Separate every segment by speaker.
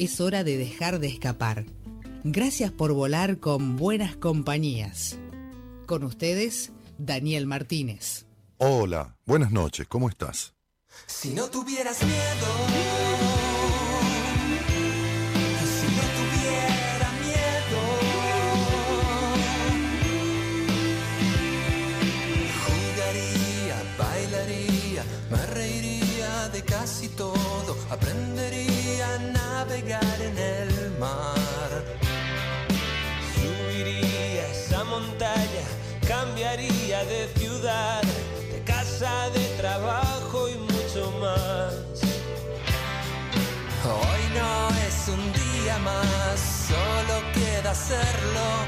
Speaker 1: Es hora de dejar de escapar. Gracias por volar con buenas compañías. Con ustedes, Daniel Martínez.
Speaker 2: Hola, buenas noches, ¿cómo estás?
Speaker 3: Si no tuvieras miedo, si no tuviera hacerlo.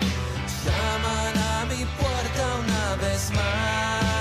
Speaker 3: Llaman a mi puerta una vez más.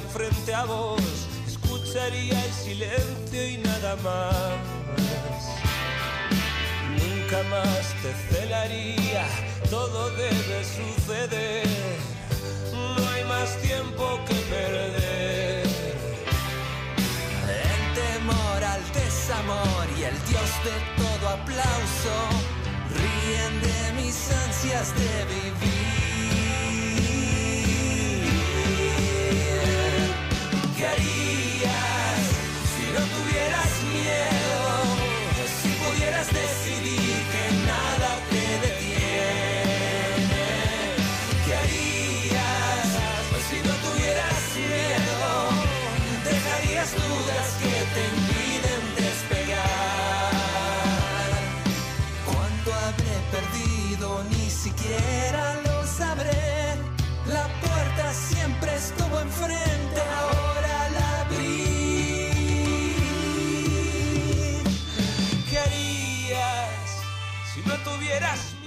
Speaker 4: Frente a vos, escucharía el silencio y nada más. Nunca más te celaría, todo debe suceder. No hay más tiempo que perder.
Speaker 3: El temor al desamor y el Dios de todo aplauso ríen de mis ansias de vivir. ¿Qué harías si no tuvieras miedo? Si pudieras decidir que nada te detiene. ¿Qué harías si no tuvieras miedo? Dejarías dudas que te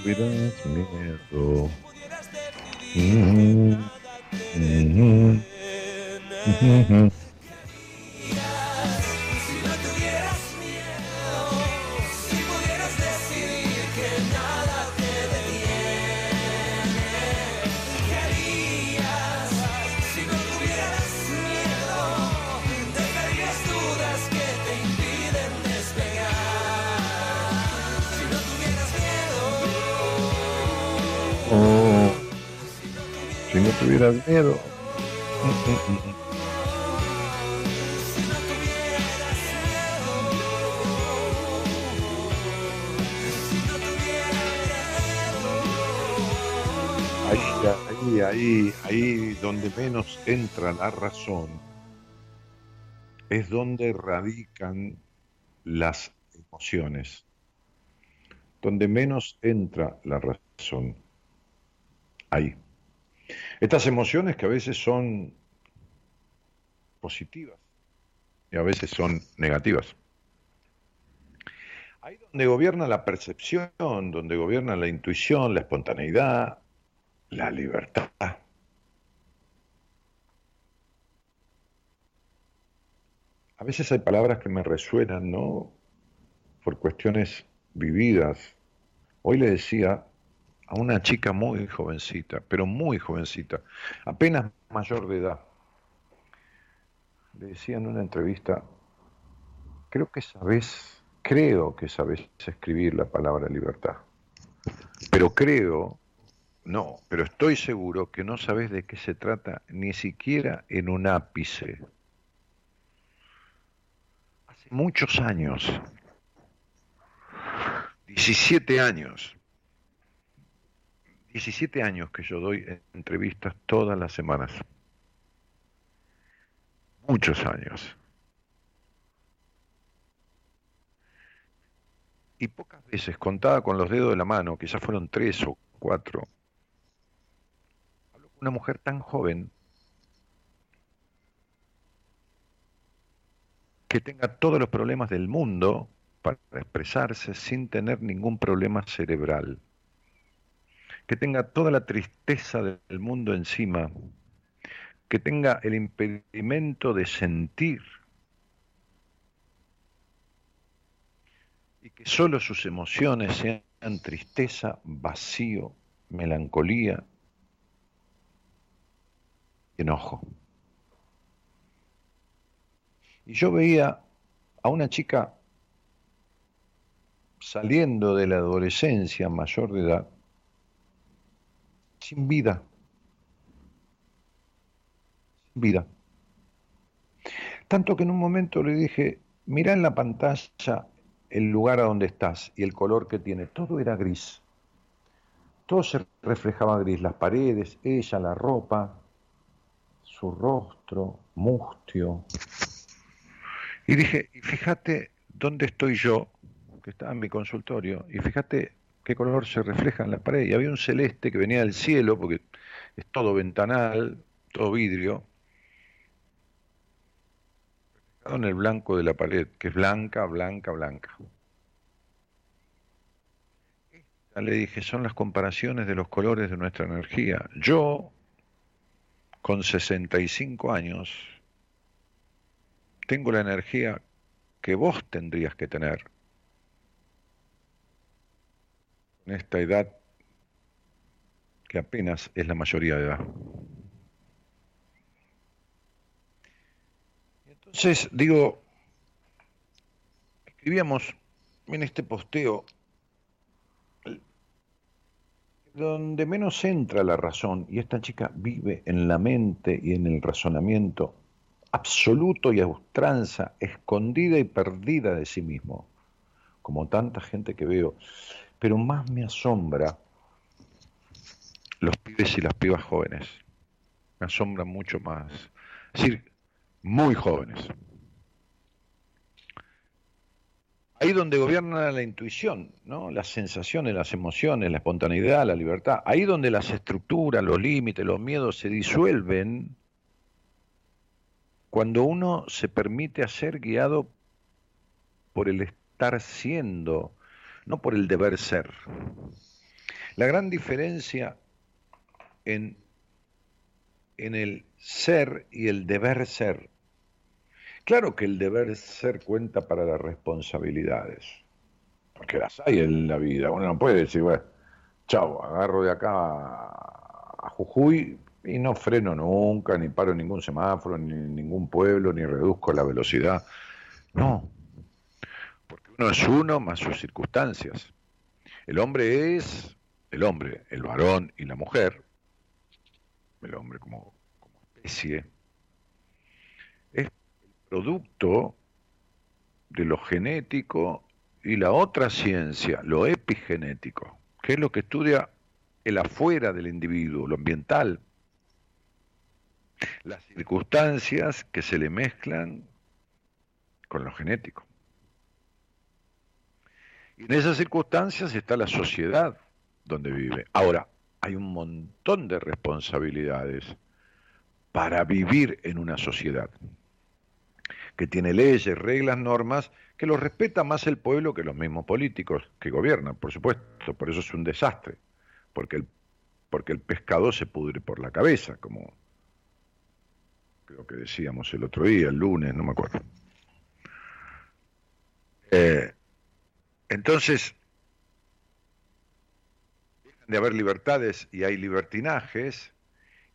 Speaker 4: tuvieras
Speaker 2: Tuvieras miedo.
Speaker 4: pudieras
Speaker 3: si no tuvieras miedo.
Speaker 2: Ahí, ahí, ahí, ahí donde menos entra la razón, es donde radican las emociones. Donde menos entra la razón. Ahí. Estas emociones que a veces son positivas y a veces son negativas. Ahí donde gobierna la percepción, donde gobierna la intuición, la espontaneidad, la libertad. A veces hay palabras que me resuenan, ¿no? Por cuestiones vividas. Hoy le decía a una chica muy jovencita, pero muy jovencita, apenas mayor de edad, le decía en una entrevista, creo que sabes, creo que sabes escribir la palabra libertad, pero creo no, pero estoy seguro que no sabes de qué se trata ni siquiera en un ápice. Hace muchos años, 17 años, 17 años que yo doy entrevistas todas las semanas. Muchos años. Y pocas veces, contada con los dedos de la mano, quizás fueron tres o cuatro, una mujer tan joven que tenga todos los problemas del mundo para expresarse sin tener ningún problema cerebral, que tenga toda la tristeza del mundo encima, que tenga el impedimento de sentir y que solo sus emociones sean tristeza, vacío, melancolía, enojo. Y yo veía a una chica saliendo de la adolescencia mayor de edad, sin vida, sin vida. Tanto que en un momento le dije, mira en la pantalla el lugar a donde estás y el color que tiene, todo era gris. Todo se reflejaba gris, las paredes, ella, la ropa, su rostro mustio. Y dije, y fíjate dónde estoy yo, que estaba en mi consultorio, y fíjate qué color se refleja en la pared. Y había un celeste que venía del cielo, porque es todo ventanal, todo vidrio, en el blanco de la pared, que es blanca, blanca, blanca. le dije, son las comparaciones de los colores de nuestra energía. Yo con 65 años, tengo la energía que vos tendrías que tener en esta edad que apenas es la mayoría de edad. Entonces, digo, escribíamos en este posteo donde menos entra la razón, y esta chica vive en la mente y en el razonamiento absoluto y a ultranza, escondida y perdida de sí mismo, como tanta gente que veo. Pero más me asombra los pibes y las pibas jóvenes. Me asombran mucho más. Es decir, muy jóvenes. ahí donde gobierna la intuición, ¿no? las sensaciones, las emociones, la espontaneidad, la libertad, ahí donde las estructuras, los límites, los miedos se disuelven, cuando uno se permite ser guiado por el estar siendo, no por el deber ser. La gran diferencia en, en el ser y el deber ser Claro que el deber ser cuenta para las responsabilidades, porque las hay en la vida. Uno no puede decir, bueno, chao, agarro de acá a Jujuy y no freno nunca, ni paro ningún semáforo, ni ningún pueblo, ni reduzco la velocidad. No, uno es uno más sus circunstancias. El hombre es el hombre, el varón y la mujer, el hombre como, especie, producto de lo genético y la otra ciencia, lo epigenético, que es lo que estudia el afuera del individuo, lo ambiental, las circunstancias que se le mezclan con lo genético. Y en esas circunstancias está la sociedad donde vive. Ahora, hay un montón de responsabilidades para vivir en una sociedad que tiene leyes, reglas, normas, que los respeta más el pueblo que los mismos políticos que gobiernan, por supuesto. Por eso es un desastre, porque el, porque el pescado se pudre por la cabeza, como creo que decíamos el otro día, el lunes, no me acuerdo. Eh, entonces, dejan de haber libertades y hay libertinajes,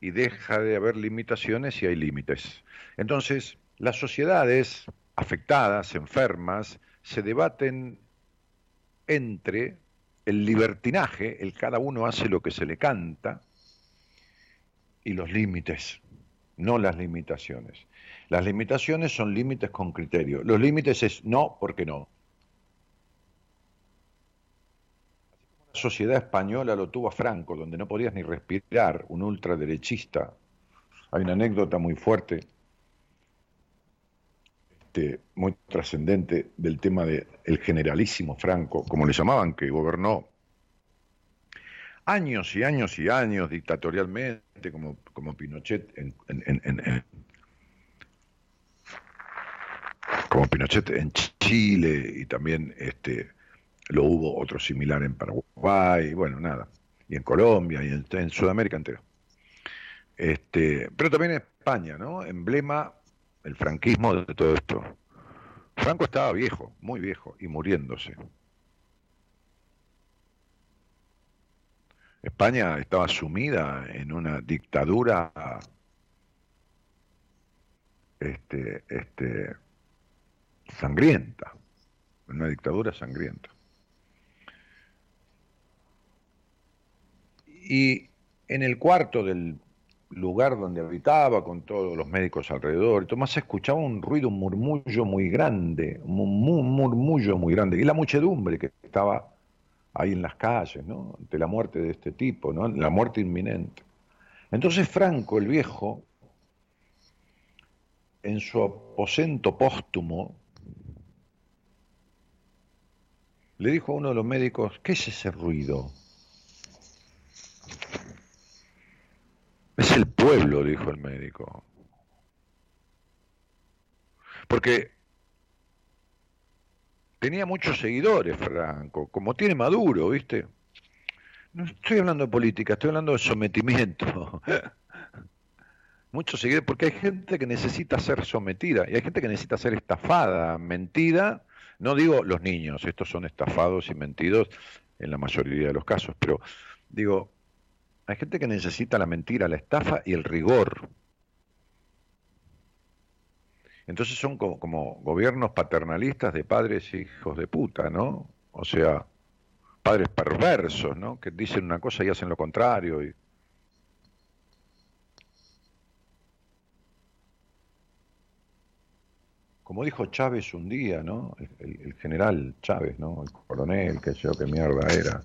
Speaker 2: y deja de haber limitaciones y hay límites. Entonces, las sociedades afectadas, enfermas, se debaten entre el libertinaje, el cada uno hace lo que se le canta, y los límites, no las limitaciones. Las limitaciones son límites con criterio. Los límites es no porque no. Sociedad española lo tuvo a Franco, donde no podías ni respirar, un ultraderechista. Hay una anécdota muy fuerte, este, muy trascendente del tema del generalísimo Franco, como le llamaban, que gobernó años y años y años dictatorialmente, como, como Pinochet en, como Pinochet en Chile y también este lo hubo otro similar en Paraguay, bueno, nada, y en Colombia y en, Sudamérica entero. Este, pero también en España, ¿no? Emblema, el franquismo de todo esto. Franco estaba viejo, muy viejo, y muriéndose. España estaba sumida en una dictadura este, este, sangrienta, una dictadura sangrienta. Y en el cuarto del lugar donde habitaba, con todos los médicos alrededor, Tomás escuchaba un ruido, un murmullo muy grande, un murmullo muy grande, y la muchedumbre que estaba ahí en las calles, ¿no? ante la muerte de este tipo, ¿no? la muerte inminente. Entonces Franco, el viejo, en su aposento póstumo, le dijo a uno de los médicos, ¿qué es ese ruido? Es el pueblo, dijo el médico. Porque tenía muchos seguidores, Franco, como tiene Maduro, ¿viste? No estoy hablando de política, estoy hablando de sometimiento. muchos seguidores, porque hay gente que necesita ser sometida y hay gente que necesita ser estafada, mentida no digo los niños, estos son estafados y mentidos en la mayoría de los casos, pero digo, hay gente que necesita la mentira, la estafa y el rigor. Entonces son como, gobiernos paternalistas de padres e hijos de puta, ¿no? O sea, padres perversos, ¿no? Que dicen una cosa y hacen lo contrario. Y, como dijo Chávez un día, ¿no? El, general Chávez, ¿no? El coronel, que sé yo qué mierda era.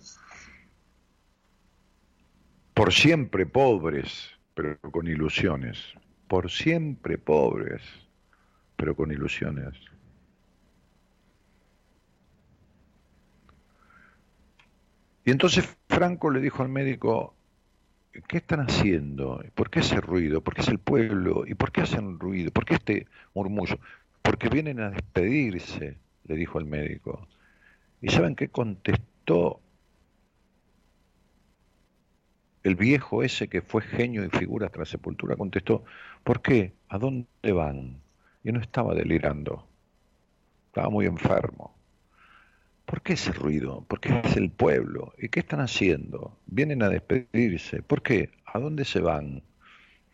Speaker 2: Por siempre pobres, pero con ilusiones. Por siempre pobres, pero con ilusiones. Y entonces Franco le dijo al médico, ¿qué están haciendo? ¿Por qué ese ruido? ¿Por qué es el pueblo? ¿Y por qué hacen ruido? ¿Por qué este murmullo? porque vienen a despedirse, le dijo el médico. ¿Y saben qué contestó el viejo ese que fue genio y figura tras sepultura? Contestó, ¿por qué? ¿A dónde van? Y no estaba delirando, estaba muy enfermo. ¿Por qué ese ruido? ¿Por qué es el pueblo? ¿Y qué están haciendo? Vienen a despedirse. ¿Por qué? ¿A dónde se van?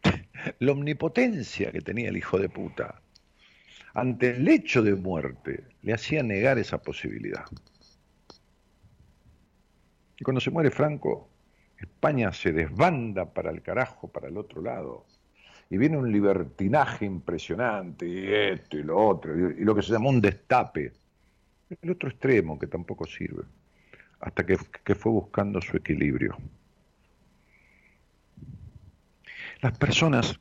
Speaker 2: La omnipotencia que tenía el hijo de puta ante el hecho de muerte, le hacía negar esa posibilidad. Y cuando se muere Franco, España se desbanda para el carajo, para el otro lado, y viene un libertinaje impresionante, y esto y lo otro, y lo que se llamó un destape, el otro extremo que tampoco sirve, hasta que, que fue buscando su equilibrio. Las personas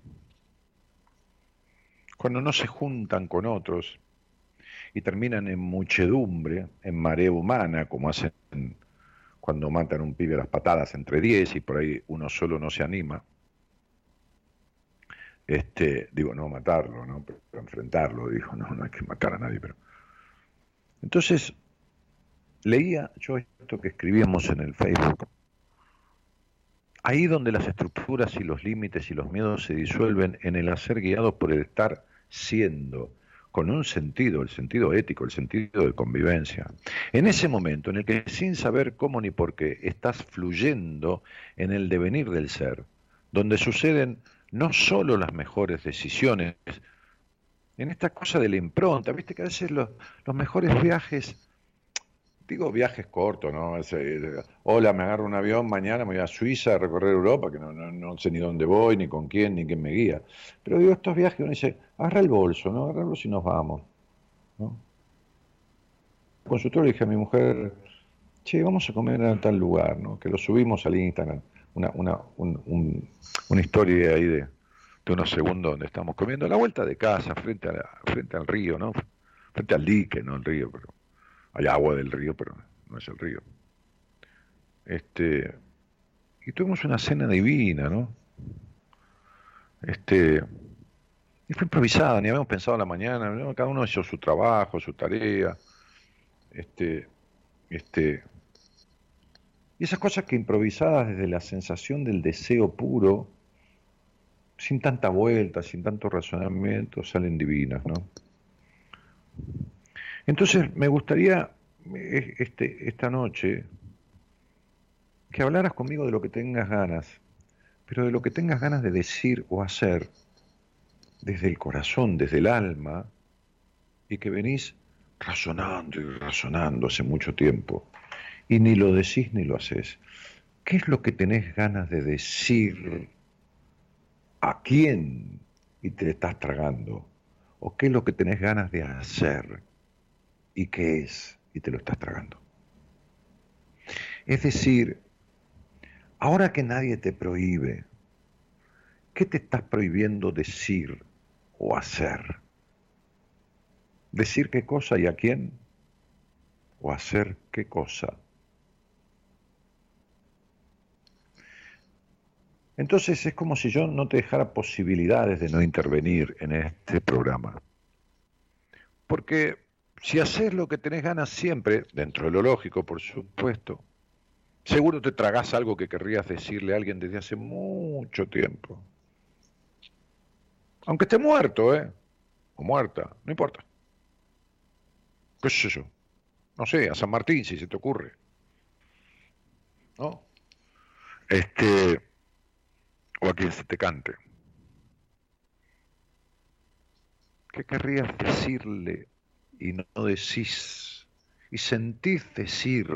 Speaker 2: cuando no se juntan con otros y terminan en muchedumbre, en marea humana, como hacen cuando matan un pibe a las patadas entre diez y por ahí uno solo no se anima. Este, digo, no matarlo, ¿no? Pero, enfrentarlo, dijo, no, no hay que matar a nadie, pero. Entonces, leía yo esto que escribíamos en el Facebook. Ahí donde las estructuras y los límites y los miedos se disuelven en el hacer guiados por el estar siendo con un sentido, el sentido ético, el sentido de convivencia. En ese momento en el que sin saber cómo ni por qué estás fluyendo en el devenir del ser, donde suceden no solo las mejores decisiones, en esta cosa de la impronta, viste que a veces los, los mejores viajes digo viajes cortos, ¿no? Eh, hola, me agarro un avión, mañana me voy a Suiza a recorrer Europa, que no, sé ni dónde voy, ni con quién, ni quién me guía. Pero digo, estos viajes uno dice, agarra el bolso, ¿no? Agarra y nos vamos, ¿no? Consultor le dije a mi mujer, che, vamos a comer en tal lugar, ¿no? Que lo subimos al Instagram, una, una, una historia ahí de, de unos segundos donde estamos comiendo, a la vuelta de casa, frente, a frente al río, ¿no? Frente al dique, no el río, pero hay agua del río, pero no es el río. Este, y tuvimos una cena divina, ¿no? Este, y fue improvisada, ni habíamos pensado en la mañana, cada uno hizo su trabajo, su tarea, este, este, y esas cosas que improvisadas desde la sensación del deseo puro, sin tanta vuelta, sin tanto razonamiento, salen divinas, ¿no? Entonces, me gustaría eh, este, esta noche que hablaras conmigo de lo que tengas ganas, pero de lo que tengas ganas de decir o hacer desde el corazón, desde el alma, y que venís razonando y razonando hace mucho tiempo, y ni lo decís ni lo haces. ¿Qué es lo que tenés ganas de decir? ¿A quién? Y te estás tragando. ¿O qué es lo que tenés ganas de hacer? ¿Y qué es? Y te lo estás tragando. Es decir, ahora que nadie te prohíbe, ¿qué te estás prohibiendo decir o hacer? ¿Decir qué cosa y a quién? ¿O hacer qué cosa? Entonces es como si yo no te dejara posibilidades de no intervenir en este programa. Porque si haces lo que tenés ganas siempre, dentro de lo lógico, por supuesto, seguro te tragás algo que querrías decirle a alguien desde hace mucho tiempo. Aunque esté muerto, ¿eh? O muerta, no importa. ¿Qué sé yo? No sé, a San Martín, si se te ocurre. ¿No? Este. O a quien se te cante. ¿Qué querrías decirle y no decís, y sentís decir,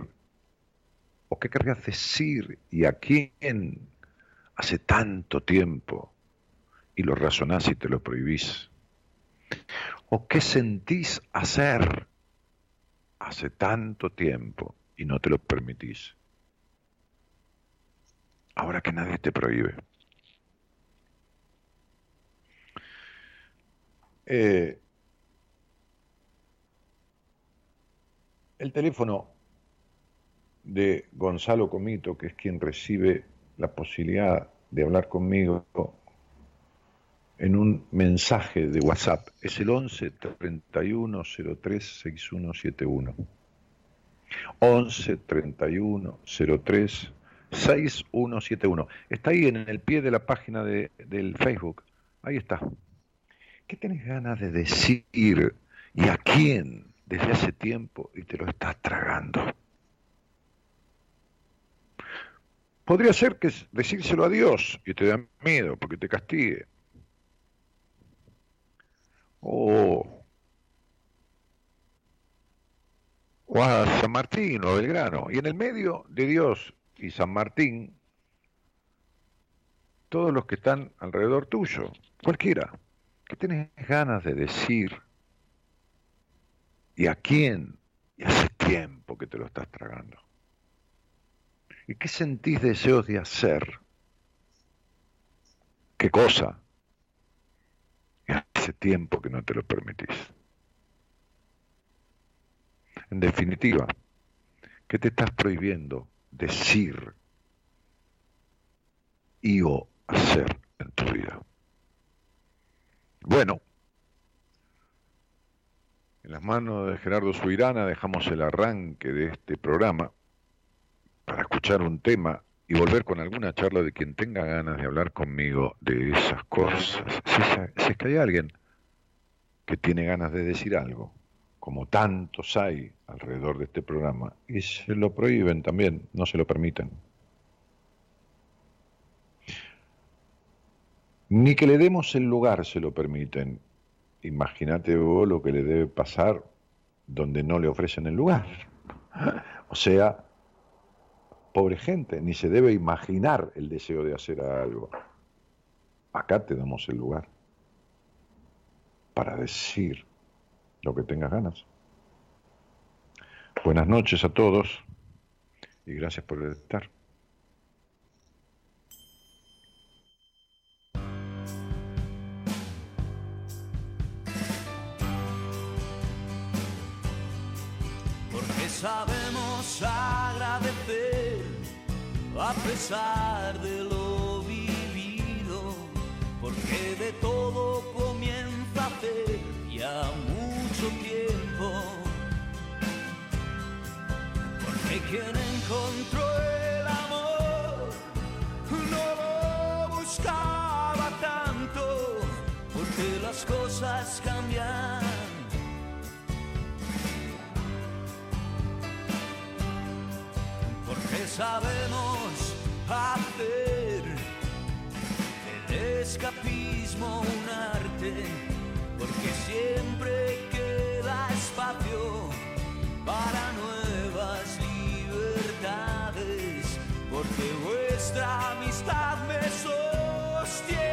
Speaker 2: o qué querrías decir y a quién hace tanto tiempo, y lo razonás y te lo prohibís, o qué sentís hacer hace tanto tiempo y no te lo permitís, ahora que nadie te prohíbe. Eh, El teléfono de Gonzalo Comito, que es quien recibe la posibilidad de hablar conmigo en un mensaje de WhatsApp, es el 11 31 03 6171. 11 31 03 6171. Está ahí en el pie de la página de, del Facebook. Ahí está. ¿Qué tenés ganas de decir y a quién? Desde hace tiempo y te lo estás tragando. Podría ser que decírselo a Dios y te da miedo porque te castigue. O, o a San Martín o a Belgrano. Y en el medio de Dios y San Martín, todos los que están alrededor tuyo, cualquiera, que tenés ganas de decir ¿Y a quién? Y hace tiempo que te lo estás tragando. ¿Y qué sentís deseos de hacer? ¿Qué cosa? Y hace tiempo que no te lo permitís. En definitiva, ¿qué te estás prohibiendo decir y o hacer en tu vida? Bueno, en las manos de Gerardo Suirana dejamos el arranque de este programa para escuchar un tema y volver con alguna charla de quien tenga ganas de hablar conmigo de esas cosas. Si, es que hay alguien que tiene ganas de decir algo, como tantos hay alrededor de este programa, y se lo prohíben también, no se lo permiten. Ni que le demos el lugar se lo permiten, Imagínate vos lo que le debe pasar donde no le ofrecen el lugar. O sea, pobre gente, ni se debe imaginar el deseo de hacer algo. Acá te damos el lugar para decir lo que tengas ganas. Buenas noches a todos y gracias por estar.
Speaker 5: Sabemos agradecer a pesar de lo vivido, porque de todo comienza a hacer ya mucho tiempo. Porque quien encontró el Porque sabemos hacer. Del escapismo un arte, porque siempre queda espacio para nuevas libertades, porque vuestra amistad me sostiene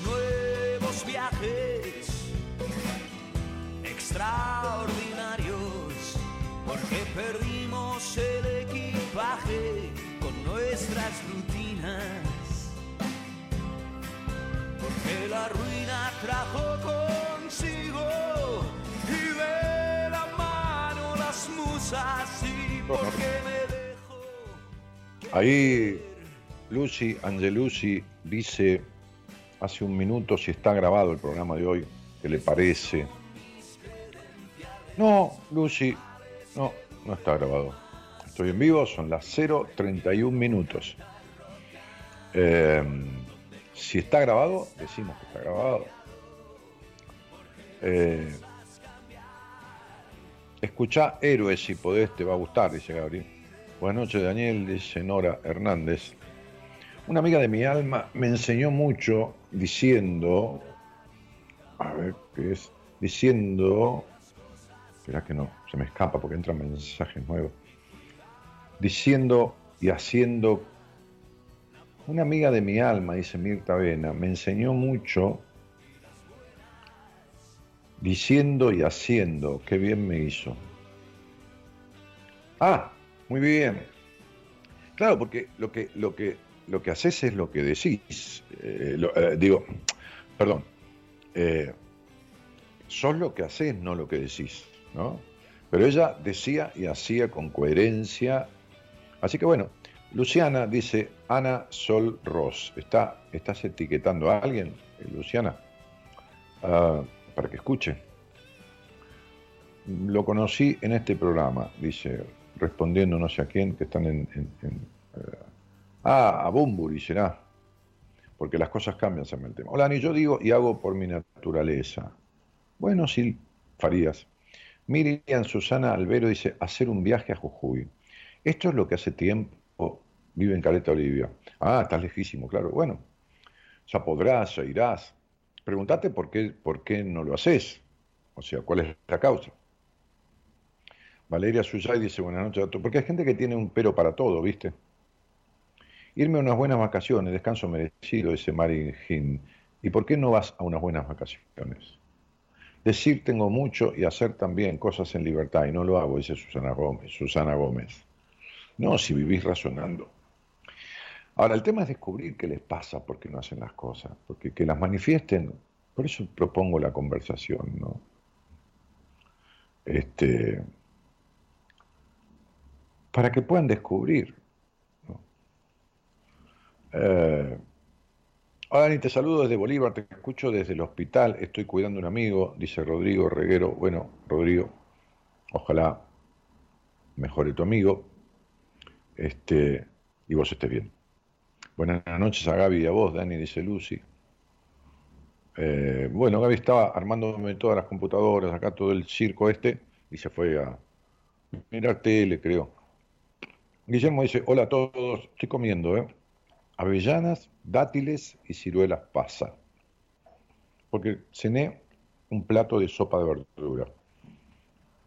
Speaker 5: nuevos viajes extraordinarios, porque perdimos el equipaje con nuestras rutinas, porque la ruina trajo consigo y de la mano las musas y porque me dejo
Speaker 2: Ahí Lucy Angelucci dice hace un minuto si está grabado el programa de hoy, ¿qué le parece? No, Lucy, no, no está grabado. Estoy en vivo, son las 0.31 minutos. Eh, si está grabado, decimos que está grabado. Eh, escucha Héroes si podés, te va a gustar, dice Gabriel. Buenas noches, Daniel, dice Nora Hernández. Una amiga de mi alma me enseñó mucho diciendo, a ver qué es, diciendo, espera que no, se me escapa porque entran mensajes nuevos, diciendo y haciendo, una amiga de mi alma, dice Mirta Vena, me enseñó mucho diciendo y haciendo, qué bien me hizo. Ah, muy bien. Claro, porque lo que, lo que, lo que haces es lo que decís. Eh, lo- eh, digo, perdón, eh, sos lo que haces, no lo que decís, ¿no? Pero ella decía y hacía con coherencia. Así que bueno, Luciana dice Ana Sol Ross. ¿Está, ¿Estás etiquetando a alguien, eh, Luciana? Ah, para que escuche. Lo conocí en este programa, dice, respondiendo no sé a quién, que están en... ah, a Bumburi será, porque las cosas cambian, se el tema. Hola, ni yo digo y hago por mi naturaleza. Bueno, sí, Farías. Miriam Susana Albero dice, hacer un viaje a Jujuy. Esto es lo que hace tiempo vive en Caleta Olivia. Ah, estás lejísimo, claro. Bueno, ya podrás, ya irás. Pregúntate por qué, por qué no lo haces. O sea, ¿cuál es la causa? Valeria Suyay dice, buenas noches a todos. Porque hay gente que tiene un pero para todo, ¿viste? Irme a unas buenas vacaciones, descanso merecido, dice Mari Gin. ¿Y por qué no vas a unas buenas vacaciones? Decir tengo mucho y hacer también cosas en libertad, y no lo hago, dice Susana Gómez. Susana Gómez. No, si vivís razonando. Ahora, el tema es descubrir qué les pasa porque no hacen las cosas, porque que las manifiesten, por eso propongo la conversación, ¿no? Este, para que puedan descubrir. Eh, Dani, te saludo desde Bolívar, te escucho desde el hospital, estoy cuidando a un amigo, dice Rodrigo Reguero. Bueno, Rodrigo, ojalá mejore tu amigo este, y vos estés bien. Buenas noches a Gaby y a vos, Dani, dice Lucy. Eh, bueno, Gaby estaba armándome todas las computadoras, acá todo el circo este, y se fue a mirar tele, creo. Guillermo dice, hola a todos, estoy comiendo, ¿eh? Avellanas, dátiles y ciruelas pasa. Porque cené un plato de sopa de verdura.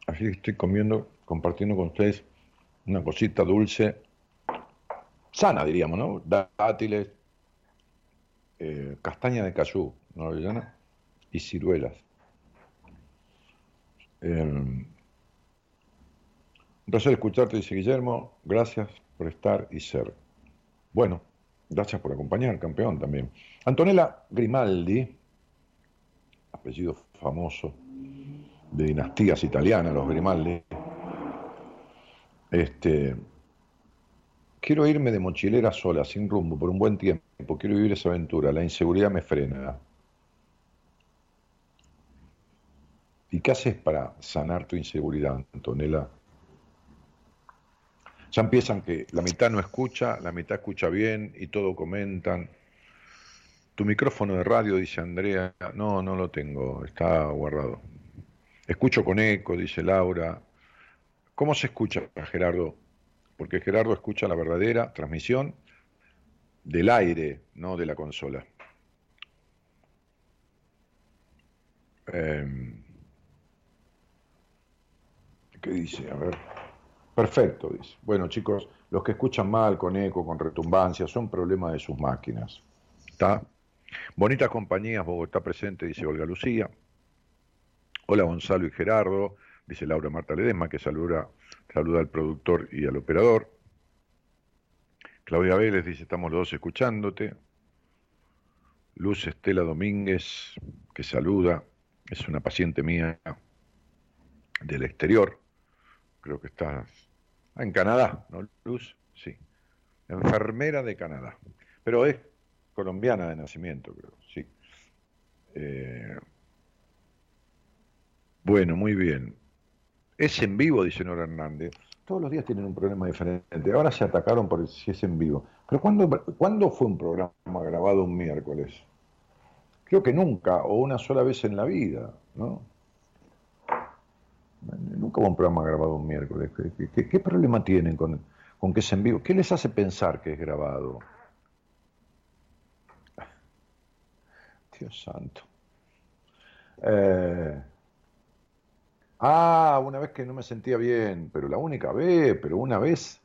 Speaker 2: Así que estoy comiendo, compartiendo con ustedes una cosita dulce sana, diríamos, ¿no? Dátiles, eh, castaña de cayú, ¿no, avellana? Y ciruelas. Eh, un placer escucharte, dice Guillermo. Gracias por estar y ser. Bueno, gracias por acompañar, campeón también. Antonella Grimaldi, apellido famoso de dinastías italianas, los Grimaldi. Este, Quiero irme de mochilera sola, sin rumbo, por un buen tiempo. Quiero vivir esa aventura. La inseguridad me frena. ¿Y qué haces para sanar tu inseguridad, Antonella? Ya empiezan que la mitad no escucha, la mitad escucha bien y todo comentan. Tu micrófono de radio, dice Andrea. No, no lo tengo, está guardado. Escucho con eco, dice Laura. ¿Cómo se escucha, Gerardo? porque Gerardo escucha la verdadera transmisión del aire, no de la consola. Em, ¿Qué dice? A ver. Perfecto, dice. Bueno, chicos, los que escuchan mal, con eco, con retumbancia, son problemas de sus máquinas. ¿Está? Bonitas compañías, Bogotá presente, dice Olga Lucía. Hola Gonzalo y Gerardo, dice Laura Marta Ledesma, que saluda Saluda al productor y al operador. Claudia Vélez dice, estamos los dos escuchándote. Luz Estela Domínguez, que saluda, es una paciente mía del exterior. Creo que estás en Canadá, ¿no, Luz? Sí. Enfermera de Canadá. Pero es colombiana de nacimiento, creo, sí. Eh, bueno, muy bien. Es en vivo, dice Nora Hernández. Todos los días tienen un problema diferente. Ahora se atacaron por si es en vivo. Pero ¿cuándo, ¿cuándo fue un programa grabado un miércoles? Creo que nunca, o una sola vez en la vida, ¿no? Nunca hubo un programa grabado un miércoles. ¿Qué, problema tienen con, con que es en vivo? ¿Qué les hace pensar que es grabado? Dios santo. Eh, Ah, una vez que no me sentía bien, pero la única vez, pero una vez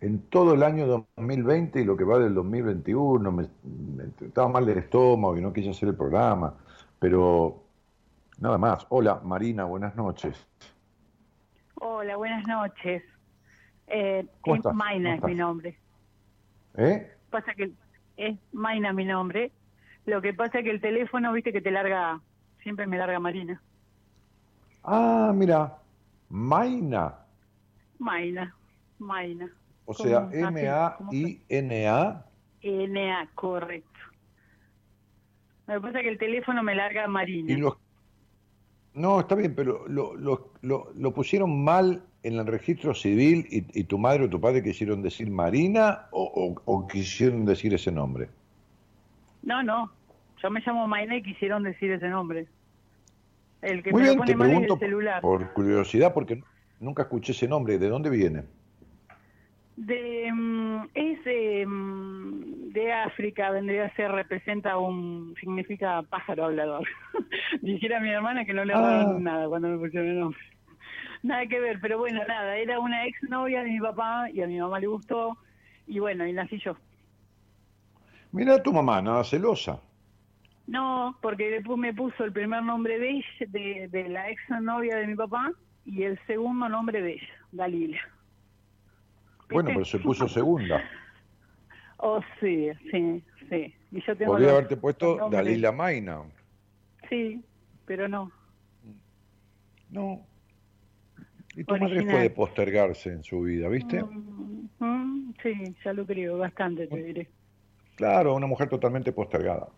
Speaker 2: en todo el año 2020 y lo que va del 2021, me, estaba mal del estómago y no quise hacer el programa, pero nada más. Hola, Marina, buenas noches.
Speaker 6: Hola, buenas noches. Eh, es Maina es mi nombre.
Speaker 2: ¿Eh?
Speaker 6: Pasa que es Maina mi nombre. Lo que pasa es que el teléfono, viste que te larga, siempre me larga Marina.
Speaker 2: Ah, mira, Maina.
Speaker 6: Maina, Maina.
Speaker 2: O sea, M-A-I-N-A.
Speaker 6: N-A, correcto. Lo que pasa es que el teléfono me larga Marina.
Speaker 2: No, está bien, pero lo, lo, lo, pusieron mal en el registro civil y, tu madre o tu padre quisieron decir Marina o, o, quisieron decir ese nombre.
Speaker 6: No, no. Yo me llamo Maina y quisieron decir ese nombre.
Speaker 2: El que Muy bien, te pregunto por curiosidad, porque nunca escuché ese nombre. ¿De dónde viene?
Speaker 6: De, mm, es mm, de África, vendría a ser, representa un, significa pájaro hablador. Dijera mi hermana que no le hablaron ah. nada cuando me pusieron el nombre. Nada que ver, pero bueno, nada, era una ex novia de mi papá y a mi mamá le gustó y bueno, y nací yo.
Speaker 2: Mira tu mamá, nada celosa.
Speaker 6: No, porque después me puso el primer nombre de ella, de, de la ex novia de mi papá, y el segundo nombre de ella, Dalila.
Speaker 2: Bueno, pero se puso segunda.
Speaker 6: Oh, sí, sí, sí. Y yo tengo
Speaker 2: Podría
Speaker 6: los-
Speaker 2: haberte puesto. Dalila Maina.
Speaker 6: Sí, pero no.
Speaker 2: No. Y tu madre
Speaker 6: Original.
Speaker 2: fue de postergarse en su vida, ¿viste?
Speaker 6: Mm, mm, sí, ya lo creo, bastante te diré.
Speaker 2: Claro, una mujer totalmente postergada.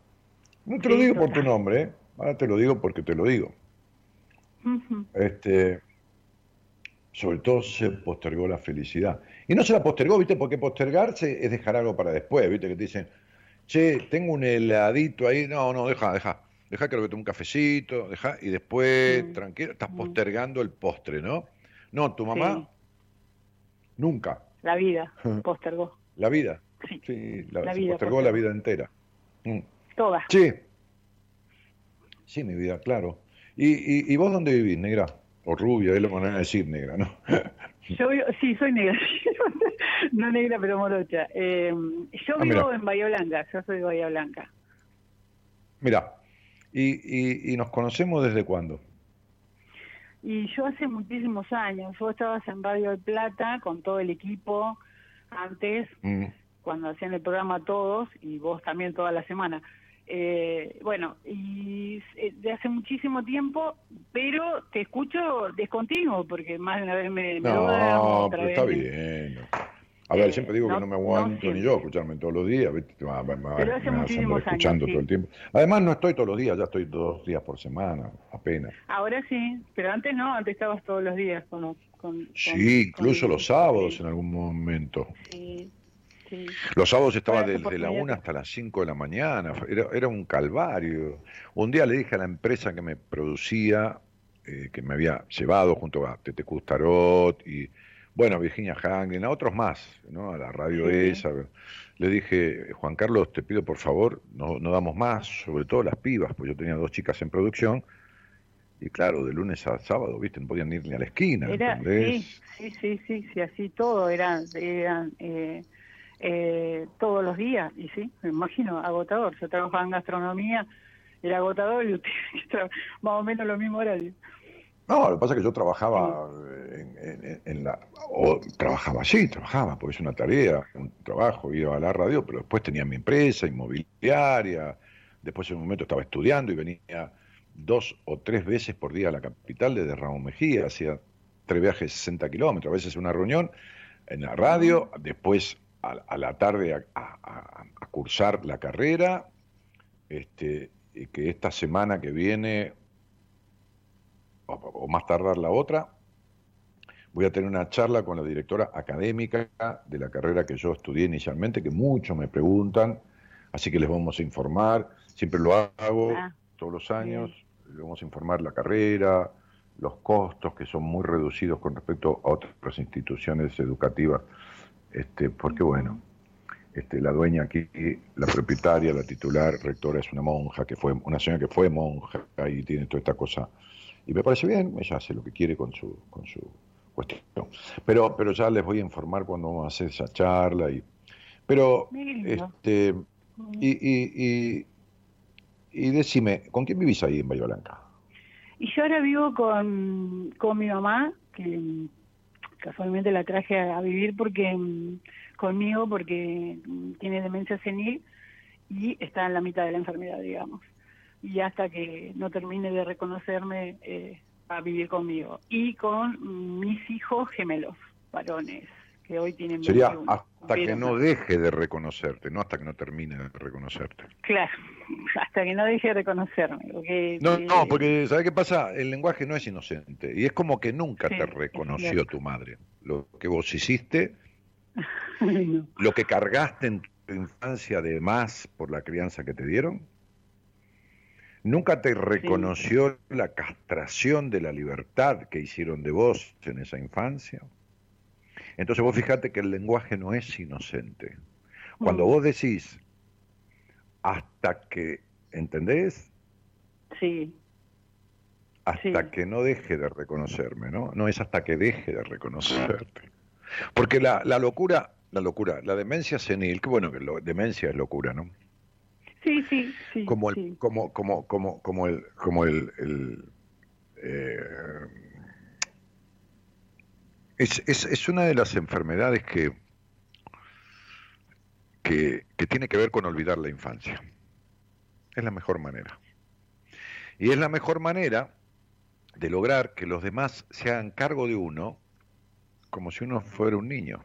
Speaker 2: No te lo digo por tu nombre, ¿eh? ahora te lo digo porque te lo digo. Este, sobre todo se postergó la felicidad. Y no se la postergó, ¿viste? Porque postergarse es dejar algo para después, ¿viste? Que te dicen, che, tengo un heladito ahí. No, no, deja, deja. Deja que lo que tome un cafecito, deja, y después,
Speaker 6: Mm.
Speaker 2: tranquilo, estás
Speaker 6: Mm.
Speaker 2: postergando el postre, ¿no? No, tu mamá,
Speaker 6: Sí.
Speaker 2: nunca.
Speaker 6: La vida postergó.
Speaker 2: La vida.
Speaker 6: Sí,
Speaker 2: Sí, la,
Speaker 6: La
Speaker 2: se
Speaker 6: vida
Speaker 2: postergó la vida entera. Mm.
Speaker 6: toda.
Speaker 2: Sí. Sí, mi vida, claro. ¿Y, y, y vos dónde vivís, negra? O rubia, es la manera de decir negra, ¿no?
Speaker 6: Yo vivo- sí, soy negra. no negra, pero morocha. Eh, yo
Speaker 2: Ah,
Speaker 6: vivo
Speaker 2: mira.
Speaker 6: en Bahía Blanca, yo soy de Bahía Blanca.
Speaker 2: Mira, y, y, y nos conocemos desde cuándo?
Speaker 6: Y yo hace muchísimos años, vos estabas en Radio del Plata con todo el equipo antes,
Speaker 2: Mm.
Speaker 6: cuando hacían el programa todos, y vos también toda la semana. Eh, bueno, y eh, de hace muchísimo tiempo, pero te escucho descontinuo, porque más de una vez me, me
Speaker 2: No, pero está bien. A ver,
Speaker 6: Eh,
Speaker 2: siempre digo
Speaker 6: no-
Speaker 2: que no me
Speaker 6: no
Speaker 2: aguanto ni yo escucharme todos los días, ¿viste? Me, me- me-
Speaker 6: Pero hace
Speaker 2: me
Speaker 6: años,
Speaker 2: escuchando
Speaker 6: sí.
Speaker 2: todo el tiempo. Además, no estoy todos los días, ya estoy dos días por semana, apenas.
Speaker 6: Ahora sí, pero antes no, antes estabas todos los días con... con
Speaker 2: Sí, incluso
Speaker 6: con-
Speaker 2: los sábados en algún momento.
Speaker 6: Sí, sí.
Speaker 2: Los sábados estaba desde
Speaker 6: por
Speaker 2: la
Speaker 6: favor.
Speaker 2: 1 hasta las 5 de la mañana, era, era un calvario. Un día le dije a la empresa que me producía, eh, que me había llevado junto a Tete Custarot y, bueno, Virginia Hanglin, a otros más, ¿no? a la radio
Speaker 6: Sí.
Speaker 2: esa. Le dije, Juan Carlos, te pido por favor, no, no damos más, sobre todo las pibas, pues yo tenía dos chicas en producción. Y claro, de lunes a sábado, ¿viste? No podían ir ni a la esquina,
Speaker 6: Era, sí, sí, sí, sí, así todo, eran, eran eh, eh, todos los días, y sí, me imagino, agotador. Yo trabajaba en gastronomía, era agotador y usted más o menos lo mismo horario.
Speaker 2: No, lo que pasa es que yo trabajaba en, en- en la... O trabajaba, sí, trabajaba, porque es una tarea, un trabajo, iba a la radio, pero después tenía mi empresa inmobiliaria, después en un momento estaba estudiando y venía dos o tres veces por día a la capital desde Ramón Mejía, hacía tres viajes de 60 kilómetros, a veces una reunión en la radio, después a, a la tarde a, a- a- a cursar la carrera, este, y que esta semana que viene o, o más tardar la otra, voy a tener una charla con la directora académica de la carrera que yo estudié inicialmente, que muchos me preguntan, así que les vamos a informar, siempre lo hago
Speaker 6: Ah,
Speaker 2: todos los años, les vamos a informar la carrera, los costos que son muy reducidos con respecto a otras instituciones educativas, este, porque bueno, este, la dueña aquí, la propietaria, la titular, rectora es una monja, que fue una señora que fue monja y tiene toda esta cosa. Y me parece bien, ella hace lo que quiere con su, con su cuestión. Pero, pero ya les voy a informar cuando vamos a hacer esa charla. Y, pero, este, y, y, y, y decime, ¿con quién vivís ahí en Bahía Blanca?
Speaker 6: Y yo ahora vivo con, con mi mamá, que casualmente la traje a, vivir porque mm, conmigo porque mm, tiene demencia senil y está en la mitad de la enfermedad, digamos. Y hasta que no termine de reconocerme, eh, a vivir conmigo. Y con mis hijos gemelos, varones, que hoy tienen
Speaker 2: Sería
Speaker 6: 21,
Speaker 2: hasta que no deje de reconocerte, no hasta que no termine de reconocerte.
Speaker 6: Claro, hasta que no deje de reconocerme. Porque,
Speaker 2: No,
Speaker 6: eh,
Speaker 2: no, porque ¿sabes qué pasa? El lenguaje no es inocente y es como que nunca
Speaker 6: Sí,
Speaker 2: te reconoció tu madre. Lo que vos hiciste,
Speaker 6: no.
Speaker 2: lo que cargaste en tu infancia de más por la crianza que te dieron, nunca te reconoció la castración de la libertad que hicieron de vos en esa infancia. Entonces vos fíjate que el lenguaje no es inocente. Cuando
Speaker 6: Mm.
Speaker 2: vos decís hasta que, ¿entendés?
Speaker 6: Sí,
Speaker 2: hasta
Speaker 6: Sí.
Speaker 2: que no deje de reconocerme, ¿no? No es hasta que deje de reconocerte. Porque la, la locura, la locura, la demencia senil, que bueno que lo- demencia es locura, ¿no?
Speaker 6: Sí, sí, sí.
Speaker 2: como el,
Speaker 6: sí.
Speaker 2: como, como, como, como el, como el, el, eh, es, es, es una de las enfermedades que, que, que tiene que ver con olvidar la infancia. Es la mejor manera. Y es la mejor manera de lograr que los demás se hagan cargo de uno como si uno fuera un niño.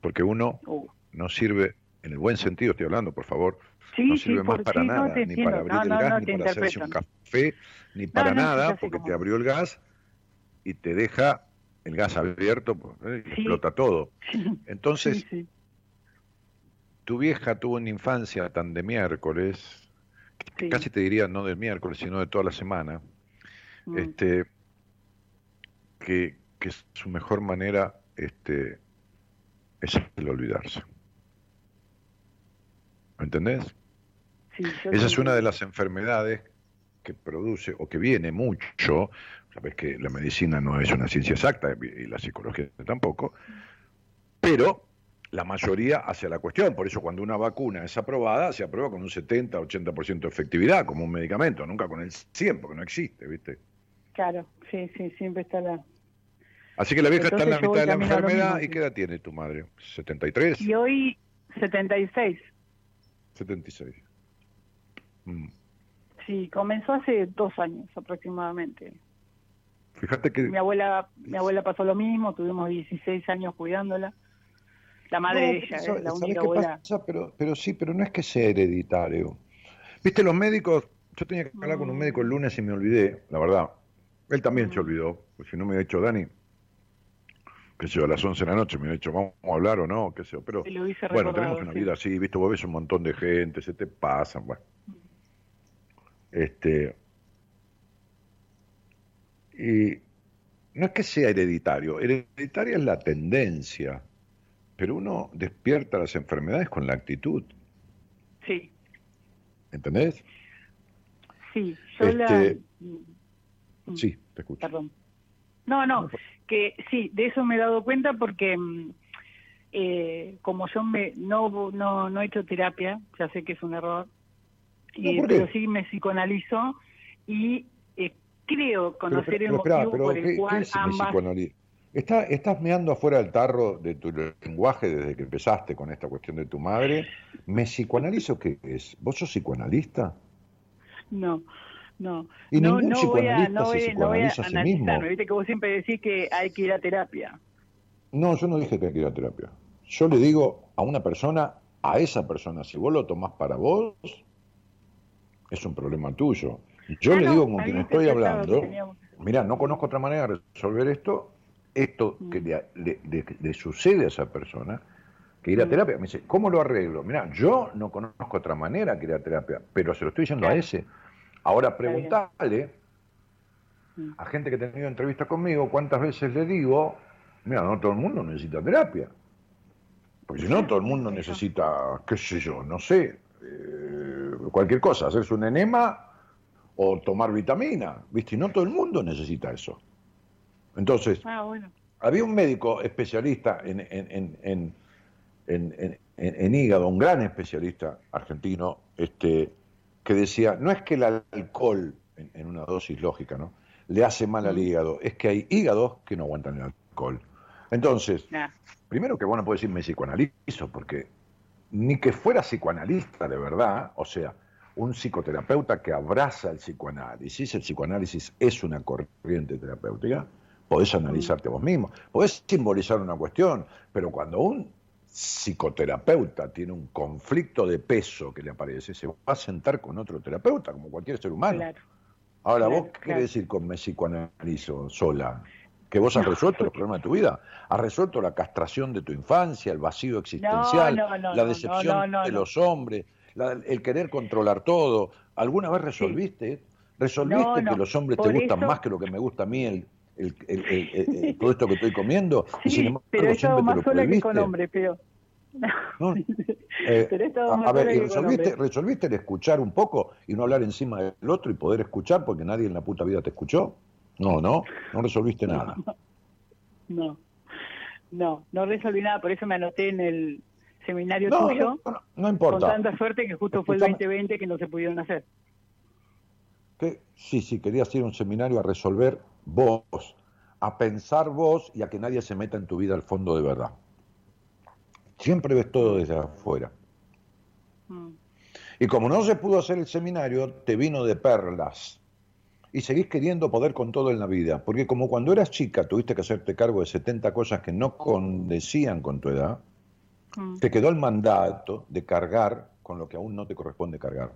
Speaker 2: Porque uno
Speaker 6: Uh,
Speaker 2: no sirve, en el buen sentido estoy hablando, por favor,
Speaker 6: sí,
Speaker 2: no
Speaker 6: sí,
Speaker 2: sirve más para
Speaker 6: sí,
Speaker 2: nada, ni para abrir
Speaker 6: No,
Speaker 2: el
Speaker 6: no,
Speaker 2: gas, ni para hacerse un café, ni para nada, porque te abrió el gas y te deja el gas abierto, pues, eh,
Speaker 6: Sí.
Speaker 2: explota todo. Entonces,
Speaker 6: Sí, sí.
Speaker 2: tu vieja tuvo una infancia tan de miércoles, casi te diría no del miércoles, sino de toda la semana,
Speaker 6: Mm.
Speaker 2: este, que, que su mejor manera este, es el olvidarse. ¿Me entendés? Esa es una de las enfermedades que produce o que viene mucho. Sabes que la medicina no es una ciencia exacta y la psicología tampoco, pero la mayoría hacia la cuestión. Por eso cuando una vacuna es aprobada, se aprueba con un 70-80% de efectividad, como un medicamento, nunca con el 100, porque no existe, ¿viste?
Speaker 6: Claro, sí, sí, siempre está la...
Speaker 2: Así que la vieja está en la mitad de la enfermedad. ¿Y qué edad tiene tu madre? ¿73?
Speaker 6: Y hoy 76.
Speaker 2: 76. Mm.
Speaker 6: Sí, comenzó hace dos años aproximadamente.
Speaker 2: Fíjate que...
Speaker 6: Mi abuela, mi abuela pasó lo mismo, tuvimos 16 años cuidándola. La madre
Speaker 2: No,
Speaker 6: de ella,
Speaker 2: eso-
Speaker 6: es la
Speaker 2: ¿sabés
Speaker 6: única abuela.
Speaker 2: pasa? Pero, pero sí, pero no es que sea hereditario. Viste, los médicos, yo tenía que hablar con un médico el lunes y me olvidé, la verdad. Él también se olvidó, pues si no me hubiera dicho Dani, qué sé yo, a las 11 de la noche me hubiera dicho, vamos a hablar o no, qué sé yo. Pero bueno, tenemos una
Speaker 6: sí.
Speaker 2: vida así, viste, vos ves un montón de gente, se te pasan, bueno. Este. Y no es que sea hereditario, hereditaria es la tendencia, pero uno despierta las enfermedades con la actitud,
Speaker 6: Sí,
Speaker 2: ¿entendés?
Speaker 6: sí, yo la...
Speaker 2: Este-
Speaker 6: Mm,
Speaker 2: Sí, te escucho.
Speaker 6: Perdón. No, no, que sí, de eso me he dado cuenta porque mm, eh, como yo me no, no no he hecho terapia, ya sé que es un error, pero sí me psicoanalizo y eh, creo
Speaker 2: Pero,
Speaker 6: conocer
Speaker 2: pero,
Speaker 6: el motivo
Speaker 2: pero
Speaker 6: por
Speaker 2: ¿qué,
Speaker 6: el
Speaker 2: qué
Speaker 6: cual
Speaker 2: es
Speaker 6: ambas...
Speaker 2: psicoanalista? Está, ¿Estás meando afuera del tarro de tu lenguaje desde que empezaste con esta cuestión de tu madre? ¿Me psicoanalizo qué es? ¿Vos sos psicoanalista?
Speaker 6: No, no.
Speaker 2: Y
Speaker 6: no,
Speaker 2: ningún
Speaker 6: no voy a,
Speaker 2: psicoanalista
Speaker 6: no
Speaker 2: se
Speaker 6: voy, no voy a
Speaker 2: a sí mismo.
Speaker 6: Viste que vos siempre decís que hay que ir a terapia.
Speaker 2: No, yo no dije que hay que ir a terapia. Yo le digo a una persona, a esa persona, si vos lo tomás para vos, es un problema tuyo. Yo
Speaker 6: Ah,
Speaker 2: le
Speaker 6: no,
Speaker 2: digo con
Speaker 6: había
Speaker 2: quien estoy hablando,
Speaker 6: que teníamos-
Speaker 2: mira, no conozco otra manera de resolver esto, esto que
Speaker 6: Mm.
Speaker 2: le, le- le- le sucede a esa persona, que ir a
Speaker 6: Mm.
Speaker 2: terapia. Me dice, ¿cómo lo arreglo? Mira, yo no conozco otra manera que ir a terapia, pero se lo estoy diciendo a ese. Ahora preguntale
Speaker 6: Mm.
Speaker 2: a gente que ha tenido entrevistas conmigo cuántas veces le digo, mira, no todo el mundo necesita terapia. Porque si no, todo el mundo necesita, qué sé yo, no sé, eh, cualquier cosa, hacerse un enema o tomar vitamina, ¿viste? Y no todo el mundo necesita eso. Entonces,
Speaker 6: Ah, bueno.
Speaker 2: había un médico especialista en, en, en, en, hígado, un gran especialista argentino, este, que decía, no es que el alcohol, en, una dosis lógica, ¿no? le hace mal al hígado, es que hay hígados que no aguantan el alcohol. Entonces,
Speaker 6: Nah.
Speaker 2: primero que vos no podés decir me psicoanalizo, porque ni que fuera psicoanalista de verdad, o sea, un psicoterapeuta que abraza el psicoanálisis, el psicoanálisis es una corriente terapéutica, podés analizarte vos mismo, podés simbolizar una cuestión, pero cuando un psicoterapeuta tiene un conflicto de peso que le aparece, se va a sentar con otro terapeuta, como cualquier ser humano.
Speaker 6: Claro.
Speaker 2: Ahora,
Speaker 6: Claro,
Speaker 2: ¿vos qué
Speaker 6: claro.
Speaker 2: decir con me psicoanalizo sola? ¿Que vos has resuelto los problemas de tu vida? ¿Has resuelto la castración de tu infancia, el vacío existencial,
Speaker 6: no, no,
Speaker 2: la decepción de los hombres, la- el querer controlar todo? ¿Alguna vez resolviste? ¿Resolviste
Speaker 6: No, no,
Speaker 2: que los hombres te gustan más que lo que me gusta a mí, el, el- todo esto que estoy comiendo? y sin
Speaker 6: Sí,
Speaker 2: embargo,
Speaker 6: pero he estado
Speaker 2: siempre te
Speaker 6: más
Speaker 2: lo
Speaker 6: sola que
Speaker 2: prohibiste.
Speaker 6: con hombre, pero...
Speaker 2: ¿no? Eh,
Speaker 6: Pero
Speaker 2: a, ver, ¿y resolviste, resolviste el escuchar un poco y no hablar encima del otro y poder escuchar porque nadie en la puta vida te escuchó? No, no, no resolviste nada.
Speaker 6: No, no, no resolví nada, por eso me anoté en el... seminario
Speaker 2: No,
Speaker 6: tuyo,
Speaker 2: no, no, no
Speaker 6: con
Speaker 2: importa.
Speaker 6: tanta suerte que justo fue el
Speaker 2: Escuchame.
Speaker 6: 2020 que no se pudieron hacer.
Speaker 2: Que- sí, sí, querías ir a un seminario a resolver vos, a pensar vos y a que nadie se meta en tu vida al fondo de verdad. Siempre ves todo desde afuera.
Speaker 6: Mm.
Speaker 2: Y como no se pudo hacer el seminario, te vino de perlas. Y seguís queriendo poder con todo en la vida. Porque como cuando eras chica tuviste que hacerte cargo de 70 cosas que no condecían con tu edad,
Speaker 6: Mm.
Speaker 2: te quedó el mandato de cargar con lo que aún no te corresponde cargar.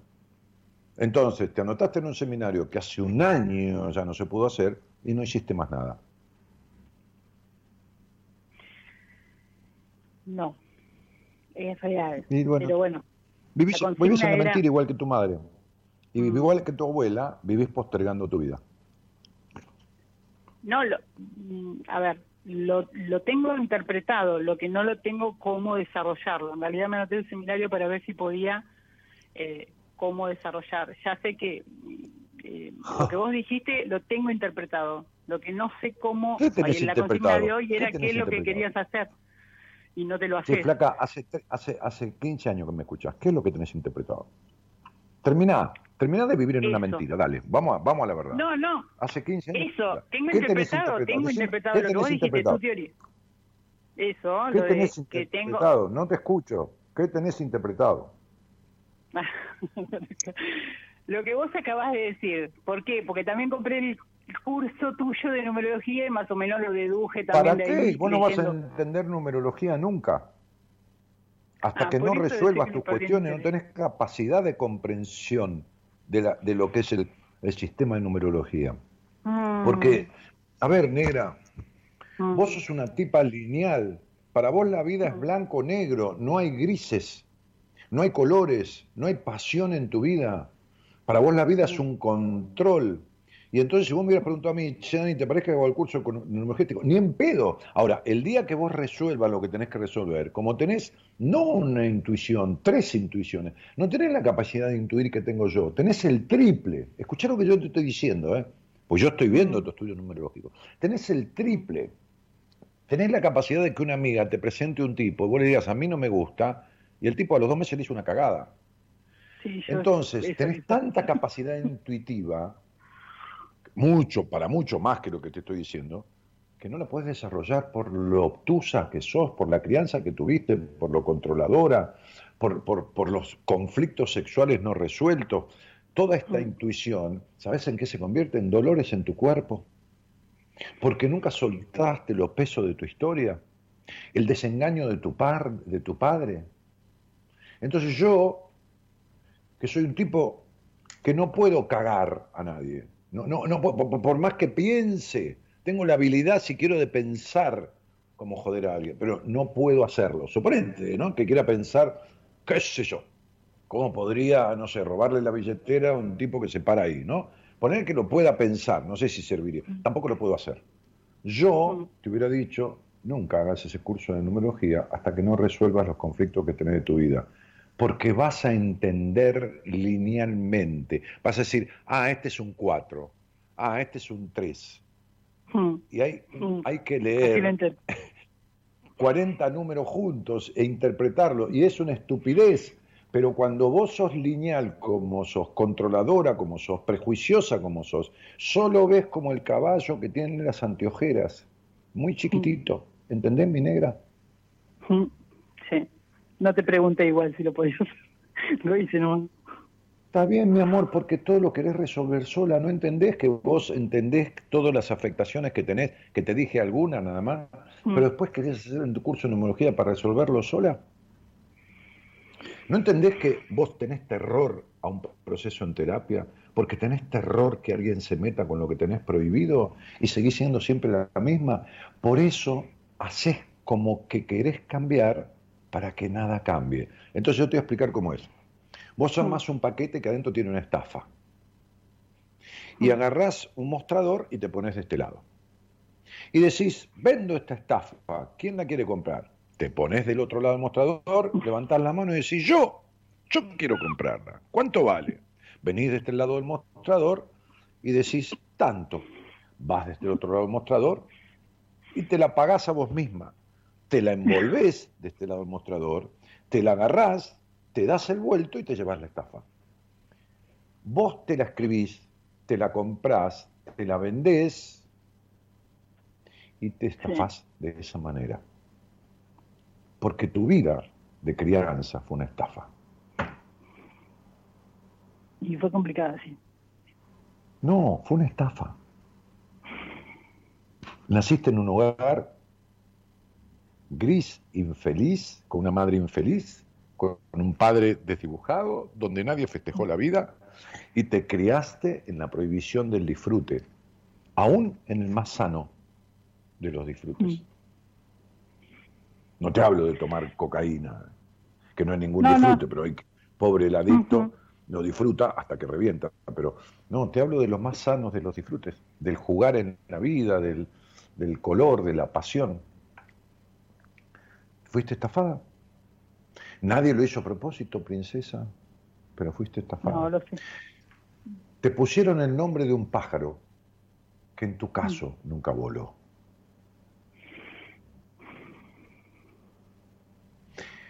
Speaker 2: Entonces, te anotaste en un seminario que hace un año ya no se pudo hacer y no hiciste más nada.
Speaker 6: No, es real.
Speaker 2: Y bueno,
Speaker 6: Pero bueno,
Speaker 2: Vivís,
Speaker 6: la
Speaker 2: vivís en la
Speaker 6: era-
Speaker 2: mentira igual que tu madre. Y
Speaker 6: Mm.
Speaker 2: igual que tu abuela, vivís postergando tu vida.
Speaker 6: no, lo, mm, a ver, lo, lo tengo interpretado, lo que no lo tengo cómo desarrollarlo. En realidad me anoté el seminario para ver si podía eh, cómo desarrollar. Ya sé que eh, lo que vos dijiste lo tengo interpretado. Lo que no sé cómo,
Speaker 2: ¿Qué tenés
Speaker 6: en la consigna de hoy
Speaker 2: ¿Qué
Speaker 6: era qué es lo que querías hacer y no te lo
Speaker 2: Sí,
Speaker 6: haces.
Speaker 2: flaca, hace, hace, hace 15 años que me escuchas. ¿Qué es lo que tenés interpretado? Terminá, terminá de vivir en una mentira, dale, vamos a, vamos a la verdad.
Speaker 6: No, no,
Speaker 2: Hace 15 años.
Speaker 6: eso, tengo
Speaker 2: ¿Qué tenés
Speaker 6: interpretado, tengo interpretado
Speaker 2: ¿qué
Speaker 6: lo que vos dijiste,
Speaker 2: interpretado?
Speaker 6: tu teoría. Eso,
Speaker 2: ¿Qué
Speaker 6: lo de
Speaker 2: tenés
Speaker 6: que tengo...
Speaker 2: interpretado? No te escucho. ¿Qué tenés interpretado?
Speaker 6: Lo que vos acabás de decir, ¿por qué? Porque también compré el curso tuyo de numerología y más o menos lo deduje también
Speaker 2: ¿Para
Speaker 6: de
Speaker 2: qué?
Speaker 6: ahí.
Speaker 2: Vos no vas a entender numerología nunca. Hasta
Speaker 6: Ah,
Speaker 2: que no resuelvas tus cuestiones, no tenés capacidad de comprensión de, la, de lo que es el, el sistema de numerología.
Speaker 6: Mm,
Speaker 2: Porque, a ver, negra,
Speaker 6: mm,
Speaker 2: vos sos una tipa lineal. Para vos la vida es blanco-negro, no hay grises, no hay colores, no hay pasión en tu vida. Para vos la vida es un control. Y entonces si vos me hubieras preguntado a mí, che, Dani, ¿te parece que hago el curso con numerologético? Ni en pedo. Ahora, el día que vos resuelvas lo que tenés que resolver, como tenés no una intuición, tres intuiciones, no tenés la capacidad de intuir que tengo yo, tenés el triple. Escuchá lo que yo te estoy diciendo, ¿eh? Pues yo estoy viendo tu estudio numerológico. Tenés el triple. Tenés la capacidad de que una amiga te presente un tipo y vos le digas, a mí no me gusta, y el tipo a los dos meses le hizo una cagada.
Speaker 6: sí,
Speaker 2: Entonces, tenés tanta capacidad intuitiva, mucho, para mucho más que lo que te estoy diciendo, que no la puedes desarrollar por lo obtusa que sos, por la crianza que tuviste, por lo controladora, por, por, por los conflictos sexuales no resueltos. Toda esta intuición, ¿sabes en qué se convierte? En dolores en tu cuerpo. Porque nunca soltaste los pesos de tu historia, el desengaño de tu, par, de tu padre. Entonces yo, que soy un tipo que no puedo cagar a nadie, no, no, no, por, por- más que piense, tengo la habilidad, si quiero, de pensar como joder a alguien, pero no puedo hacerlo. Suponente, ¿no? Que quiera pensar, qué sé yo, cómo podría, no sé, robarle la billetera a un tipo que se para ahí, ¿no? Poner que lo pueda pensar, no sé si serviría, tampoco lo puedo hacer. Yo te hubiera dicho, nunca hagas ese curso de numerología hasta que no resuelvas los conflictos que tenés de tu vida. Porque vas a entender linealmente. Vas a decir, ah, este es un 4, ah, este es un 3.
Speaker 6: Mm,
Speaker 2: Y hay,
Speaker 6: Mm.
Speaker 2: hay que leer
Speaker 6: entiendo.
Speaker 2: 40 números juntos e interpretarlo. Y es una estupidez. Pero cuando vos sos lineal, como sos controladora, como sos prejuiciosa, como sos, solo ves como el caballo que tiene las anteojeras, muy chiquitito. ¿Entendés, mi negra?
Speaker 6: Sí, no te pregunté igual si lo podías hacer. Lo hice nomás.
Speaker 2: Está bien, mi amor, porque todo lo querés resolver sola. ¿No entendés que vos entendés todas las afectaciones que tenés? Que te dije alguna nada más.
Speaker 6: Mm.
Speaker 2: Pero después querés hacer en tu curso de numerología para resolverlo sola. ¿No entendés que vos tenés terror a un proceso en terapia? Porque tenés terror que alguien se meta con lo que tenés prohibido y seguís siendo siempre la misma. Por eso haces como que querés cambiar para que nada cambie. Entonces yo te voy a explicar cómo es. Vos armás un paquete que adentro tiene una estafa. Y agarrás un mostrador y te pones de este lado. Y decís, vendo esta estafa, ¿quién la quiere comprar? Te pones del otro lado del mostrador, levantás la mano y decís, yo, yo quiero comprarla. ¿Cuánto vale? Venís de este lado del mostrador y decís, tanto. Vas desde el otro lado del mostrador y te la pagás a vos misma. Te la envolvés de este lado del mostrador, te la agarrás, te das el vuelto y te llevas la estafa. Vos te la escribís, te la comprás, te la vendés y te estafás de esa manera. Porque tu vida de crianza fue una estafa.
Speaker 6: Y fue complicada, sí.
Speaker 2: No, fue una estafa. Naciste en un hogar gris, infeliz, con una madre infeliz, con un padre desdibujado, donde nadie festejó la vida, y te criaste en la prohibición del disfrute, aún en el más sano de los disfrutes.
Speaker 6: Mm.
Speaker 2: No te hablo de tomar cocaína, que no es ningún
Speaker 6: No, no.
Speaker 2: disfrute, pero hay que- pobre el adicto
Speaker 6: Ujú.
Speaker 2: lo disfruta hasta que revienta. Pero no, te hablo de los más sanos de los disfrutes, del jugar en la vida, del, del color, de la pasión. ¿Fuiste estafada? Nadie lo hizo a propósito, princesa, pero fuiste estafada.
Speaker 6: No, lo sé.
Speaker 2: Te pusieron el nombre de un pájaro que en tu caso nunca voló.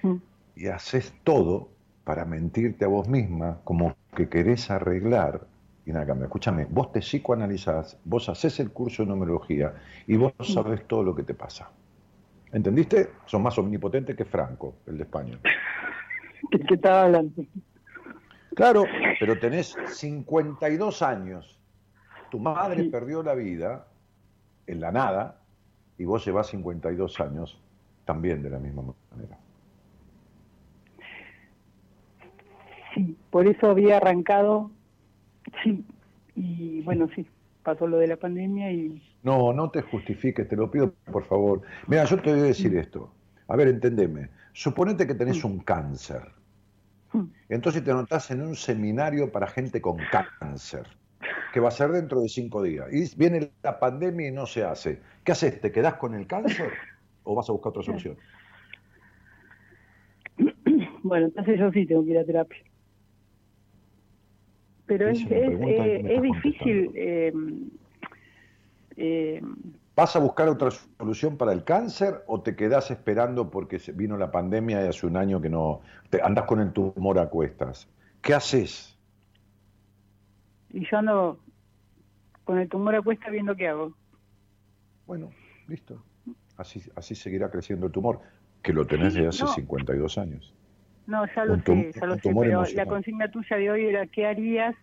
Speaker 6: Mm.
Speaker 2: Y haces todo para mentirte a vos misma, como que querés arreglar. Y nada, cambia. escúchame, vos te psicoanalizás, vos haces el curso de numerología y vos sabés todo lo que te pasa. ¿Entendiste? Son más omnipotentes que Franco, el de España.
Speaker 6: ¿Qué, qué estaba hablando?
Speaker 2: Claro, pero tenés 52 años. Tu madre
Speaker 6: Sí.
Speaker 2: perdió la vida en la nada y vos llevás 52 años también de la misma manera.
Speaker 6: Sí, por eso había arrancado, sí, y bueno, sí, pasó lo de la pandemia y
Speaker 2: No, no te justifiques, te lo pido por favor. Mira, yo te voy a decir esto. A ver, entendeme. Suponete que tenés un cáncer.
Speaker 6: Mm.
Speaker 2: Entonces te anotás en un seminario para gente con cáncer, que va a ser dentro de cinco días. Y viene la pandemia y no se hace. ¿Qué haces? ¿Te quedás con el cáncer o vas a buscar otra solución?
Speaker 6: bueno, entonces yo sí tengo que ir a terapia. Pero es,
Speaker 2: es
Speaker 6: eh, es difícil. Eh, eh,
Speaker 2: ¿Vas a buscar otra solución para el cáncer o te quedás esperando porque vino la pandemia y hace un año que no te andás con el tumor a cuestas? ¿Qué haces?
Speaker 6: y yo ando con el tumor a cuesta viendo qué hago.
Speaker 2: Bueno, listo. Así, así seguirá creciendo el tumor, que lo tenés desde hace
Speaker 6: no.
Speaker 2: 52 años.
Speaker 6: No, ya lo sé, ya lo sé, pero
Speaker 2: emocional.
Speaker 6: la consigna tuya de hoy era ¿qué harías?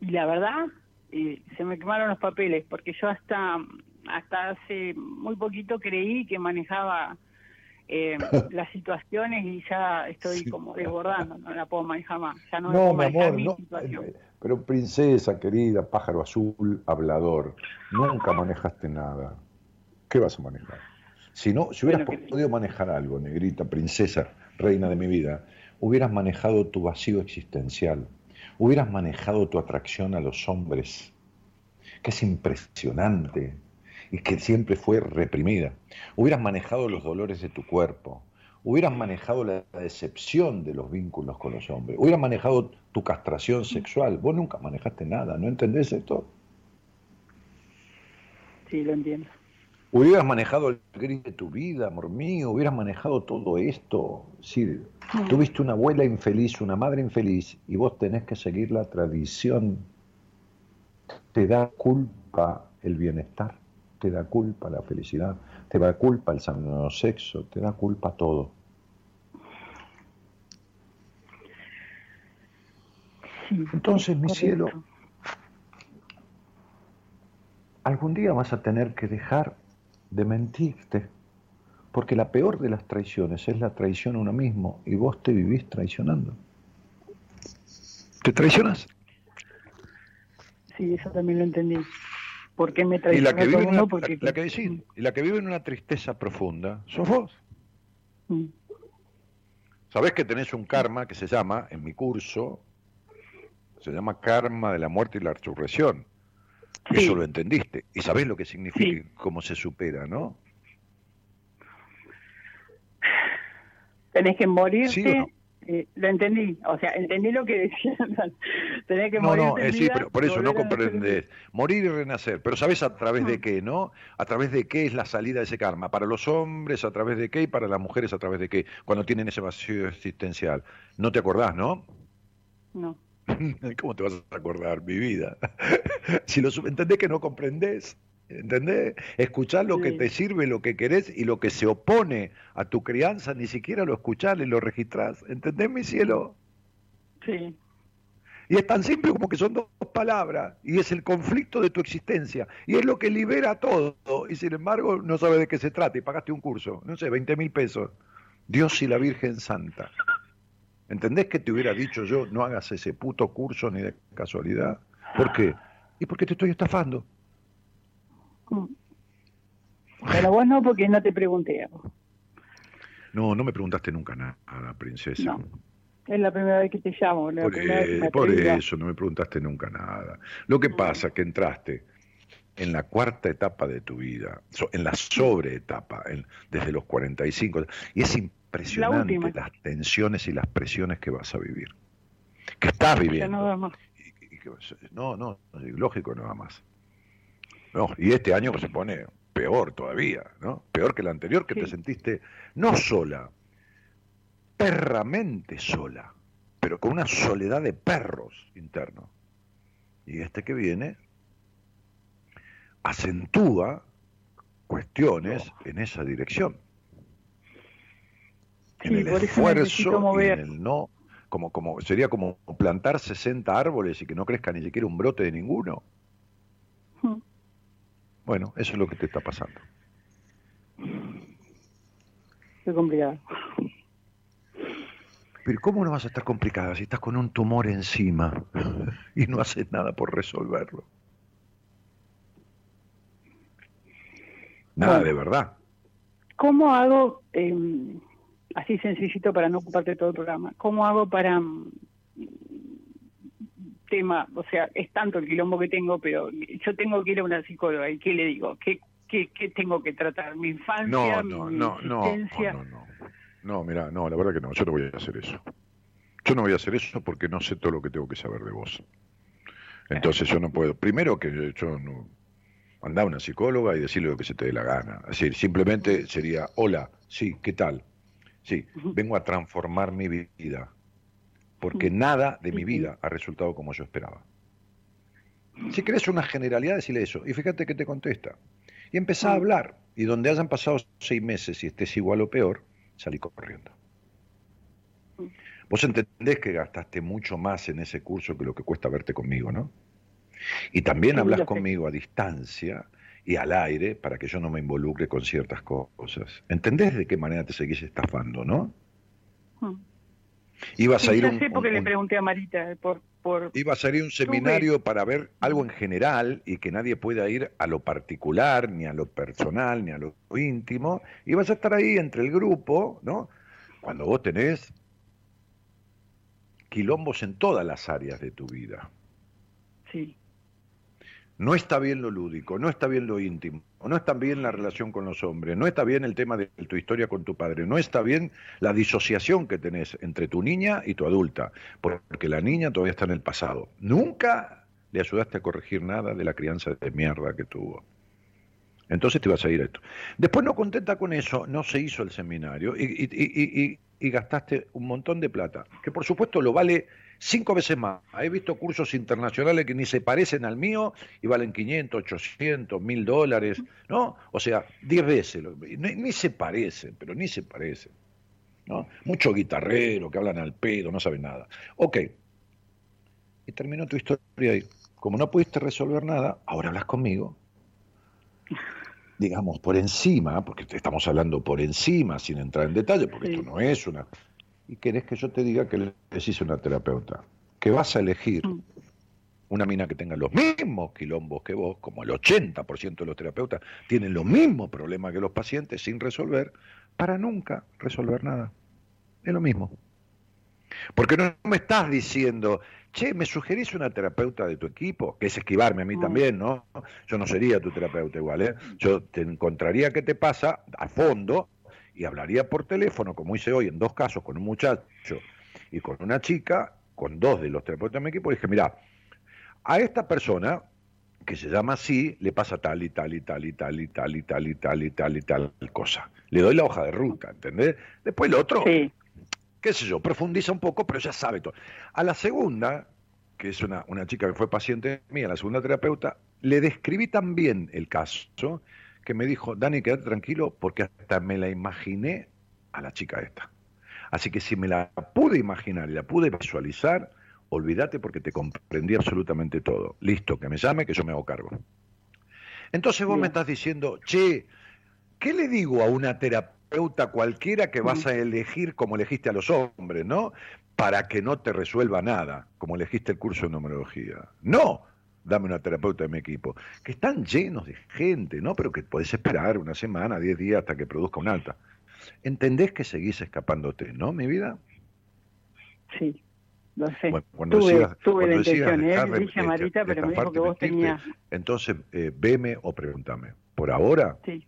Speaker 6: Y la verdad, eh, se me quemaron los papeles, porque yo hasta hasta hace muy poquito creí que manejaba eh, las situaciones y ya estoy
Speaker 2: Sí.
Speaker 6: como desbordando, no la puedo manejar más, ya no,
Speaker 2: No,
Speaker 6: puedo
Speaker 2: mi
Speaker 6: manejar
Speaker 2: amor,
Speaker 6: mi
Speaker 2: no.
Speaker 6: situación.
Speaker 2: eh, Pero princesa querida, pájaro azul, hablador, nunca manejaste nada. ¿Qué vas a manejar? Si no, si hubieras
Speaker 6: Bueno, que-
Speaker 2: podido manejar algo, negrita, princesa, reina de mi vida, hubieras manejado tu vacío existencial, hubieras manejado tu atracción a los hombres, que es impresionante y que siempre fue reprimida. Hubieras manejado los dolores de tu cuerpo, hubieras manejado la decepción de los vínculos con los hombres, hubieras manejado tu castración sexual. Vos nunca manejaste nada, ¿no entendés esto?
Speaker 6: Sí, lo entiendo.
Speaker 2: Hubieras manejado el gris de tu vida, amor mío, hubieras manejado todo esto. Sí, tuviste una abuela infeliz, una madre infeliz, y vos tenés que seguir la tradición. Te da culpa el bienestar, te da culpa la felicidad, te da culpa el sano sexo, te da culpa todo. Entonces, mi cielo, algún día vas a tener que dejar de mentirte, porque la peor de las traiciones es la traición a uno mismo y vos te vivís traicionando. ¿Te traicionas?
Speaker 6: Sí, eso también lo entendí. ¿Por qué me
Speaker 2: Y la que, vive una?
Speaker 6: Porque...
Speaker 2: la, que, sí, y la que vive en una tristeza profunda, sos vos.
Speaker 6: Mm.
Speaker 2: Sabés que tenés un karma que se llama, en mi curso, se llama karma de la muerte y la resurrección.
Speaker 6: Sí.
Speaker 2: Eso lo entendiste. Y sabés lo que significa
Speaker 6: Sí.
Speaker 2: cómo se supera, ¿no?
Speaker 6: Tenés que morirte
Speaker 2: ¿Sí o no?
Speaker 6: Eh, lo entendí, o sea, entendí lo que decía. Tenés que
Speaker 2: No,
Speaker 6: morir
Speaker 2: no, eh, sí, pero por eso no comprendes. Morir y renacer, pero ¿sabes a través de
Speaker 6: Mm.
Speaker 2: qué, no? A través de qué es la salida de ese karma. Para los hombres, a través de qué, y para las mujeres, a través de qué, cuando tienen ese vacío existencial. No te acordás, ¿no?
Speaker 6: No.
Speaker 2: ¿Cómo te vas a acordar, mi vida? si lo sub- entendés que no comprendés, ¿entendés? Escuchar lo que te sirve, lo que querés y lo que se opone a tu crianza, ni siquiera lo escuchás ni lo registrás. ¿Entendés, mi cielo?
Speaker 6: Sí.
Speaker 2: Y es tan simple como que son dos palabras, y es el conflicto de tu existencia, y es lo que libera todo, y sin embargo no sabes de qué se trata, y pagaste un curso, no sé, 20 mil pesos. Dios y la Virgen Santa. ¿Entendés que te hubiera dicho yo, no hagas ese puto curso ni de casualidad? ¿Por qué? Y porque te estoy estafando.
Speaker 6: Mm. Pero vos no, porque no te pregunté. a vos.
Speaker 2: No, no me preguntaste nunca nada, princesa.
Speaker 6: No. Es la primera vez que te llamo. La
Speaker 2: Por,
Speaker 6: primera vez que
Speaker 2: por eso no me preguntaste nunca nada. Lo que pasa es que entraste en la cuarta etapa de tu vida, en la sobreetapa, desde los 45, y es impresionante las tensiones y las presiones que vas a vivir, que estás viviendo.
Speaker 6: no vemos.
Speaker 2: Y- y que- no, no, lógico nada más. No, y este año se pone peor todavía, ¿no? Peor que el anterior, que te sentiste no sola, perramente sola, pero con una soledad de perros interno. Y este que viene acentúa cuestiones en esa dirección. En
Speaker 6: Sí,
Speaker 2: el esfuerzo y en el no, como, como sería como plantar 60 árboles y que no crezca ni siquiera un brote de ninguno.
Speaker 6: Mm.
Speaker 2: Bueno, eso es lo que te está pasando.
Speaker 6: Fue complicado.
Speaker 2: Pero ¿cómo no vas a estar complicada si estás con un tumor encima y no haces nada por resolverlo? Nada
Speaker 6: Bueno.
Speaker 2: de verdad.
Speaker 6: ¿Cómo hago, eh, así sencillito para no ocuparte todo el programa, cómo hago para mm, tema, o sea, es tanto el quilombo que tengo, pero yo tengo que ir a una psicóloga y ¿qué le digo? ¿Qué, qué, qué tengo que tratar? ¿Mi infancia?
Speaker 2: No, no,
Speaker 6: mi
Speaker 2: no, no,
Speaker 6: existencia?
Speaker 2: no, no. No, mira, no, la verdad que no, yo no voy a hacer eso. Yo no voy a hacer eso porque no sé todo lo que tengo que saber de vos. Entonces yo no puedo. Primero que yo no. A una psicóloga y decirle lo que se te dé la gana. Es decir, simplemente sería, hola, sí, ¿qué tal? Sí, vengo a transformar mi vida. Porque nada de mi vida ha resultado como yo esperaba. Si querés una generalidad, decirle eso. Y fíjate que te contesta. Y empezá a hablar. Y donde hayan pasado seis meses y estés igual o peor, salí corriendo. Vos entendés que gastaste mucho más en ese curso que lo que cuesta verte conmigo, ¿no? Y también hablas conmigo a distancia y al aire para que yo no me involucre con ciertas cosas. ¿Entendés de qué manera te seguís estafando, no?
Speaker 6: Mm.
Speaker 2: Ibas
Speaker 6: Sí,
Speaker 2: a ir
Speaker 6: ya
Speaker 2: un-
Speaker 6: sé porque
Speaker 2: un-
Speaker 6: le
Speaker 2: un-
Speaker 6: pregunté a Marita, eh, por, por
Speaker 2: Iba a salir un seminario para ver algo en general y que nadie pueda ir a lo particular, ni a lo personal, ni a lo íntimo. Y vas a estar ahí entre el grupo, ¿no? Cuando vos tenés quilombos en todas las áreas de tu vida.
Speaker 6: sí,
Speaker 2: No está bien lo lúdico, no está bien lo íntimo, no está bien la relación con los hombres, no está bien el tema de tu historia con tu padre, no está bien la disociación que tenés entre tu niña y tu adulta, porque la niña todavía está en el pasado. Nunca le ayudaste a corregir nada de la crianza de mierda que tuvo. Entonces te vas a ir esto. Después no contenta con eso, no se hizo el seminario y gastaste un montón de plata, que por supuesto lo vale cinco veces más. He visto cursos internacionales que ni se parecen al mío y valen 500, 800, 1000 dólares, ¿no? O sea, 10 veces. Ni, ni se parecen, pero ni se parecen. ¿no? Mucho guitarrero que hablan al pedo, no saben nada. Ok. Y terminó tu historia ahí. Como no pudiste resolver nada, ahora hablas conmigo digamos, por encima, porque te estamos hablando por encima, sin entrar en detalle, porque
Speaker 6: Sí.
Speaker 2: esto no es una... Y querés que yo te diga que le decís a una terapeuta, que vas a elegir
Speaker 6: Mm.
Speaker 2: una mina que tenga los mismos quilombos que vos, como el 80% de los terapeutas tienen los mismos problemas que los pacientes sin resolver, para nunca resolver nada. Es lo mismo. Porque no me estás diciendo, che, ¿me sugerís una terapeuta de tu equipo? Que es esquivarme a mí
Speaker 6: Mm.
Speaker 2: también, ¿no? Yo no sería tu terapeuta igual, ¿eh? Yo te encontraría qué te pasa a fondo y hablaría por teléfono, como hice hoy en dos casos con un muchacho Y con una chica, con dos de los terapeutas de mi equipo, dije, mira, a esta persona que se llama así, le pasa tal y tal y tal y tal y tal y tal y tal y tal y tal cosa. Le doy la hoja de ruta, ¿entendés? Después el otro, qué sé yo, profundiza un poco, pero ya sabe todo. A la segunda, que es una, una chica que fue paciente mía, la segunda terapeuta, le describí también el caso que me dijo, Dani, quédate tranquilo porque hasta me la imaginé a la chica esta. Así que si me la pude imaginar y la pude visualizar, olvídate porque te comprendí absolutamente todo. Listo, que me llame, que yo me hago cargo. Entonces vos me estás diciendo, che, ¿qué le digo a una terapeuta cualquiera que vas a elegir como elegiste a los hombres, ¿no? Para que no te resuelva nada, como elegiste el curso de numerología. No, dame una terapeuta de mi equipo, que están llenos de gente, ¿no? Pero que podés esperar una semana, diez días hasta que produzca un alta. ¿Entendés que seguís escapándote, no, mi vida?
Speaker 6: Sí, lo sé. cuando tuve, tuve la intención, ¿eh? dije a Marita, pero me dijo que vos tenías...
Speaker 2: Entonces, eh, veme o pregúntame. Por ahora,
Speaker 6: sí.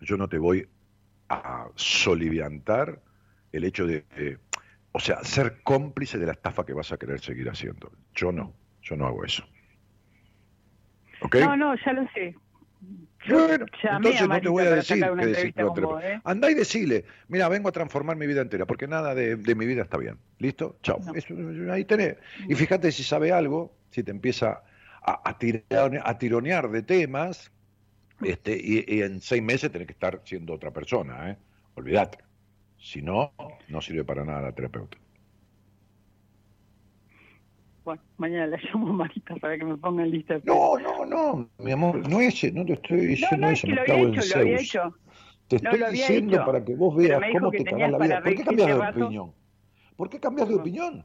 Speaker 2: yo no te voy a soliviantar el hecho de, o sea, ser cómplice de la estafa que vas a querer seguir haciendo. Yo no, yo no hago eso.
Speaker 6: No, no, ya lo sé.
Speaker 2: bueno, entonces no te voy a decir que decir ¿eh? Andá y decile, mira, vengo a transformar mi vida entera, porque nada de, mi vida está bien. ¿Listo? Chao. ahí tenés. Y fíjate si sabe algo, si te empieza a, a, tironear de temas, este, y, en seis meses tenés que estar siendo otra persona, ¿eh? Olvídate. Si no, no sirve para nada la terapeuta.
Speaker 6: Bueno, mañana le llamo a Marita para que me ponga en lista.
Speaker 2: No, no, no, mi amor, no es, no te estoy diciendo eso, me cago en Zeus. Te estoy diciendo para que vos veas cómo te cagas la vida. ¿Por qué cambias de opinión? ¿Por qué cambias de opinión?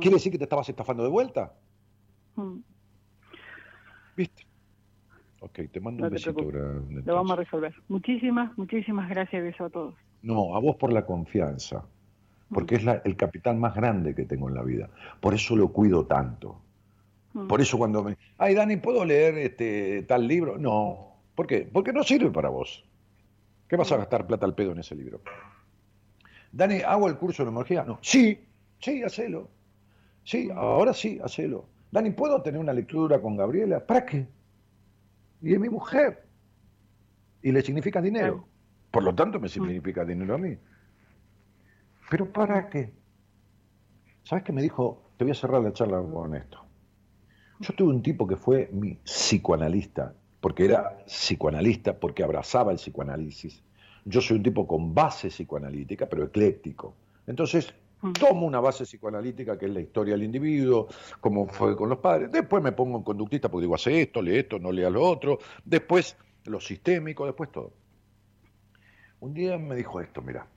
Speaker 2: ¿Quiere decir que te estabas estafando de vuelta? Mm. ¿Viste? Ok, te mando un besito grande.
Speaker 6: Lo vamos a resolver. Muchísimas, muchísimas gracias, beso a todos.
Speaker 2: No, a vos por la confianza porque es el capital más grande que tengo en la vida. Por eso lo cuido tanto. Mm. Por eso cuando me... Ay, Dani, ¿puedo leer este tal libro? No. ¿Por qué? Porque no sirve para vos. ¿Qué vas a mm. gastar plata al pedo en ese libro? Dani, ¿hago el curso de numerología? No. Sí, sí, hacelo. Sí, mm. ahora sí, hacelo. Dani, ¿puedo tener una lectura con Gabriela? ¿Para qué? Y es mi mujer. Y le significa dinero. Por lo tanto, me significa dinero a mí. ¿Pero para qué? ¿Sabes qué me dijo? Te voy a cerrar la charla con esto. Yo tuve un tipo que fue mi psicoanalista, porque era psicoanalista, porque abrazaba el psicoanálisis. Yo soy un tipo con base psicoanalítica, pero ecléctico. Entonces, mm. tomo una base psicoanalítica que es la historia del individuo, cómo fue con los padres. Después me pongo en conductista porque digo, hace esto, lee esto, no lea lo otro. Después lo sistémico, después todo. Un día me dijo esto, mira,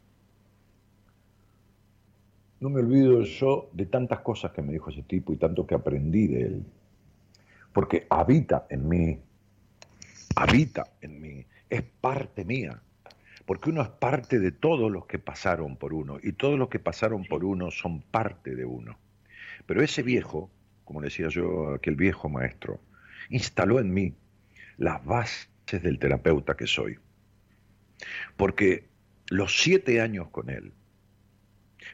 Speaker 2: no me olvido yo de tantas cosas que me dijo ese tipo y tanto que aprendí de él. Porque habita en mí, habita en mí, es parte mía. Porque uno es parte de todos los que pasaron por uno y todos los que pasaron por uno son parte de uno. Pero ese viejo, como decía yo, aquel viejo maestro, instaló en mí las bases del terapeuta que soy. Porque los siete años con él,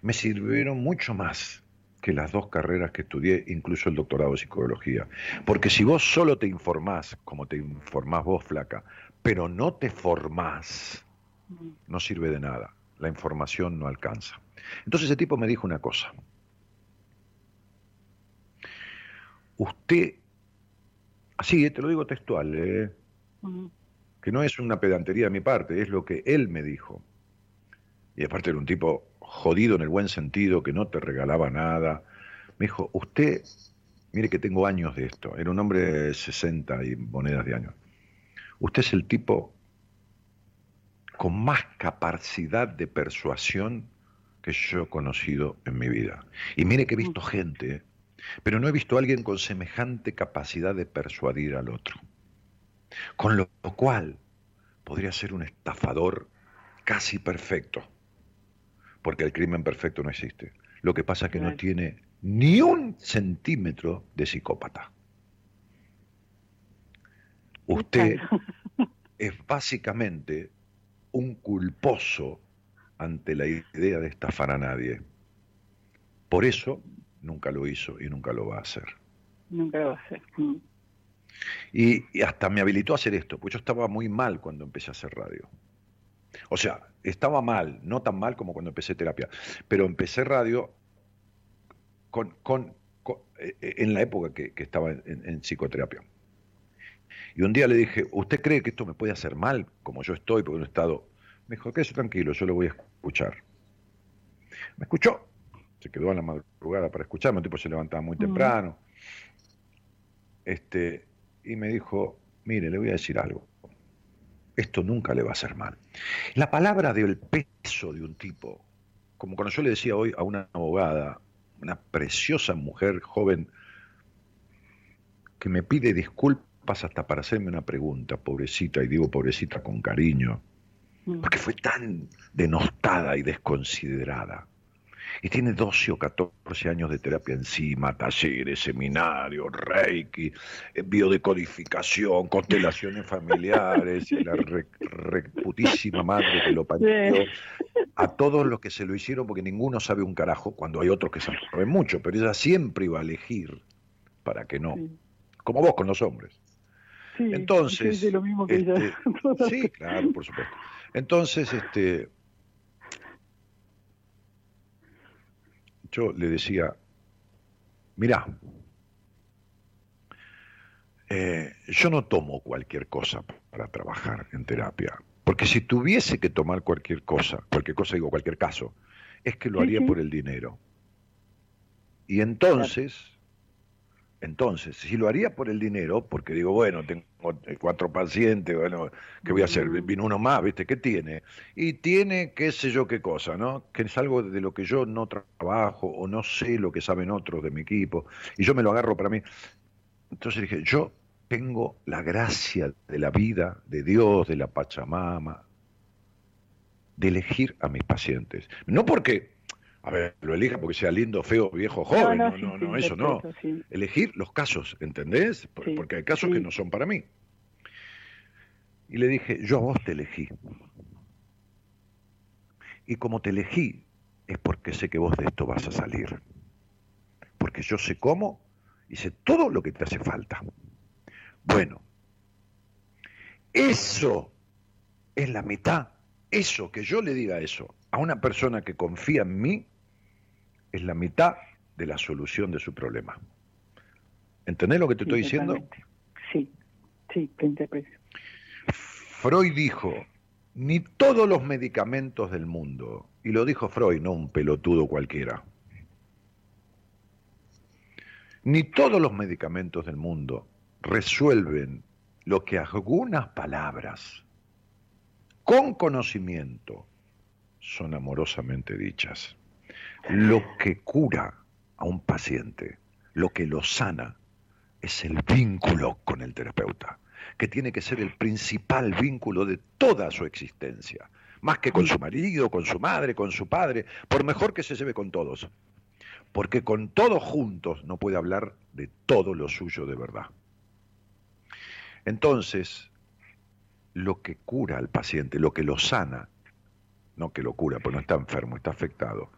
Speaker 2: me sirvieron mucho más que las dos carreras que estudié, incluso el doctorado de psicología. Porque si vos solo te informás, como te informás vos, flaca, pero no te formás, no sirve de nada. La información no alcanza. Entonces ese tipo me dijo una cosa. Usted, así, eh, te lo digo textual, eh, que no es una pedantería de mi parte, es lo que él me dijo. Y aparte era un tipo jodido en el buen sentido, que no te regalaba nada. Me dijo, usted, mire que tengo años de esto, era un hombre de 60 y monedas de años. Usted es el tipo con más capacidad de persuasión que yo he conocido en mi vida. Y mire que he visto gente, pero no he visto a alguien con semejante capacidad de persuadir al otro. Con lo cual podría ser un estafador casi perfecto porque el crimen perfecto no existe. Lo que pasa es que no tiene ni un centímetro de psicópata. Usted es básicamente un culposo ante la idea de estafar a nadie. Por eso nunca lo hizo y nunca lo va a hacer.
Speaker 6: Nunca lo va a hacer. Mm.
Speaker 2: Y, hasta me habilitó a hacer esto, pues yo estaba muy mal cuando empecé a hacer radio. O sea, estaba mal, no tan mal como cuando empecé terapia, pero empecé radio con, con, eh, en la época que, estaba en, psicoterapia. Y un día le dije, ¿usted cree que esto me puede hacer mal como yo estoy? Porque no he estado... Me dijo, quédese tranquilo, yo lo voy a escuchar. Me escuchó, se quedó a la madrugada para escucharme, un tipo se levantaba muy temprano. Este, y me dijo, mire, le voy a decir algo. Esto nunca le va a hacer mal. La palabra del peso de un tipo, como cuando yo le decía hoy a una abogada, una preciosa mujer joven, que me pide disculpas hasta para hacerme una pregunta, pobrecita, y digo pobrecita con cariño, mm. porque fue tan denostada y desconsiderada y tiene 12 o 14 años de terapia encima, talleres, seminarios, reiki, eh, biodecodificación, constelaciones familiares, la reputísima madre que lo parió, a todos los que se lo hicieron, porque ninguno sabe un carajo, cuando hay otros que saben mucho, pero ella siempre iba a elegir para que no, como vos con los hombres. Entonces,
Speaker 6: lo mismo que
Speaker 2: este, sí, claro, por supuesto. Entonces, este, yo le decía, mirá, eh, yo no tomo cualquier cosa para trabajar en terapia, porque si tuviese que tomar cualquier cosa, cualquier cosa digo cualquier caso, es que lo haría por el dinero. Y entonces, entonces, si lo haría por el dinero, porque digo, bueno, tengo cuatro pacientes, bueno, ¿qué voy a hacer? Vino uno más, ¿viste? ¿Qué tiene? Y tiene qué sé yo qué cosa, ¿no? Que es algo de lo que yo no trabajo o no sé lo que saben otros de mi equipo, y yo me lo agarro para mí. Entonces dije, yo tengo la gracia de la vida, de Dios, de la Pachamama, de elegir a mis pacientes. No porque a ver, lo elija porque sea lindo, feo, viejo, joven, no, no, no, eso no. Elegir los casos, ¿entendés? Porque hay casos que no son para mí. Y le dije, yo a vos te elegí. Y como te elegí, es porque sé que vos de esto vas a salir. Porque yo sé cómo y sé todo lo que te hace falta. Bueno, eso es la mitad. Eso, que yo le diga eso a una persona que confía en mí, es la mitad de la solución de su problema. ¿Entendés lo que te estoy diciendo?
Speaker 6: Sí, sí, te interpreto.
Speaker 2: Freud dijo, ni todos los medicamentos del mundo, y lo dijo Freud, no un pelotudo cualquiera, ni todos los medicamentos del mundo resuelven lo que algunas palabras, con conocimiento, son amorosamente dichas. Lo que cura a un paciente, lo que lo sana, es el vínculo con el terapeuta, que tiene que ser el principal vínculo de toda su existencia, más que con su marido, con su madre, con su padre, por mejor que se lleve con todos, porque con todos juntos no puede hablar de todo lo suyo de verdad. Entonces, lo que cura al paciente, lo que lo sana, no que lo cura, pues no está enfermo, está afectado,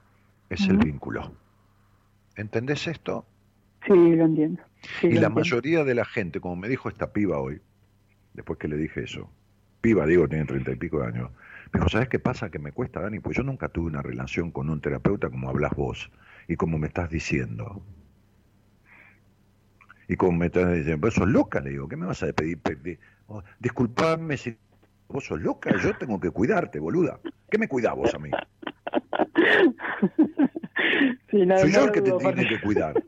Speaker 2: es el vínculo. ¿Entendés esto?
Speaker 6: Sí, lo entiendo. y
Speaker 2: la mayoría de la gente, como me dijo esta piba hoy, después que le dije eso, piba, digo, tiene treinta y pico de años, me dijo, ¿sabes qué pasa? Que me cuesta, Dani, pues yo nunca tuve una relación con un terapeuta como hablas vos y como me estás diciendo. Y como me estás diciendo, vos sos loca, le digo, ¿qué me vas a pedir? Oh, disculpame si Vos sos loca, yo tengo que cuidarte, boluda. ¿Qué me cuidás vos a mí? Soy yo el que te tiene que cuidar.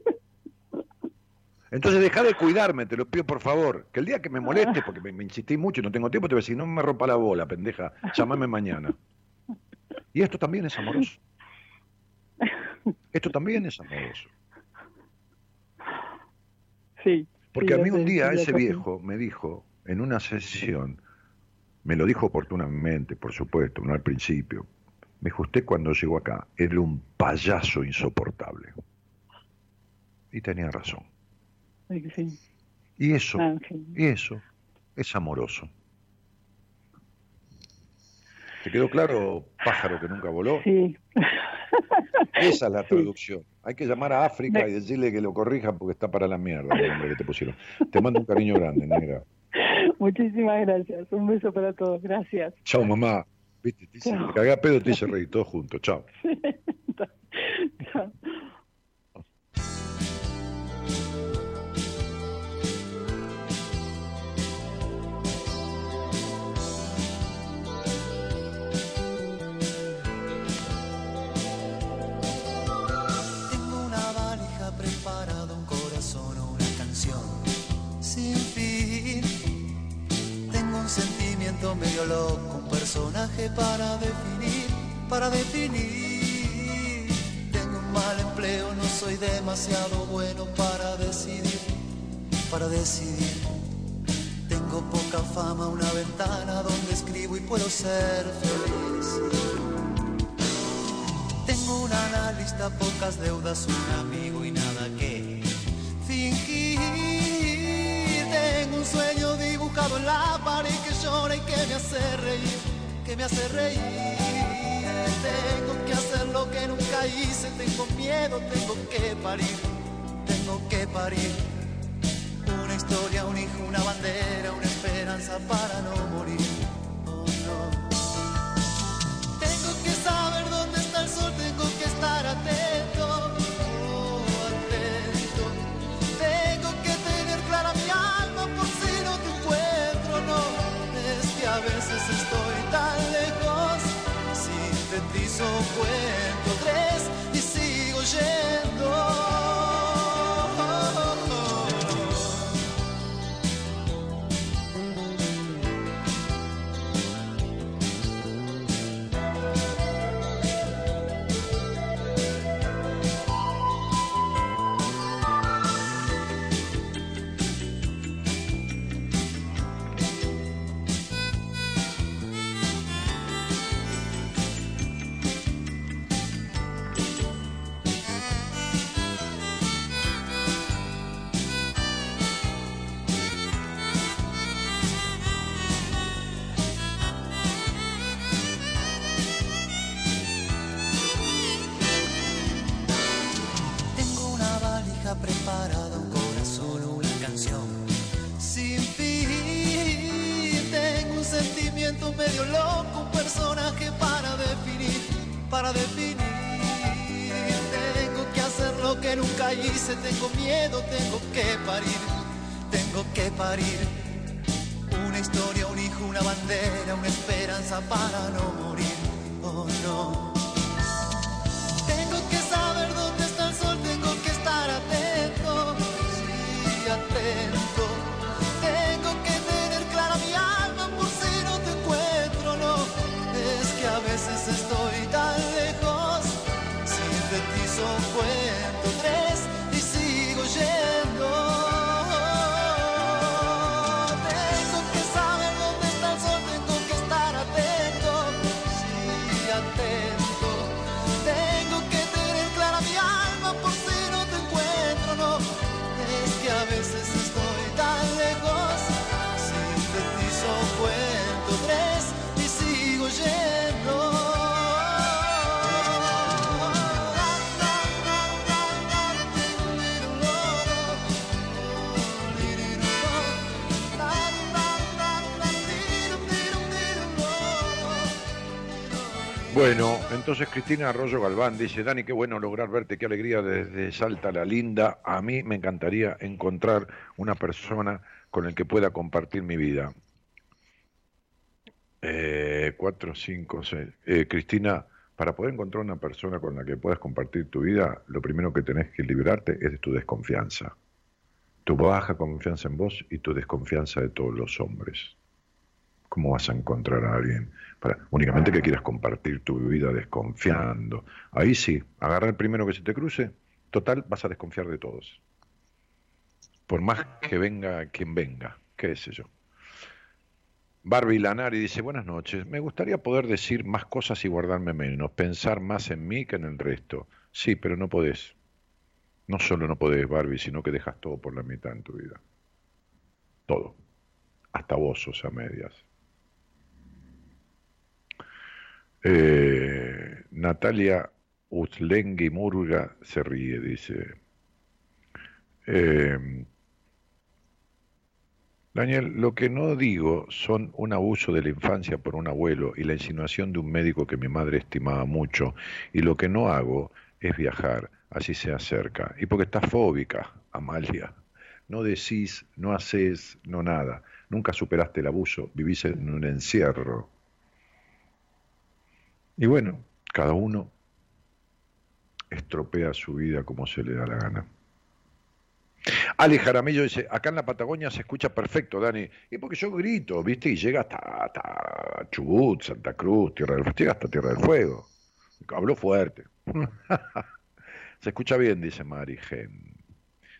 Speaker 2: Entonces deja de cuidarme, te lo pido por favor. Que el día que me moleste, porque me, insistí mucho y no tengo tiempo, te voy a decir, no me rompa la bola, pendeja, llámame mañana. Y esto también es amoroso. Esto también es amoroso.
Speaker 6: Sí.
Speaker 2: Porque a mí un día ese viejo me dijo en una sesión, me lo dijo oportunamente, por supuesto, no al principio. Me dijo, usted cuando llegó acá era un payaso insoportable. Y tenía razón. Y eso, ah, y eso es amoroso. ¿Te quedó claro, pájaro que nunca voló?
Speaker 6: Sí.
Speaker 2: Esa es la traducción. Hay que llamar a África y decirle que lo corrija porque está para la mierda el nombre que te pusieron. Te mando un cariño grande, negra.
Speaker 6: Muchísimas gracias. Un beso para todos. Gracias.
Speaker 2: Chao, mamá. Viste, te, hice, te a pedo, te hice reír, todos juntos. Chao.
Speaker 6: Chao.
Speaker 7: Sentimiento medio loco, un personaje para definir, para definir. Tengo un mal empleo, no soy demasiado bueno para decidir, para decidir. Tengo poca fama, una ventana donde escribo y puedo ser feliz. Tengo una analista, pocas deudas, un amigo y nada que un sueño dibujado en la pared que llora y que me hace reír, que me hace reír. Tengo que hacer lo que nunca hice, tengo miedo, tengo que parir, tengo que parir. Una historia, un hijo, una bandera, una esperanza para no estoy tan lejos, sintetizo, cuento tres y sigo yendo.
Speaker 2: Entonces Cristina Arroyo Galván dice, Dani, qué bueno lograr verte, qué alegría desde Salta la Linda. A mí me encantaría encontrar una persona con el que pueda compartir mi vida. Eh, cuatro, cinco, seis. Eh, Cristina, para poder encontrar una persona con la que puedas compartir tu vida, lo primero que tenés que librarte es de tu desconfianza. Tu baja confianza en vos y tu desconfianza de todos los hombres. ¿Cómo vas a encontrar a alguien? Únicamente que quieras compartir tu vida desconfiando. Ahí sí, agarra el primero que se te cruce. Total, vas a desconfiar de todos. Por más que venga quien venga, qué sé yo. Barbie Lanari dice, buenas noches, me gustaría poder decir más cosas y guardarme menos, pensar más en mí que en el resto. Sí, pero no podés. No solo no podés, Barbie, sino que dejas todo por la mitad en tu vida. Todo. Hasta vos, o sea, medias. Eh, Natalia Utlengui Murga se ríe, dice. Eh, Daniel, lo que no digo son un abuso de la infancia por un abuelo y la insinuación de un médico que mi madre estimaba mucho. Y lo que no hago es viajar, así se acerca. Y porque estás fóbica, Amalia. No decís, no haces, no nada. Nunca superaste el abuso, vivís en un encierro. Y bueno, cada uno estropea su vida como se le da la gana. Ale Jaramillo dice, acá en la Patagonia se escucha perfecto, Dani. Y porque yo grito, ¿viste? Y llega hasta, Chubut, Santa Cruz, Tierra del, llega hasta Tierra del Fuego. Habló fuerte. se escucha bien, dice Mari Gen.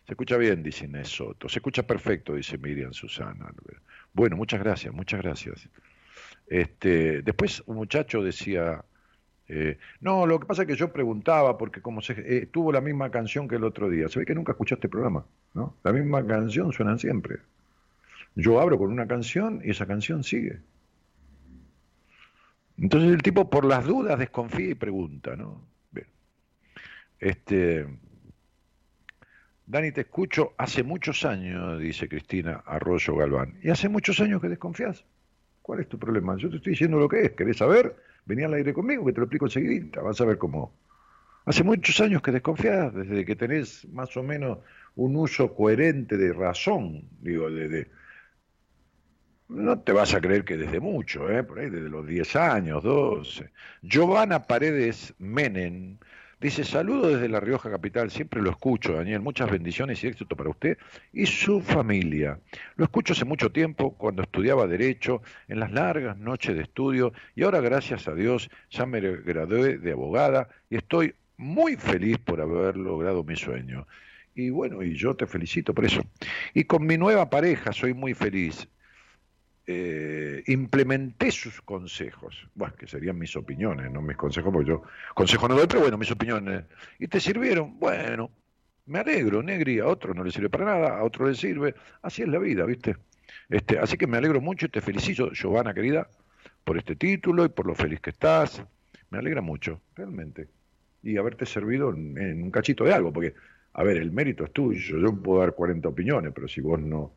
Speaker 2: Se escucha bien, dice Inés Soto. Se escucha perfecto, dice Miriam Susana. Bueno, muchas gracias, muchas gracias. Este, después un muchacho decía, eh, no, lo que pasa es que yo preguntaba, porque como se, eh, tuvo la misma canción que el otro día, se ve que nunca escuchaste el programa, ¿no? La misma canción suena siempre. Yo abro con una canción y esa canción sigue. Entonces el tipo por las dudas desconfía y pregunta, ¿no? Este, Dani, te escucho hace muchos años, dice Cristina Arroyo Galván, y hace muchos años que desconfías. ¿Cuál es tu problema? Yo te estoy diciendo lo que es, ¿querés saber? Vení al aire conmigo, que te lo explico enseguida, vas a ver cómo. Hace muchos años que desconfías, desde que tenés más o menos un uso coherente de razón, digo, de, no te vas a creer que desde mucho, ¿eh? por ahí desde los 10 años, 12. Giovanna Paredes Menem Dice, saludo desde La Rioja Capital, siempre lo escucho, Daniel, muchas bendiciones y éxito para usted y su familia. Lo escucho hace mucho tiempo, cuando estudiaba Derecho, en las largas noches de estudio, y ahora, gracias a Dios, ya me gradué de abogada y estoy muy feliz por haber logrado mi sueño. Y bueno, y yo te felicito por eso. Y con mi nueva pareja soy muy feliz. Eh, implementé sus consejos, bueno, que serían mis opiniones, no mis consejos, porque yo consejo no doy, pero bueno, mis opiniones, y te sirvieron, bueno, me alegro, Negri, a otro no le sirve para nada, a otro le sirve, así es la vida, ¿viste? Este, así que me alegro mucho y te felicito, Giovanna querida, por este título y por lo feliz que estás, me alegra mucho, realmente, y haberte servido en, en un cachito de algo, porque, a ver, el mérito es tuyo, yo puedo dar 40 opiniones, pero si vos no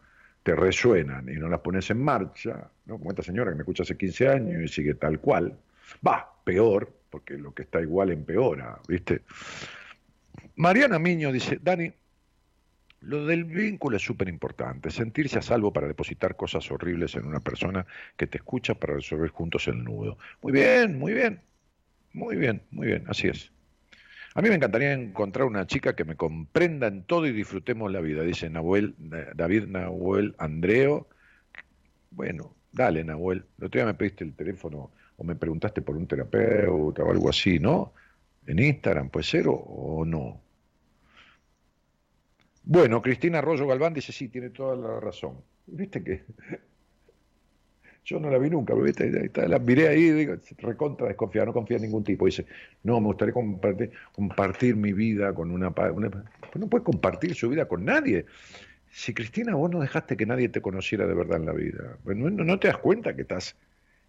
Speaker 2: te resuenan y no las pones en marcha, ¿no? como esta señora que me escucha hace 15 años y sigue tal cual, va, peor, porque lo que está igual empeora, ¿viste? Mariana Miño dice, Dani, lo del vínculo es súper importante, sentirse a salvo para depositar cosas horribles en una persona que te escucha para resolver juntos el nudo. Muy bien, muy bien, muy bien, muy bien, así es. A mí me encantaría encontrar una chica que me comprenda en todo y disfrutemos la vida, dice Nahuel, David Nahuel Andreo. Bueno, dale Nahuel. El otro día me pediste el teléfono o me preguntaste por un terapeuta o algo así, ¿no? En Instagram, ¿puede ser o, no? Bueno, Cristina Arroyo Galván dice, sí, tiene toda la razón. ¿Viste que yo no la vi nunca, la miré ahí, digo, recontra desconfiada, no confía en ningún tipo. Dice, no, me gustaría compartir, compartir mi vida con una, una... Pues no puedes compartir su vida con nadie. Si Cristina, vos no dejaste que nadie te conociera de verdad en la vida, pues no, no te das cuenta que estás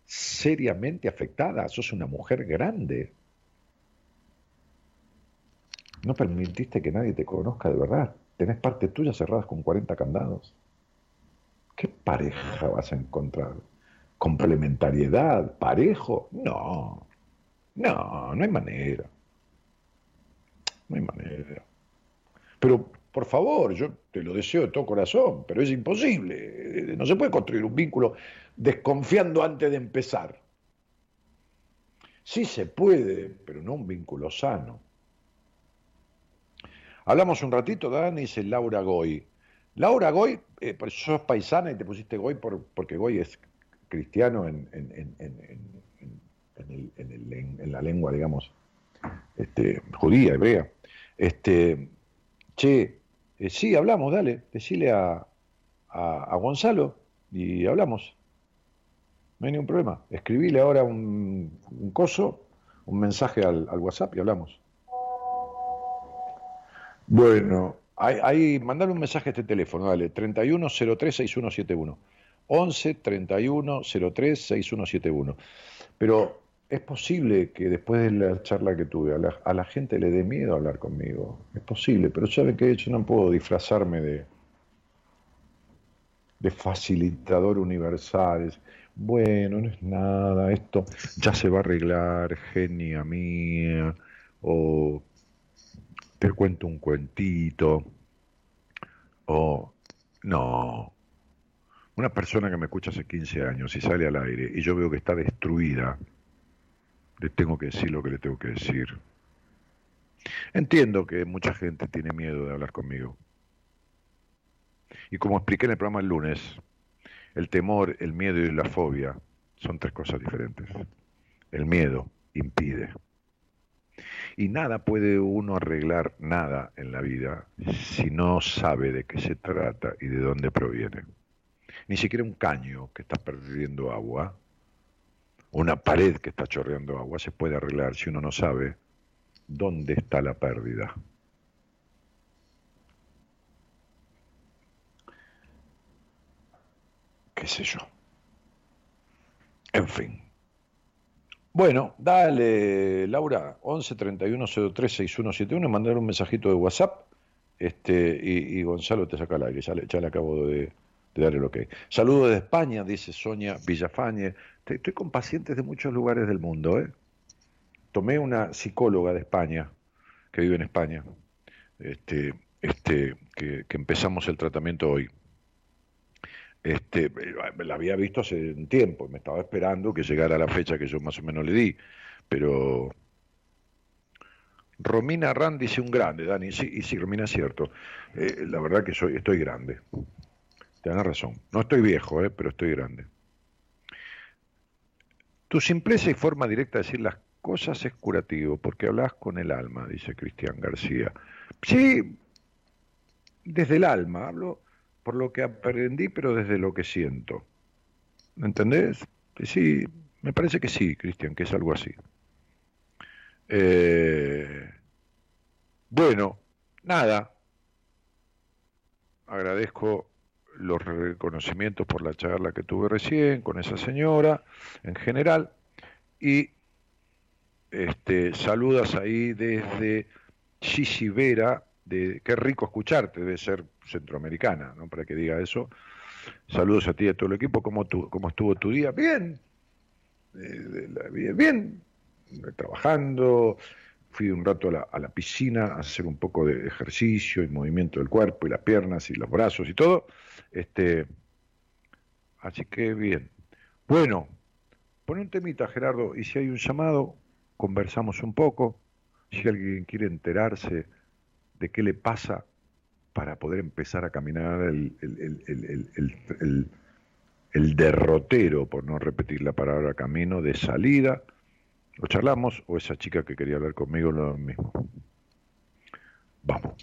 Speaker 2: seriamente afectada, sos una mujer grande. No permitiste que nadie te conozca de verdad. Tenés partes tuyas cerradas con 40 candados. ¿Qué pareja vas a encontrar? Complementariedad, parejo. No, no, no hay manera. No hay manera. Pero, por favor, yo te lo deseo de todo corazón, pero es imposible. No se puede construir un vínculo desconfiando antes de empezar. Sí se puede, pero no un vínculo sano. Hablamos un ratito, Dani, dice Laura Goy. Laura Goy, eh, por eso sos paisana y te pusiste Goy por, porque Goy es cristiano en, la lengua, digamos, este, judía, hebrea. Este, che, eh, sí, hablamos, dale, decile a, a, Gonzalo y hablamos. No hay ningún problema. Escribile ahora un, un coso, un mensaje al, WhatsApp y hablamos. Bueno, ahí, ahí mandale un mensaje a este teléfono, dale, 31036171. 11 31 03 6171. Pero es posible que después de la charla que tuve a la, gente le dé miedo hablar conmigo. Es posible, pero ¿sabe qué? Yo no puedo disfrazarme de, de facilitador universal. Bueno, no es nada, esto ya se va a arreglar, genia mía, o te cuento un cuentito, o no. Una persona que me escucha hace 15 años y sale al aire y yo veo que está destruida, le tengo que decir lo que le tengo que decir. Entiendo que mucha gente tiene miedo de hablar conmigo. Y como expliqué en el programa el lunes, el temor, el miedo y la fobia son tres cosas diferentes. El miedo impide. Y nada puede uno arreglar nada en la vida si no sabe de qué se trata y de dónde proviene. Ni siquiera un caño que está perdiendo agua una pared que está chorreando agua se puede arreglar si uno no sabe dónde está la pérdida. ¿Qué sé yo? En fin. Bueno, dale, Laura, 11 31 03 6171, mandar un mensajito de WhatsApp este, y, Gonzalo te saca el aire, ya le acabo de, de dar el ok. Saludos de España, dice Sonia Villafañe. Estoy con pacientes de muchos lugares del mundo. ¿eh? Tomé una psicóloga de España, que vive en España, este, este, que, empezamos el tratamiento hoy. Este, la había visto hace un tiempo, me estaba esperando que llegara la fecha que yo más o menos le di, pero Romina Rand dice un grande, Dani, sí, y sí, Romina es cierto. Eh, la verdad que soy, estoy grande. Tienes razón. No estoy viejo, eh, pero estoy grande. Tu simpleza y forma directa de decir las cosas es curativo, porque hablas con el alma, dice Cristian García. Sí, desde el alma, hablo por lo que aprendí, pero desde lo que siento. ¿Me entendés? Sí, me parece que sí, Cristian, que es algo así. Eh, bueno, nada. Agradezco los reconocimientos por la charla que tuve recién con esa señora en general y este, saludas ahí desde Vera de qué rico escucharte, debe ser centroamericana, ¿no? Para que diga eso. Saludos a ti y a todo el equipo, ¿cómo, tu, cómo estuvo tu día? Bien, bien, bien, trabajando, fui un rato a la, piscina a hacer un poco de ejercicio y movimiento del cuerpo y las piernas y los brazos y todo, este, así que bien. Bueno, pon un temita, Gerardo, y si hay un llamado, conversamos un poco. Si alguien quiere enterarse de qué le pasa para poder empezar a caminar el derrotero, por no repetir la palabra camino, de salida, lo charlamos, o esa chica que quería hablar conmigo lo mismo. Vamos.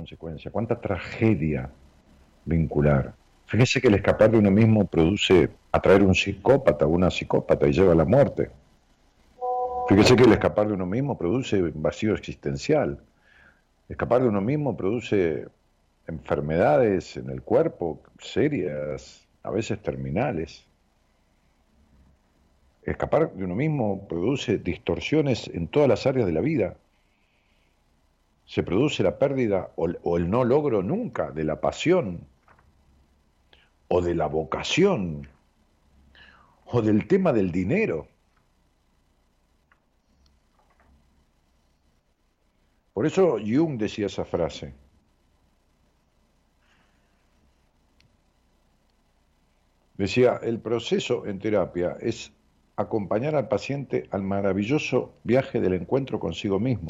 Speaker 2: Consecuencia, cuánta tragedia vincular. Fíjese que el escapar de uno mismo produce atraer un psicópata o una psicópata y lleva a la muerte. Fíjese que el escapar de uno mismo produce vacío existencial. Escapar de uno mismo produce enfermedades en el cuerpo serias, a veces terminales. Escapar de uno mismo produce distorsiones en todas las áreas de la vida. Se produce la pérdida o, el no logro nunca de la pasión, o de la vocación, o del tema del dinero. Por eso Jung decía esa frase. Decía, el proceso en terapia es acompañar al paciente al maravilloso viaje del encuentro consigo mismo.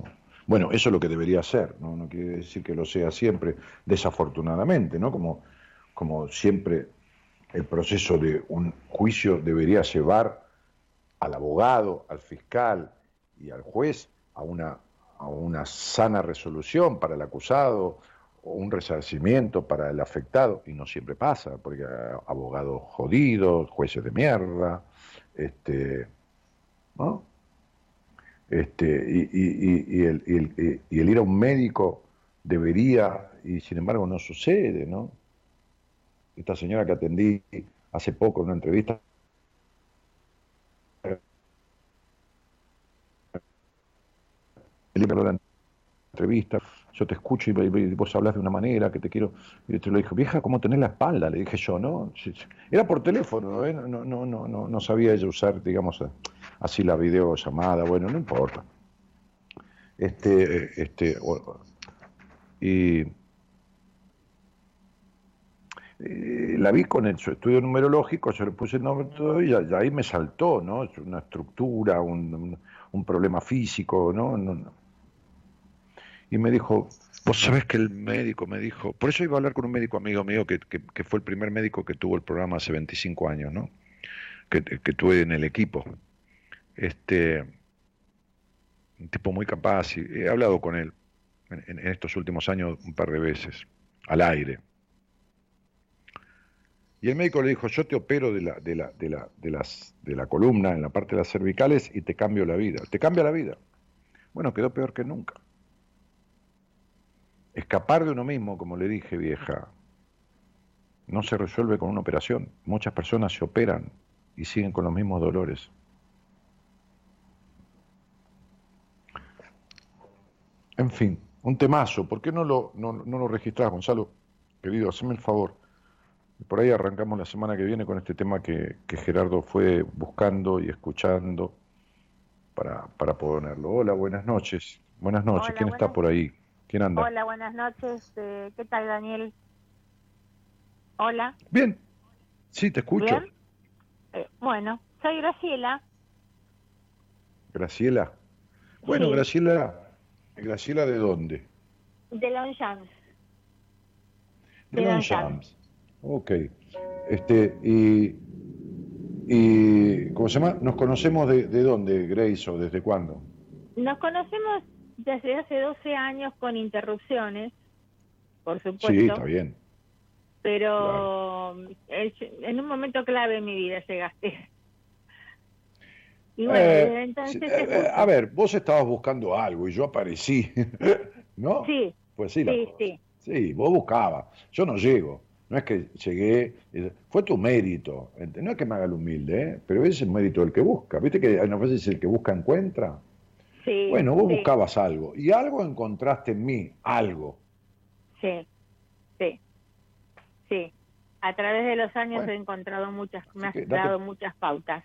Speaker 2: Bueno, eso es lo que debería ser, ¿no? No quiere decir que lo sea siempre, desafortunadamente, ¿no? Como, como siempre el proceso de un juicio debería llevar al abogado, al fiscal y al juez a una, a una sana resolución para el acusado o un resarcimiento para el afectado, y no siempre pasa, porque hay abogados jodidos, jueces de mierda, este, ¿no? Este, y, y- y- el, y el- y el ir a un médico debería, y sin embargo no sucede, ¿no? Esta señora que atendí hace poco en una entrevista, la entrevista, yo te escucho y, vos hablas de una manera que te quiero, y te lo dijo, vieja, ¿cómo tenés la espalda? Le dije yo, ¿no? Era por teléfono, ¿eh? no, no, no, no, no sabía ella usar, digamos, así la videollamada, bueno, no importa. Este, este, o- y eh, la vi con el, su estudio numerológico, yo le puse el nombre todo y ahí me saltó, ¿no? Una estructura, un, un- problema físico. No, no. Y me dijo, vos sabés que el médico me dijo, por eso iba a hablar con un médico amigo mío que, que- que fue el primer médico que tuvo el programa hace 25 años, ¿no? Que, que tuve en el equipo. Este, un tipo muy capaz, y he hablado con él en, en estos últimos años un par de veces, al aire. Y el médico le dijo, yo te opero de la, de la, de la, de las, de la columna, en la parte de las cervicales, y te cambio la vida. Te cambia la vida. Bueno, quedó peor que nunca. Escapar de uno mismo, como le dije, vieja, no se resuelve con una operación. Muchas personas se operan y siguen con los mismos dolores. En fin, un temazo. ¿Por qué no lo, no, no lo registrás, Gonzalo? Querido, hazme el favor. Por ahí arrancamos la semana que viene con este tema que, que Gerardo fue buscando y escuchando para, para, ponerlo. Hola, buenas noches. Buenas noches. ¿Quién está por ahí? ¿Quién anda?
Speaker 8: Hola, buenas noches. eh, ¿Qué tal, Daniel? Hola.
Speaker 2: Bien. Sí, te escucho.
Speaker 8: ¿Bien? Eh, bueno, soy Graciela.
Speaker 2: Graciela. Bueno,
Speaker 8: Sí.
Speaker 2: Graciela. ¿Graciela de dónde?
Speaker 8: De Longchamps.
Speaker 2: De
Speaker 8: De
Speaker 2: Longchamps. Ok. Este, y, y, ¿cómo se llama? ¿Nos conocemos de, de dónde, Grace, o desde cuándo?
Speaker 8: Nos conocemos desde hace 12 años con interrupciones, por supuesto.
Speaker 2: Sí, está bien.
Speaker 8: Pero eh, en un momento clave en mi vida llegaste. Y bueno,
Speaker 2: Eh,
Speaker 8: entonces
Speaker 2: eh,
Speaker 8: escucho.
Speaker 2: a ver, vos estabas buscando algo y yo aparecí, ¿no?
Speaker 8: Sí,
Speaker 2: Pues sí, la
Speaker 8: sí,
Speaker 2: cosa.
Speaker 8: sí.
Speaker 2: Sí, vos buscabas. Yo no llego. No es que llegué. eh, Fue tu mérito. No es que me haga el humilde, ¿eh? pero ese es el mérito del que busca. ¿Viste que hay una frase dice el que busca encuentra?
Speaker 8: Sí
Speaker 2: Bueno, vos
Speaker 8: sí,
Speaker 2: buscabas algo. Y algo encontraste en mí. Algo.
Speaker 8: Sí, sí, sí. A través de los años
Speaker 2: Bueno.
Speaker 8: he encontrado muchas, me has
Speaker 2: que date-
Speaker 8: dado muchas pautas.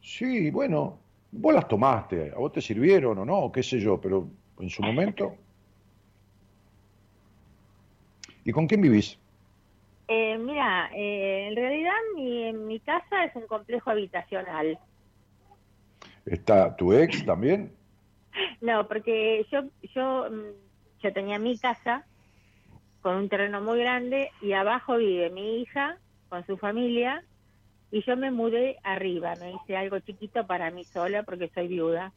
Speaker 2: Sí, bueno. Vos las tomaste. ¿A vos te sirvieron o no? ¿Qué sé yo? Pero en su momento. ¿Y con quién vivís?
Speaker 8: Eh, mira, eh, en realidad mi, mi casa es un complejo habitacional.
Speaker 2: ¿Está tu ex también?
Speaker 8: No, porque yo, yo, mm, yo tenía mi casa con un terreno muy grande y abajo vive mi hija con su familia y yo me mudé arriba, me hice algo chiquito para mí sola porque soy viuda.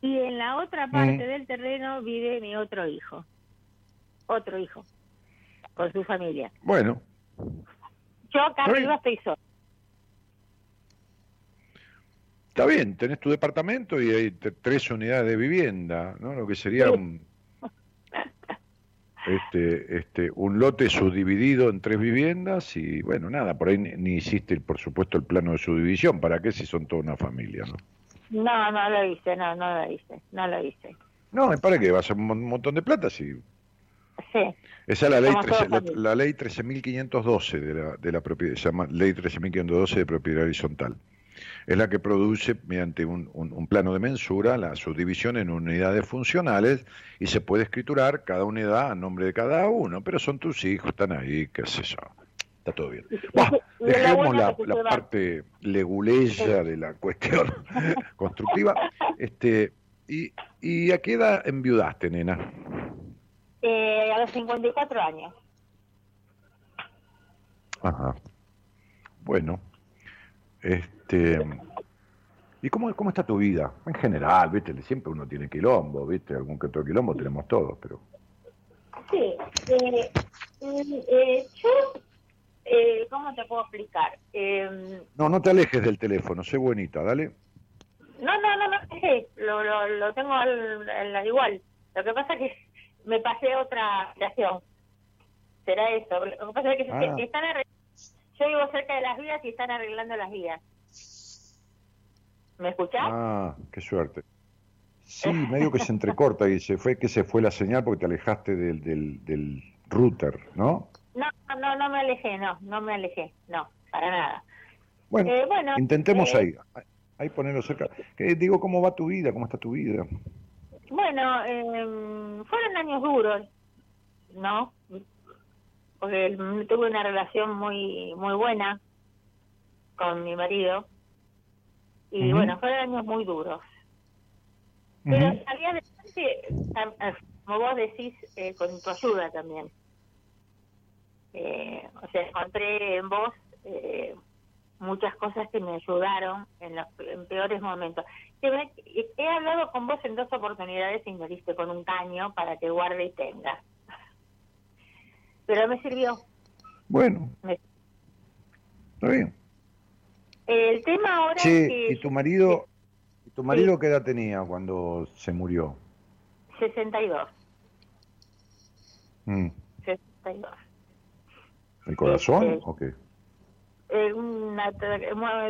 Speaker 8: Y en la otra parte
Speaker 2: Mm.
Speaker 8: del terreno vive mi otro hijo, otro hijo, con su familia.
Speaker 2: Bueno,
Speaker 8: Yo acá arriba estoy sola.
Speaker 2: Está bien, tenés tu departamento y hay tres unidades de vivienda, ¿no? Lo que sería un este, este, un lote subdividido en tres viviendas y bueno, nada, por ahí ni, ni hiciste, por supuesto, el plano de subdivisión. ¿Para qué si son toda una familia, no?
Speaker 8: No, no lo hice, no, no lo hice, no lo hice.
Speaker 2: No, ¿y ¿para qué? Va a ser un mon- montón de plata si
Speaker 8: Sí,
Speaker 2: esa es la ley,
Speaker 8: Somos
Speaker 2: 13
Speaker 8: todos
Speaker 2: la, la ley 13.512 de la, de la propiedad, se llama ley 13.512 de propiedad horizontal. Es la que produce, mediante un, un- un plano de mensura, la subdivisión en unidades funcionales y se puede escriturar cada unidad a nombre de cada uno, pero son tus hijos, están ahí, qué sé yo. Está todo bien. Bah, dejemos la, la parte leguleya de la cuestión constructiva. Este, y, ¿Y a qué edad enviudaste, nena?
Speaker 8: eh, a los 54 años.
Speaker 2: Ajá. Bueno, este, ¿y cómo, cómo está tu vida? En general, viste, siempre uno tiene quilombo, viste, algún que otro quilombo tenemos todos, pero
Speaker 8: Sí, eh, mm, eh, yo, eh, ¿cómo te puedo explicar? Eh,
Speaker 2: no, no te alejes del teléfono, sé buenita, dale.
Speaker 8: no, no, no, no, sí, lo, lo, lo tengo al, al- igual. Lo que pasa es que me pasé a otra habitación. Será eso. Lo que pasa es que
Speaker 2: Ah.
Speaker 8: que están arreglando, yo vivo cerca de las vías y están arreglando las vías. ¿Me escuchás?
Speaker 2: Ah, qué suerte. Sí, medio que se entrecorta y se fue que se fue la señal porque te alejaste del, del, del router, ¿no?
Speaker 8: No, no, no me alejé, no, no me alejé, no, para nada.
Speaker 2: Bueno,
Speaker 8: Eh, bueno,
Speaker 2: intentemos
Speaker 8: eh,
Speaker 2: ahí, ahí ponerlo cerca. Que, digo, ¿cómo va tu vida? ¿Cómo está tu vida?
Speaker 8: Bueno, eh, fueron años duros, ¿no? Porque tuve una relación muy muy buena con mi marido y bueno, fueron años muy duros. Pero
Speaker 2: Ujú.
Speaker 8: había adelante, am- am- como vos decís, eh, con tu ayuda también. Eh, o sea, encontré en vos eh, muchas cosas que me ayudaron en los en peores momentos. He hablado con vos en dos oportunidades y me diste con un caño para que guarde y tenga. Pero me sirvió.
Speaker 2: Bueno,
Speaker 8: Me-
Speaker 2: está bien.
Speaker 8: El tema ahora
Speaker 2: Che,
Speaker 8: es que
Speaker 2: ¿y tu marido, ¿y tu marido qué edad tenía cuando se murió?
Speaker 8: 62,
Speaker 2: Mm,
Speaker 8: 62.
Speaker 2: ¿El corazón
Speaker 8: Este-
Speaker 2: o qué?
Speaker 8: Eh, una,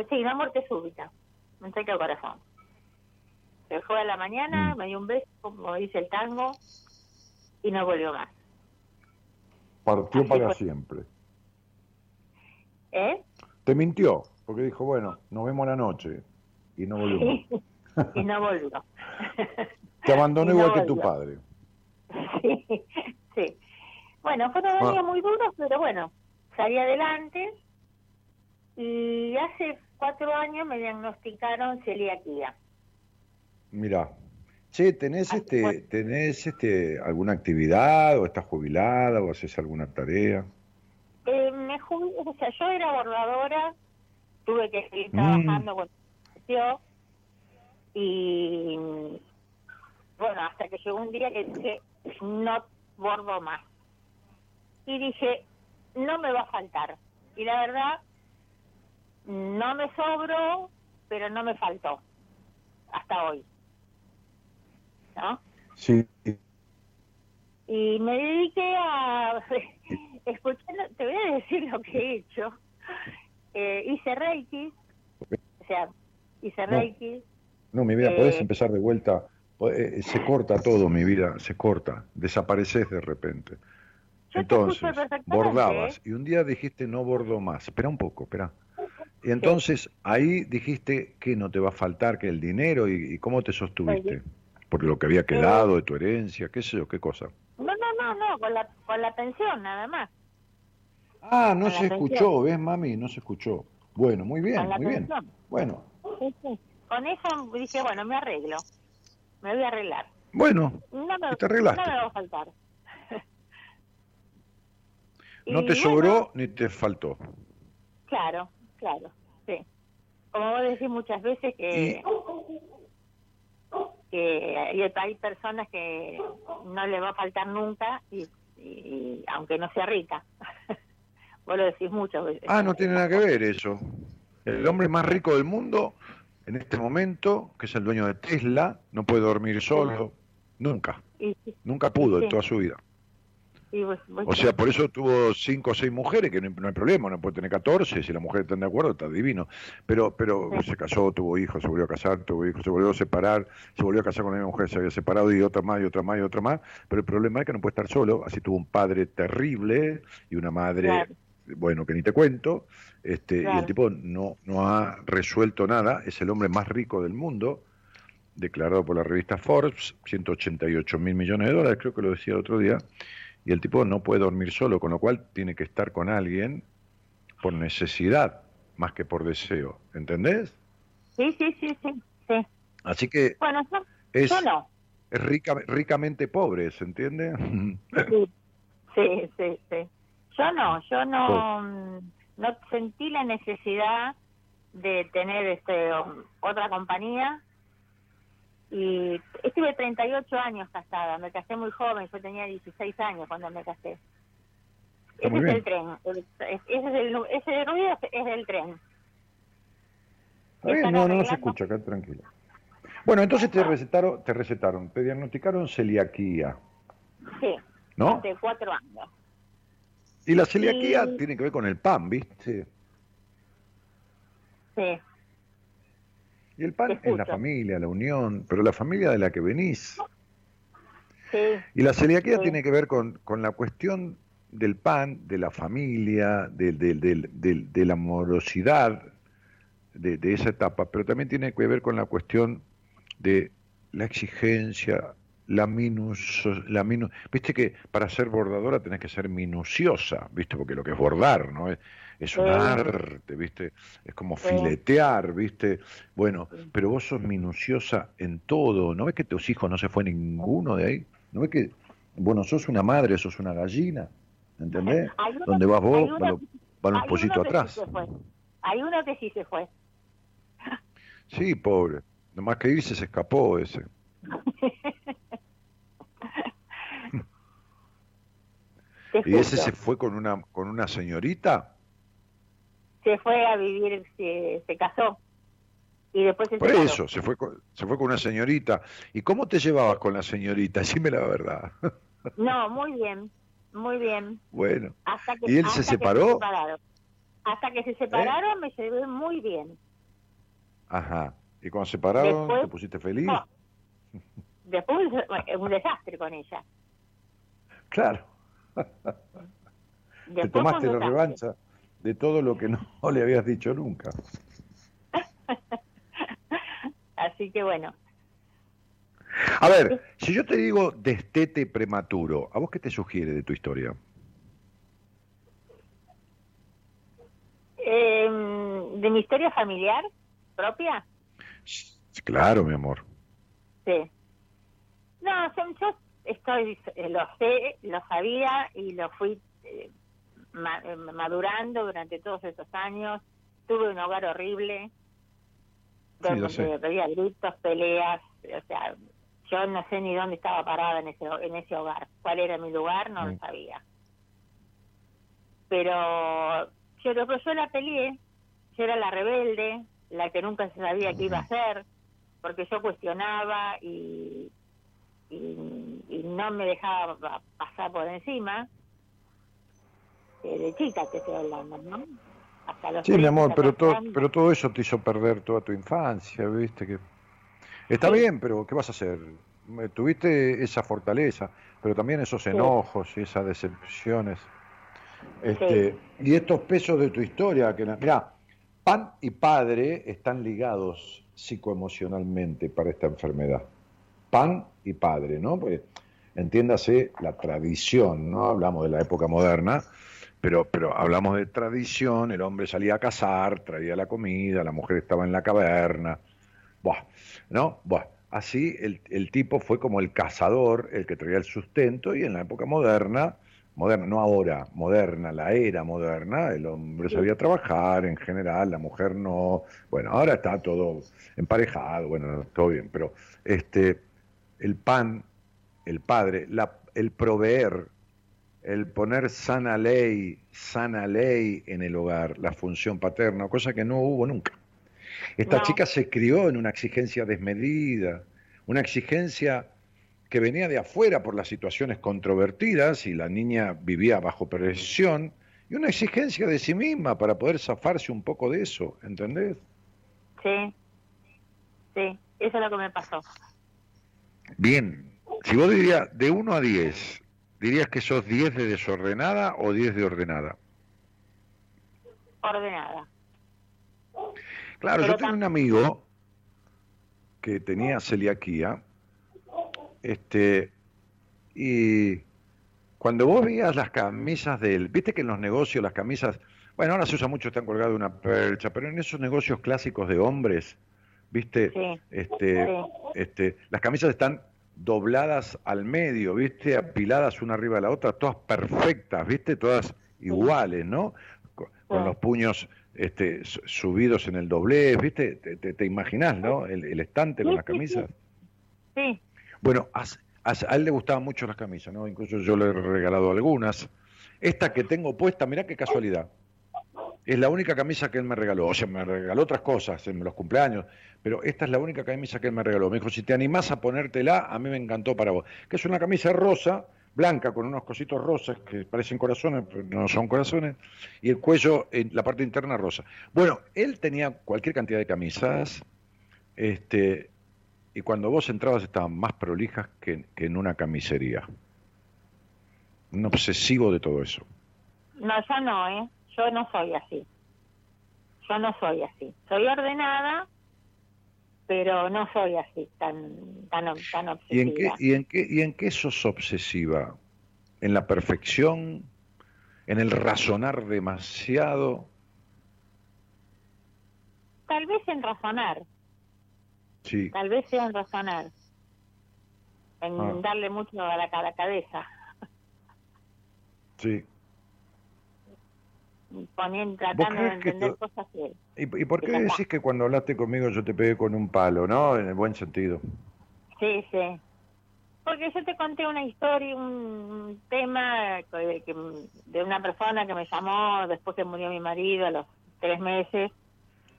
Speaker 8: sí, una muerte súbita, un ataque al corazón. fue a la mañana,
Speaker 2: Mm.
Speaker 8: me dio un beso, como dice el tango, y no volvió más.
Speaker 2: Partió
Speaker 8: Así
Speaker 2: para
Speaker 8: fue.
Speaker 2: siempre.
Speaker 8: ¿Eh?
Speaker 2: Te mintió, porque dijo, bueno, nos vemos la noche. Y no volvió
Speaker 8: y no volvió.
Speaker 2: Te abandonó
Speaker 8: no
Speaker 2: igual que tu padre.
Speaker 8: sí, sí. Bueno, fueron
Speaker 2: Ah.
Speaker 8: años muy duros, pero bueno, salí adelante y hace cuatro años me diagnosticaron celiaquía.
Speaker 2: Mira, che, ¿tenés
Speaker 8: Así
Speaker 2: este, tenés este alguna actividad o estás jubilada o haces alguna tarea?
Speaker 8: Eh, me o sea, yo era bordadora, tuve que seguir
Speaker 2: Mm.
Speaker 8: trabajando cuando nació y bueno, hasta que llegó un día que dije, no bordo más. Y dije, no me va a faltar. Y la verdad, no me sobró, pero no me faltó. Hasta hoy. ¿No?
Speaker 2: Sí.
Speaker 8: y me dediqué a escuchar, te voy a decir lo que he hecho. Eh, hice Reiki, o sea, hice
Speaker 2: No.
Speaker 8: Reiki,
Speaker 2: No, mi vida, podés
Speaker 8: Eh.
Speaker 2: empezar de vuelta. Po- eh, se corta todo, mi vida, se corta. Desapareces de repente.
Speaker 8: Yo
Speaker 2: Entonces, bordabas
Speaker 8: ¿eh?
Speaker 2: y un día dijiste no bordo más. Espera un poco, espera. Y entonces ahí dijiste que no te va a faltar, que el dinero y, y cómo te sostuviste. Por lo que había
Speaker 8: Eh.
Speaker 2: quedado de tu herencia, qué sé yo, qué cosa.
Speaker 8: No, no, no, no, con la, con la pensión nada más.
Speaker 2: Ah, no se escuchó, ¿ves, mami? No se escuchó. Bueno, muy bien, muy bien. Bueno.
Speaker 8: Con eso dije, bueno, me arreglo, me voy a arreglar.
Speaker 2: bueno,
Speaker 8: No me,
Speaker 2: te arreglaste.
Speaker 8: no me va a faltar.
Speaker 2: no te
Speaker 8: bueno,
Speaker 2: sobró ni te faltó.
Speaker 8: Claro, claro, sí. Como vos decís muchas veces que, que hay, hay personas que no le va a faltar nunca y, y- aunque no sea rica. vos lo decís muchas veces.
Speaker 2: Ah, no tiene nada que ver eso. El hombre más rico del mundo, en este momento, que es el dueño de Tesla, no puede dormir solo. Nunca.
Speaker 8: Y,
Speaker 2: Nunca pudo
Speaker 8: Sí.
Speaker 2: en toda su vida.
Speaker 8: y vos- vos-
Speaker 2: O sea, por eso tuvo cinco o seis mujeres, que no, no hay problema, no puede tener 14, si las mujeres están de acuerdo, está divino. Pero pero
Speaker 8: Sí.
Speaker 2: se casó, tuvo hijos, se volvió a casar, tuvo hijos, se volvió a separar, se volvió a casar con la misma mujer, se había separado y otra más, y otra más, y otra más. Pero el problema es que no puede estar solo, así tuvo un padre terrible y una madre,
Speaker 8: Claro.
Speaker 2: Bueno, que ni te cuento, este, y el tipo no, no ha resuelto nada, es el hombre más rico del mundo, declarado por la revista Forbes, 188 mil millones de dólares, creo que lo decía el otro día, y el tipo no puede dormir solo, con lo cual tiene que estar con alguien por necesidad más que por deseo, ¿entendés?
Speaker 8: Sí, sí, sí, sí, sí.
Speaker 2: Así que
Speaker 8: Bueno, yo,
Speaker 2: es,
Speaker 8: yo no.
Speaker 2: es rica, ricamente pobre, ¿se entiende?
Speaker 8: Sí, sí, sí, sí. Yo no, yo no, mm, no sentí la necesidad de tener este otra compañía y estuve 38 años casada, me casé muy joven, yo tenía 16 años cuando me casé.
Speaker 2: Está
Speaker 8: Ese es
Speaker 2: bien.
Speaker 8: el tren, el- ese, es el, ese ruido es, del tren.
Speaker 2: Bien, no, no, no se escucha acá, tranquilo. Bueno, entonces te recetaron, te recetaron, te diagnosticaron celiaquía,
Speaker 8: Sí,
Speaker 2: ¿no?
Speaker 8: hace cuatro años.
Speaker 2: Y la celiaquía
Speaker 8: Sí.
Speaker 2: tiene que ver con el pan, ¿viste?
Speaker 8: Sí,
Speaker 2: Y el pan es la familia, la unión, pero la familia de la que venís.
Speaker 8: sí,
Speaker 2: Y la celiaquía
Speaker 8: Sí.
Speaker 2: tiene que ver con, con la cuestión del pan, de la familia, del- del- del- del- de la amorosidad de, de esa etapa, pero también tiene que ver con la cuestión de la exigencia, la minus, la minu, viste que para ser bordadora tenés que ser minuciosa, viste, porque lo que es bordar, ¿no? Es, es un arte, viste, es como filetear, viste, bueno, pero vos sos minuciosa en todo, ¿no ves que tus hijos no se fue ninguno de ahí? ¿No ves que, bueno, sos una madre, sos una gallina, ¿entendés? Donde vas vos,
Speaker 8: uno-
Speaker 2: van van los pollitos atrás.
Speaker 8: Hay uno que sí se fue.
Speaker 2: Sí, pobre, nomás que irse se escapó ese. ¿Y ese se fue con una, con una señorita?
Speaker 8: se fue a vivir, se, se casó. Y después se
Speaker 2: Por eso, se fue, con, se fue con una señorita. ¿Y cómo te llevabas con la señorita? Decime la verdad.
Speaker 8: No, muy bien, muy bien.
Speaker 2: bueno,
Speaker 8: Hasta que,
Speaker 2: ¿Y él se
Speaker 8: que
Speaker 2: separó?
Speaker 8: separaron. Hasta que se separaron me llevé muy bien.
Speaker 2: ajá. ¿Y cuando se separaron,
Speaker 8: Después-
Speaker 2: te pusiste feliz?
Speaker 8: No, Después es un desastre con ella.
Speaker 2: Claro. Te tomaste la revancha de todo lo que no le habías dicho nunca.
Speaker 8: Así que bueno,
Speaker 2: A ver, si yo te digo destete prematuro, ¿a vos qué te sugiere de tu historia?
Speaker 8: eh, de mi historia familiar propia,
Speaker 2: Claro, mi amor.
Speaker 8: sí. No, yo, yo estoy, eh, lo sé, lo sabía y lo fui eh, ma- eh, madurando durante todos estos años. Tuve un hogar horrible,
Speaker 2: Sí,
Speaker 8: donde
Speaker 2: sé.
Speaker 8: había gritos, peleas, o sea, yo no sé ni dónde estaba parada en ese, en ese hogar. ¿Cuál era mi lugar? No
Speaker 2: Mm.
Speaker 8: lo sabía. Pero yo, pero yo la peleé, yo era la rebelde, la que nunca se sabía qué iba a hacer, porque yo cuestionaba y, y no me dejaba pa- pasar por encima. Eh, de chica te estoy hablando, ¿no? Hasta los
Speaker 2: Sí, mi
Speaker 8: 30,
Speaker 2: amor, pero todo,
Speaker 8: 14 años.
Speaker 2: pero todo eso te hizo perder toda tu infancia, ¿viste? que Está
Speaker 8: Sí.
Speaker 2: bien, pero ¿qué vas a hacer? Eh, Tuviste esa fortaleza, pero también esos enojos y esas decepciones. Este, Y estos pesos de tu historia, que mira, pan y padre están ligados psicoemocionalmente para esta enfermedad. Pan y padre, ¿no? Porque entiéndase la tradición, ¿no? Hablamos de la época moderna, pero, pero hablamos de tradición, el hombre salía a cazar, traía la comida, la mujer estaba en la caverna, Buah, ¿no? Buah. Así el, el tipo fue como el cazador, el que traía el sustento, y en la época moderna, moderna, no ahora, moderna, la era moderna, el hombre sabía trabajar en general, la mujer no. Bueno, ahora está todo emparejado, bueno, todo bien, pero este, el pan, el padre, la, el proveer, el poner sana ley, sana ley en el hogar, la función paterna, cosa que no hubo nunca. Esta
Speaker 8: No.
Speaker 2: chica se crió en una exigencia desmedida, una exigencia que venía de afuera por las situaciones controvertidas y la niña vivía bajo presión, y una exigencia de sí misma para poder zafarse un poco de eso, ¿entendés?
Speaker 8: Sí, sí, eso es lo que me pasó.
Speaker 2: Bien, si vos dirías de 1 a 10, ¿dirías que sos 10 de desordenada o 10 de ordenada?
Speaker 8: Ordenada.
Speaker 2: Claro,
Speaker 8: Pero
Speaker 2: yo tenía
Speaker 8: tam-
Speaker 2: un amigo que tenía celiaquía, este, y cuando vos veías las camisas del, viste que en los negocios las camisas, bueno, ahora se usa mucho, están colgadas de una percha, pero en esos negocios clásicos de hombres, viste,
Speaker 8: Sí.
Speaker 2: este,
Speaker 8: Sí.
Speaker 2: este, las camisas están dobladas al medio, viste, apiladas una arriba de la otra, todas perfectas, viste, todas iguales, ¿no? Con, los puños este, su- subidos en el doblez, viste, te, te, te imaginás, ¿no? El, el estante con las camisas.
Speaker 8: Sí,
Speaker 2: Bueno, a, a- a él le gustaban mucho las camisas, ¿no? Incluso yo le he regalado algunas. Esta que tengo puesta, mirá qué casualidad. Es la única camisa que él me regaló. O sea, me regaló otras cosas en los cumpleaños, pero esta es la única camisa que él me regaló. Me dijo, si te animás a ponértela, a mí me encantó para vos. Que es una camisa rosa, blanca, con unos cositos rosas que parecen corazones, pero no son corazones, y el cuello, en la parte interna rosa. Bueno, él tenía cualquier cantidad de camisas, este, y cuando vos entrabas estaban más prolijas que, que en una camisería. Un obsesivo de todo eso.
Speaker 8: no, yo no, ¿eh? Yo no soy así. Yo no soy así. Soy ordenada, pero no soy así, tan tan, tan
Speaker 2: ¿Y en qué,
Speaker 8: obsesiva.
Speaker 2: y en qué, y en qué sos obsesiva? ¿En la perfección? ¿En el razonar demasiado?
Speaker 8: Tal vez en razonar,
Speaker 2: Sí.
Speaker 8: tal vez sea en razonar. En
Speaker 2: Ah.
Speaker 8: darle mucho a la, a la cabeza,
Speaker 2: Sí.
Speaker 8: Poniendo, tratando de
Speaker 2: crees que
Speaker 8: entender cosas que...
Speaker 2: ¿Y, y por qué
Speaker 8: está.
Speaker 2: decís que cuando hablaste conmigo yo te pegué con un palo, no? En el buen sentido.
Speaker 8: Sí, sí. Porque yo te conté una historia, un tema que- que- de una persona que me llamó después que murió mi marido a los tres meses.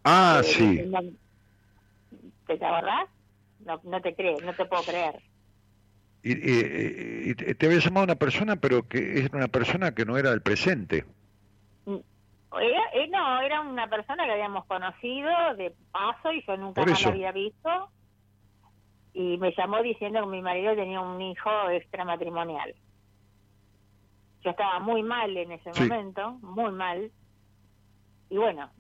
Speaker 2: Ah,
Speaker 8: Eh,
Speaker 2: sí.
Speaker 8: diciendo- ¿Te, te acordás? No, no te creo, no te puedo creer.
Speaker 2: Y, y- y te te había llamado una persona, pero que es una persona que no era del presente.
Speaker 8: Era, eh, no, era una persona que habíamos conocido de paso y yo nunca más la había visto. y me llamó diciendo que mi marido tenía un hijo extramatrimonial. Yo estaba muy mal en ese
Speaker 2: Sí.
Speaker 8: momento, muy mal. Y bueno,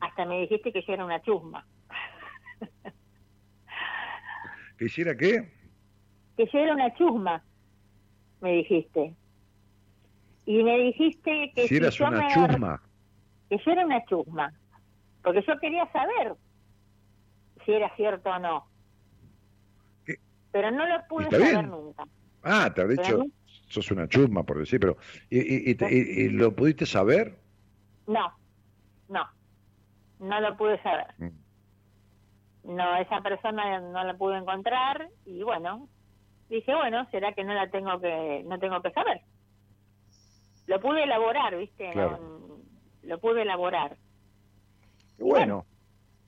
Speaker 8: hasta me dijiste que yo era una chusma.
Speaker 2: ¿Que hiciera qué?
Speaker 8: que yo era una chusma, me dijiste. Y me dijiste que
Speaker 2: Si eras
Speaker 8: yo
Speaker 2: una
Speaker 8: me-
Speaker 2: chusma.
Speaker 8: Que yo era una chusma, porque yo quería saber si era cierto o no.
Speaker 2: ¿Qué?
Speaker 8: Pero no lo pude saber
Speaker 2: bien.
Speaker 8: nunca.
Speaker 2: Ah, te habré dicho, sos una chusma, por decir, pero. ¿Y, y- y te- y- y lo pudiste saber?
Speaker 8: No, no, no lo pude saber.
Speaker 2: Mm.
Speaker 8: No, esa persona no la pude encontrar y bueno, dije, bueno, será que no la tengo que, no tengo que saber. Lo pude elaborar, ¿viste?
Speaker 2: Claro.
Speaker 8: No- lo pude elaborar.
Speaker 2: Qué bueno,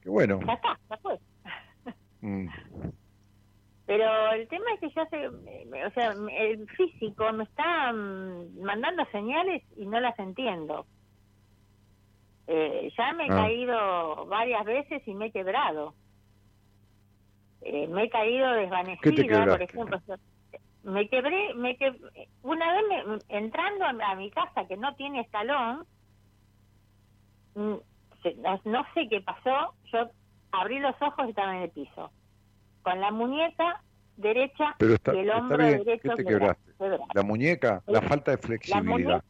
Speaker 2: qué bueno.
Speaker 8: Ya está, ya fue.
Speaker 2: Mm.
Speaker 8: Pero el tema es que yo hace, o sea, el físico me está mm, mandando señales y no las entiendo. Eh, ya me he
Speaker 2: Ah.
Speaker 8: caído varias veces y me he quebrado. Eh, me he caído desvanecida,
Speaker 2: ¿Qué te
Speaker 8: por ejemplo. Me quebré, me que una vez me- entrando a mi casa que no tiene escalón, se- no, no sé qué pasó, yo abrí los ojos y estaba en el piso, con la muñeca derecha
Speaker 2: Pero está,
Speaker 8: y el hombro
Speaker 2: bien,
Speaker 8: derecho
Speaker 2: ¿qué te
Speaker 8: quebra-
Speaker 2: quebraste? La muñeca, la falta de flexibilidad.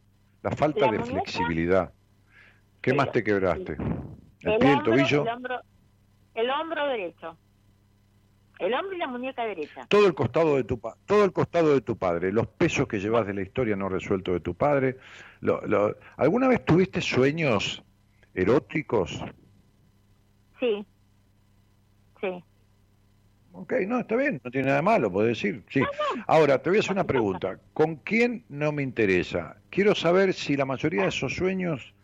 Speaker 2: La falta
Speaker 8: la
Speaker 2: de
Speaker 8: muñeca,
Speaker 2: flexibilidad. ¿Qué más te quebraste? El
Speaker 8: el
Speaker 2: pie, el tobillo,
Speaker 8: el hombro, el hombro derecho, el hombro y la muñeca derecha.
Speaker 2: todo el costado de tu todo el costado de tu padre, los pesos que llevas de la historia no resueltos de tu padre. Lo- lo- ¿Alguna vez tuviste sueños eróticos?
Speaker 8: Sí, sí.
Speaker 2: Ok, no, está bien, no tiene nada de malo, podés decir. Sí. Ahora, te voy a hacer una pregunta. ¿Con quién no me interesa? Quiero saber si la mayoría de esos sueños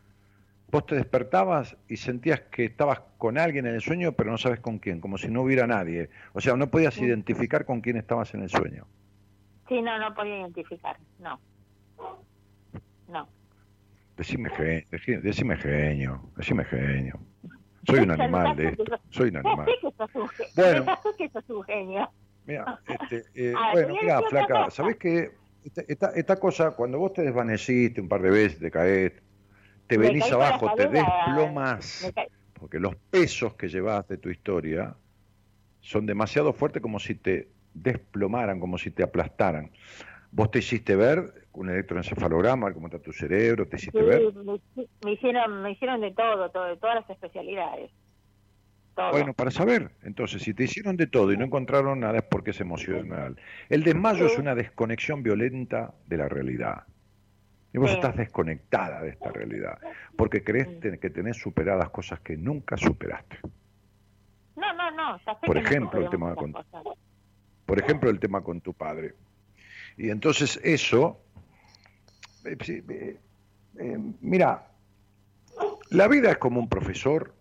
Speaker 2: vos te despertabas y sentías que estabas con alguien en el sueño, pero no sabes con quién, como si no hubiera nadie. O sea, no podías identificar con quién estabas en el sueño.
Speaker 8: Sí, no, no podía identificar, no. No.
Speaker 2: Decime, ge- deji- decime genio, decime genio. Soy un animal de esto, soy un animal.
Speaker 8: genio.
Speaker 2: Bueno.
Speaker 8: Ya sé que sos un genio.
Speaker 2: Mira, este, eh, bueno, mira, flaca. ¿sabés qué? Esta, esta, esta cosa, cuando vos te desvaneciste un par de veces, te caes, te
Speaker 8: Me
Speaker 2: venís abajo, te desplomas, porque los pesos que llevas de tu historia son demasiado fuertes como si te desplomaran, como si te aplastaran. Vos te hiciste ver un electroencefalograma, cómo está tu cerebro, te hiciste
Speaker 8: Sí,
Speaker 2: ver.
Speaker 8: me, me hicieron, me hicieron de todo, todo, de todas las especialidades. Todo.
Speaker 2: Bueno, para saber, entonces, si te hicieron de todo y no encontraron nada es porque es emocional. El desmayo es una desconexión violenta de la realidad. Y vos
Speaker 8: Sí.
Speaker 2: estás desconectada de esta realidad, porque crees que tenés superadas cosas que nunca superaste.
Speaker 8: no, no, no,
Speaker 2: Por ejemplo, el tema con-. Por ejemplo, el tema con tu padre. Y entonces eso, eh, eh, eh, mira, la vida es como un profesor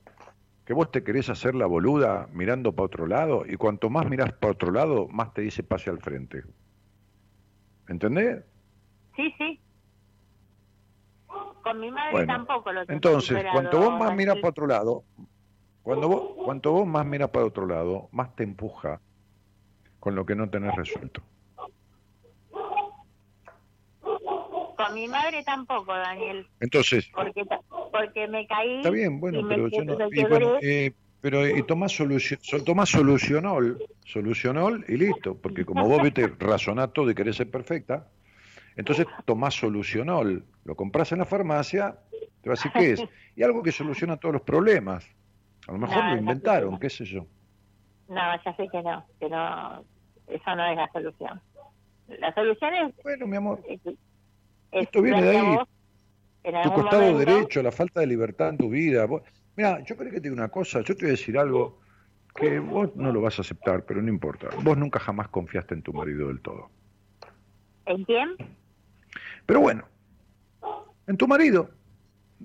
Speaker 2: que vos te querés hacer la boluda mirando para otro lado y cuanto más mirás para otro lado, más te dice pase al frente. ¿Entendés?
Speaker 8: Sí, sí. Con mi madre
Speaker 2: Bueno,
Speaker 8: tampoco lo tengo
Speaker 2: Entonces, cuanto vos más
Speaker 8: Daniel.
Speaker 2: para otro lado, cuando vos, cuanto vos más mirás para otro lado, más te empuja con lo que no tenés resuelto.
Speaker 8: Con mi madre tampoco, Daniel,
Speaker 2: Entonces,
Speaker 8: porque porque me caí.
Speaker 2: Está bien, bueno, pero yo no. y bueno, eh, pero y tomás, tomás solucionol, solucionol y listo, porque como vos viste, razonás todo y querés ser perfecta, entonces tomás solucionol, lo compras en la farmacia, te va a decir qué es, y algo que soluciona todos los problemas. A lo mejor
Speaker 8: No,
Speaker 2: lo inventaron, qué sé yo.
Speaker 8: No, ya sé que no, que no, eso no es la solución. La solución es,
Speaker 2: Bueno, mi amor,
Speaker 8: es,
Speaker 2: Esto viene de ahí.
Speaker 8: vos,
Speaker 2: tu costado
Speaker 8: momento-
Speaker 2: derecho, la falta de libertad en tu vida. Mira, yo creo que te digo una cosa, yo te voy a decir algo que vos no lo vas a aceptar, pero no importa. Vos nunca jamás confiaste en tu marido del todo.
Speaker 8: ¿En quién?
Speaker 2: Pero bueno, en tu marido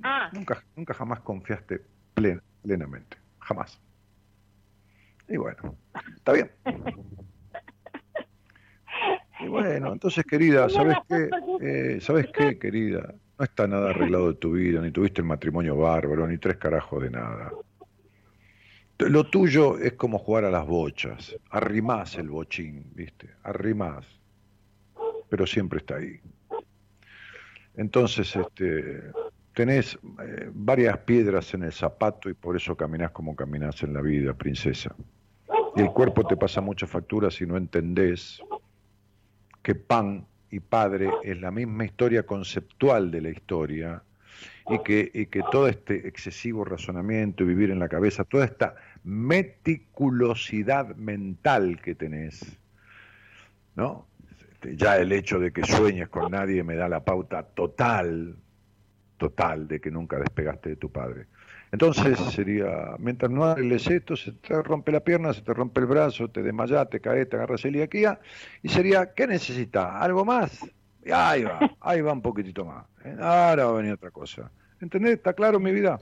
Speaker 8: Ah,
Speaker 2: nunca, nunca jamás confiaste plen- plenamente, jamás. Y bueno, está bien. Y bueno, entonces querida, ¿sabes qué? Eh, ¿Sabes qué, querida? No está nada arreglado de tu vida, ni tuviste el matrimonio bárbaro, ni tres carajos de nada. Lo tuyo es como jugar a las bochas. Arrimás el bochín, ¿viste? Arrimás. Pero siempre está ahí. Entonces, este, tenés eh, varias piedras en el zapato y por eso caminás como caminás en la vida, princesa. Y el cuerpo te pasa muchas facturas si no entendés que pan y padre es la misma historia conceptual de la historia y que, y que todo este excesivo razonamiento y vivir en la cabeza, toda esta meticulosidad mental que tenés, ¿no? Este, ya el hecho de que sueñes con nadie me da la pauta total, total, de que nunca despegaste de tu padre. Entonces sería, mientras no arregles esto, se te rompe la pierna, se te rompe el brazo, te desmayas, te caes, te agarras celiaquía, y sería, ¿qué necesitas? ¿Algo más? Y ahí va, ahí va un poquitito más. ¿eh? Ahora va a venir otra cosa. ¿Entendés? ¿Está claro mi vida?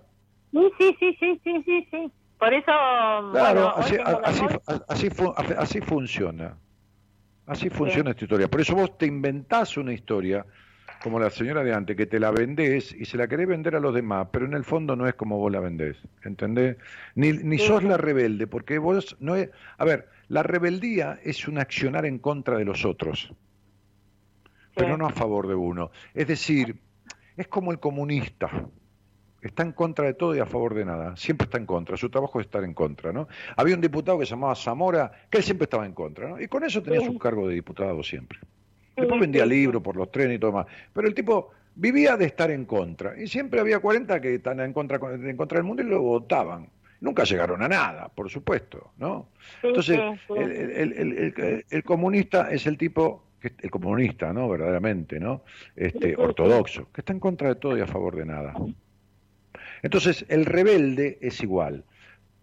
Speaker 8: Sí, sí, sí, sí, sí, sí, sí. Por eso...
Speaker 2: Claro,
Speaker 8: bueno,
Speaker 2: así, así, así, así funciona. Así funciona esta historia. Por eso vos te inventás una historia como la señora de antes, que te la vendés y se la querés vender a los demás, pero en el fondo no es como vos la vendés, ¿entendés? Ni, ni sos la rebelde, porque vos no es... A ver, la rebeldía es un accionar en contra de los otros, pero no a favor de uno. Es decir, es como el comunista. Está en contra de todo y a favor de nada. Siempre está en contra. Su trabajo es estar en contra, ¿no? Había un diputado que se llamaba Zamora, que él siempre estaba en contra, ¿no? Y con eso tenía su cargo de diputado siempre. Después vendía libros por los trenes y todo más. Pero el tipo vivía de estar en contra. Y siempre había 40 que están en contra, en contra del mundo y lo votaban. Nunca llegaron a nada, por supuesto, ¿no? Entonces, el, el- el- el- el comunista es el tipo, que- el comunista, ¿no? Verdaderamente, ¿no? Este, ortodoxo, que está en contra de todo y a favor de nada. Entonces, el rebelde es igual.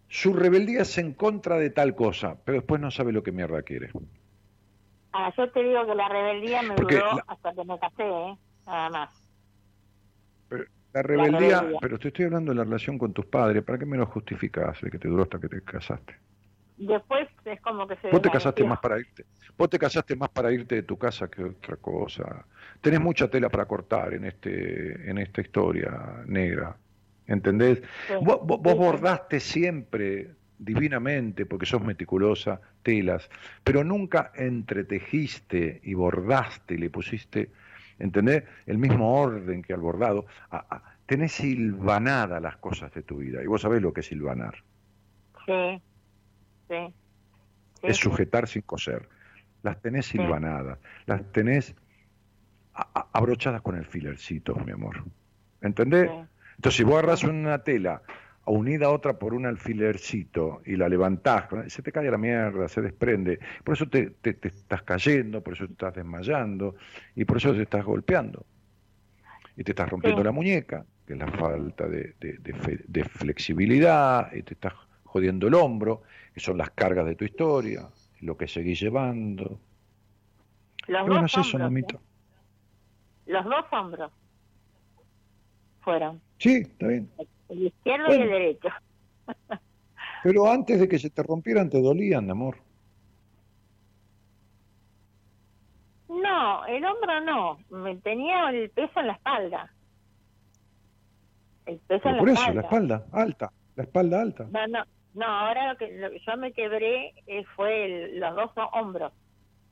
Speaker 2: Su rebeldía es en contra de tal cosa, pero después no sabe lo que mierda quiere.
Speaker 8: Ah, yo te digo que la rebeldía me
Speaker 2: Porque
Speaker 8: duró
Speaker 2: la-
Speaker 8: hasta que me casé, ¿eh? Nada más.
Speaker 2: Pero la rebeldía,
Speaker 8: rebeldía.
Speaker 2: pero te estoy hablando de la relación con tus padres, ¿para qué me lo justificás de que te duró hasta que te casaste?
Speaker 8: Después es como que se
Speaker 2: Vos te casaste más para irte, vos te casaste más para irte de tu casa que otra cosa. Tenés mucha tela para cortar en este, en esta historia negra, ¿entendés?
Speaker 8: Sí,
Speaker 2: Vos, vos- vos bordaste siempre divinamente, porque sos meticulosa, telas, pero nunca entretejiste y bordaste y le pusiste, ¿entendés? El mismo orden que al bordado. A- a- tenés silvanada las cosas de tu vida, y vos sabés lo que es silvanar.
Speaker 8: Sí, sí. Sí,
Speaker 2: es sujetar sin coser. Las tenés silvanadas, las tenés abrochadas con el filercito, mi amor. ¿Entendés?
Speaker 8: Sí.
Speaker 2: Entonces, si vos agarrás una tela unida a otra por un alfilercito y la levantás, se te cae la mierda, se desprende. Por eso te, te- te estás cayendo, por eso te estás desmayando y por eso te estás golpeando. Y te estás rompiendo
Speaker 8: Sí.
Speaker 2: la muñeca, que es la falta de, de- de fe- de flexibilidad, y te estás jodiendo el hombro, que son las cargas de tu historia, lo que seguís llevando.
Speaker 8: Los dos
Speaker 2: eso,
Speaker 8: hombros,
Speaker 2: mamita.
Speaker 8: ¿eh? Los dos hombros fueron.
Speaker 2: Sí, está bien.
Speaker 8: El izquierdo y el derecho.
Speaker 2: Pero antes de que se te rompieran, te dolían, amor.
Speaker 8: No, el hombro no. Me tenía el peso en la espalda. El peso en
Speaker 2: por
Speaker 8: la
Speaker 2: eso,
Speaker 8: espalda.
Speaker 2: la espalda alta, la espalda alta.
Speaker 8: No, no, no, ahora lo que, lo que yo me quebré eh, fue el- los dos hombros.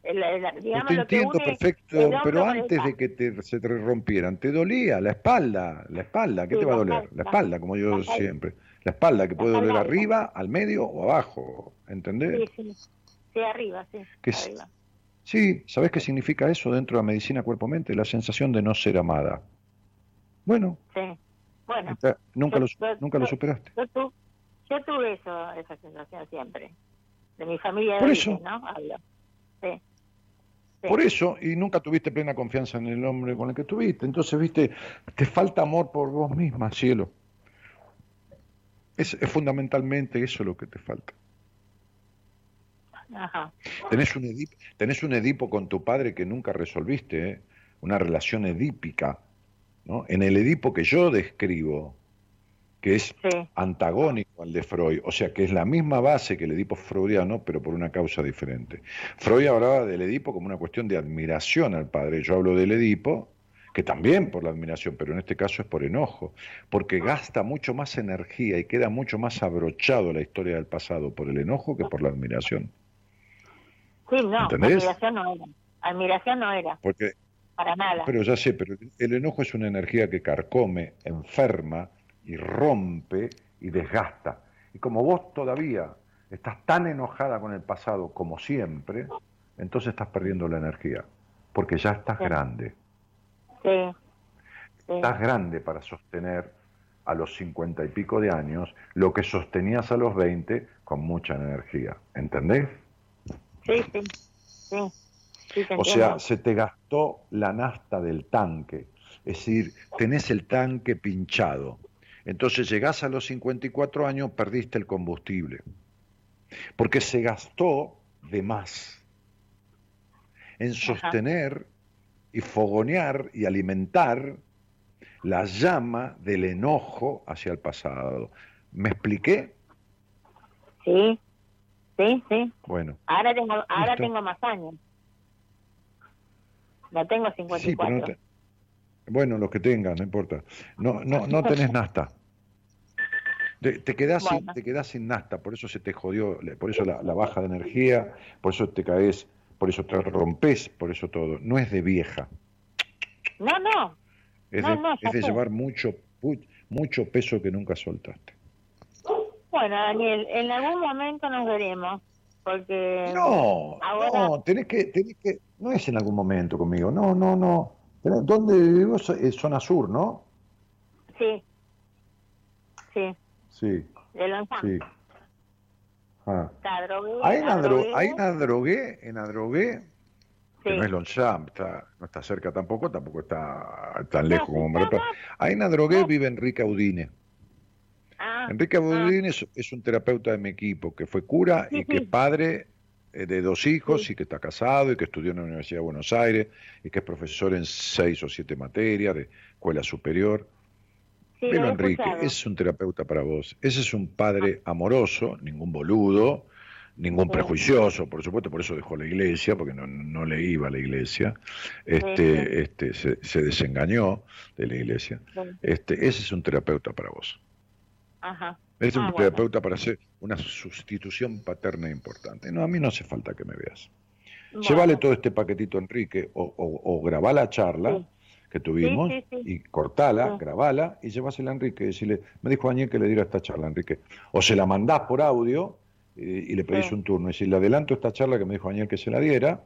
Speaker 8: Digamos
Speaker 2: te
Speaker 8: lo
Speaker 2: entiendo perfecto, pero antes de que te, se te rompieran, te dolía la espalda, la espalda, ¿qué
Speaker 8: Sí,
Speaker 2: te va a
Speaker 8: la
Speaker 2: doler?
Speaker 8: espalda.
Speaker 2: La espalda, como yo
Speaker 8: La espalda.
Speaker 2: siempre. La espalda que
Speaker 8: La
Speaker 2: puede doler arriba, al medio o abajo, ¿entendés?
Speaker 8: Sí, sí, sí, arriba, sí,
Speaker 2: Que
Speaker 8: arriba.
Speaker 2: Sí, ¿sabés qué significa eso dentro de la medicina cuerpo-mente? La sensación de no ser amada. Bueno,
Speaker 8: Sí. Bueno,
Speaker 2: está- nunca, lo,
Speaker 8: yo-
Speaker 2: nunca lo
Speaker 8: yo-
Speaker 2: superaste.
Speaker 8: yo, tu- yo tuve eso, esa sensación siempre. De mi familia de
Speaker 2: Por
Speaker 8: origen,
Speaker 2: eso.
Speaker 8: ¿no? Hablo. Sí. Sí.
Speaker 2: Por eso, y nunca tuviste plena confianza en el hombre con el que estuviste. Entonces, viste, te falta amor por vos misma, cielo. Es, es fundamentalmente eso lo que te falta.
Speaker 8: Ajá.
Speaker 2: Tenés un, Edipo, tenés un Edipo con tu padre que nunca resolviste, ¿eh? una relación edípica. ¿no? En el Edipo que yo describo, que es
Speaker 8: Sí.
Speaker 2: antagónico al de Freud, o sea que es la misma base que el Edipo freudiano, pero por una causa diferente. Freud hablaba del Edipo como una cuestión de admiración al padre, yo hablo del Edipo que también por la admiración, pero en este caso es por enojo, porque gasta mucho más energía y queda mucho más abrochado la historia del pasado por el enojo que por la admiración.
Speaker 8: Sí, no,
Speaker 2: ¿Entendés?
Speaker 8: admiración no era. Admiración no era,
Speaker 2: Porque,
Speaker 8: para nada.
Speaker 2: pero ya sé, pero el enojo es una energía que carcome, enferma y rompe y desgasta. Y como vos todavía estás tan enojada con el pasado como siempre, entonces estás perdiendo la energía, porque ya estás
Speaker 8: Sí.
Speaker 2: grande.
Speaker 8: Sí. sí.
Speaker 2: Estás grande para sostener a los cincuenta y pico de años lo que sostenías a los 20 con mucha energía. ¿Entendés?
Speaker 8: Sí, sí. Sí.
Speaker 2: O sea, se te gastó la nafta del tanque. Es decir, tenés el tanque pinchado. Entonces llegás a los 54 años, perdiste el combustible. Porque se gastó de más en sostener y fogonear y alimentar la llama del enojo hacia el pasado. ¿Me expliqué?
Speaker 8: Sí. Sí, sí.
Speaker 2: Bueno,
Speaker 8: Ahora tengo, ahora
Speaker 2: Listo.
Speaker 8: tengo más años. No tengo
Speaker 2: sí, pero
Speaker 8: 54.
Speaker 2: no te- bueno, los que tengan, no importa. No, no, no tenés nafta. Te, quedás sin, te quedás sin nafta, por eso se te jodió, por eso la, la baja de energía, por eso te caes, por eso te rompes, por eso todo. No es de vieja,
Speaker 8: No, no.
Speaker 2: es
Speaker 8: No,
Speaker 2: de,
Speaker 8: no, ya
Speaker 2: es de
Speaker 8: sé.
Speaker 2: llevar mucho, mucho peso que nunca soltaste.
Speaker 8: Bueno, Daniel, en algún momento nos veremos. Porque.
Speaker 2: No,
Speaker 8: Ahora-
Speaker 2: no, tenés que, tenés que, no es en algún momento conmigo, no, no, no. ¿Dónde vivo? Es zona sur, ¿no?
Speaker 8: Sí. Sí.
Speaker 2: Sí,
Speaker 8: De Lonzán.
Speaker 2: sí. Ah.
Speaker 8: Drogué.
Speaker 2: Ahí en
Speaker 8: la
Speaker 2: Adro-
Speaker 8: drogué.
Speaker 2: ahí en Adrogué, en Adrogué, que
Speaker 8: Sí.
Speaker 2: no es Longchamp, está, no está cerca tampoco, tampoco está tan lejos
Speaker 8: sí,
Speaker 2: como
Speaker 8: no,
Speaker 2: Mar del Plata. Ahí en Adrogué
Speaker 8: No.
Speaker 2: vive Enrique Audine.
Speaker 8: Ah,
Speaker 2: Enrique Audine es, es un terapeuta de mi equipo, que fue cura y
Speaker 8: Sí,
Speaker 2: que
Speaker 8: sí.
Speaker 2: es padre eh, de dos hijos
Speaker 8: Sí.
Speaker 2: y que está casado y que estudió en la Universidad de Buenos Aires y que es profesor en seis o siete materias de escuela superior.
Speaker 8: Sí,
Speaker 2: Pero Enrique, ese es un terapeuta para vos. Ese es un padre amoroso, ningún boludo, ningún
Speaker 8: Sí.
Speaker 2: prejuicioso, por supuesto, por eso dejó la iglesia, porque no, no le iba a la iglesia. Este,
Speaker 8: sí.
Speaker 2: este, se, se desengañó de la iglesia. Este, ese es un terapeuta para vos.
Speaker 8: Ajá.
Speaker 2: Es un
Speaker 8: Ah, bueno.
Speaker 2: terapeuta para hacer una sustitución paterna importante. No, a mí no hace falta que me veas.
Speaker 8: Bueno.
Speaker 2: Llévale todo este paquetito Enrique o, o, o grabá la charla. Que tuvimos
Speaker 8: Sí, sí, sí.
Speaker 2: y cortala, grabala y llevásela a Enrique y decirle, me dijo Daniel que le diera esta charla, Enrique. O se la mandás por audio y, y le pedís un turno y si le adelanto esta charla que me dijo Daniel que se la diera,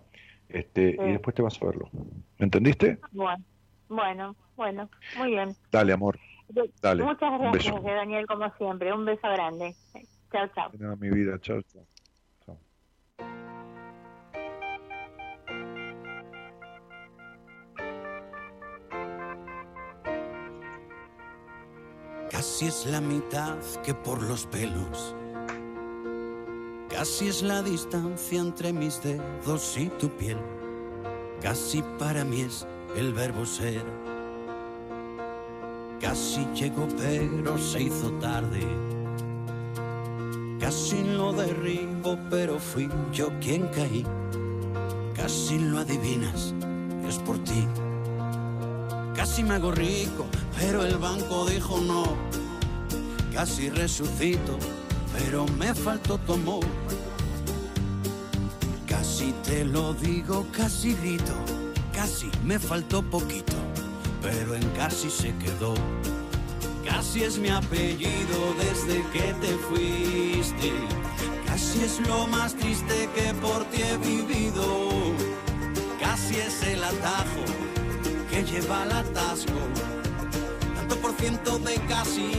Speaker 2: este, y después te vas a verlo. ¿Entendiste?
Speaker 8: Bueno, bueno, bueno, muy bien.
Speaker 2: Dale, amor. Dale,
Speaker 8: Muchas gracias, eh, Daniel, como siempre. Un beso grande. Chao, chao.
Speaker 2: Mi vida. Chao. Chao.
Speaker 5: Casi es la mitad que por los pelos. Casi es la distancia entre mis dedos y tu piel. Casi para mí es el verbo ser. Casi llegó pero se hizo tarde. Casi lo derribo pero fui yo quien caí. Casi lo adivinas, es por ti. Casi me hago rico, pero el banco dijo no. Casi resucito, pero me faltó tu amor. Casi te lo digo, casi grito, casi me faltó poquito, pero en casi se quedó. Casi es mi apellido desde que te fuiste. Casi es lo más triste que por ti he vivido. Casi es el atajo que lleva al atasco. Tanto por ciento de casi,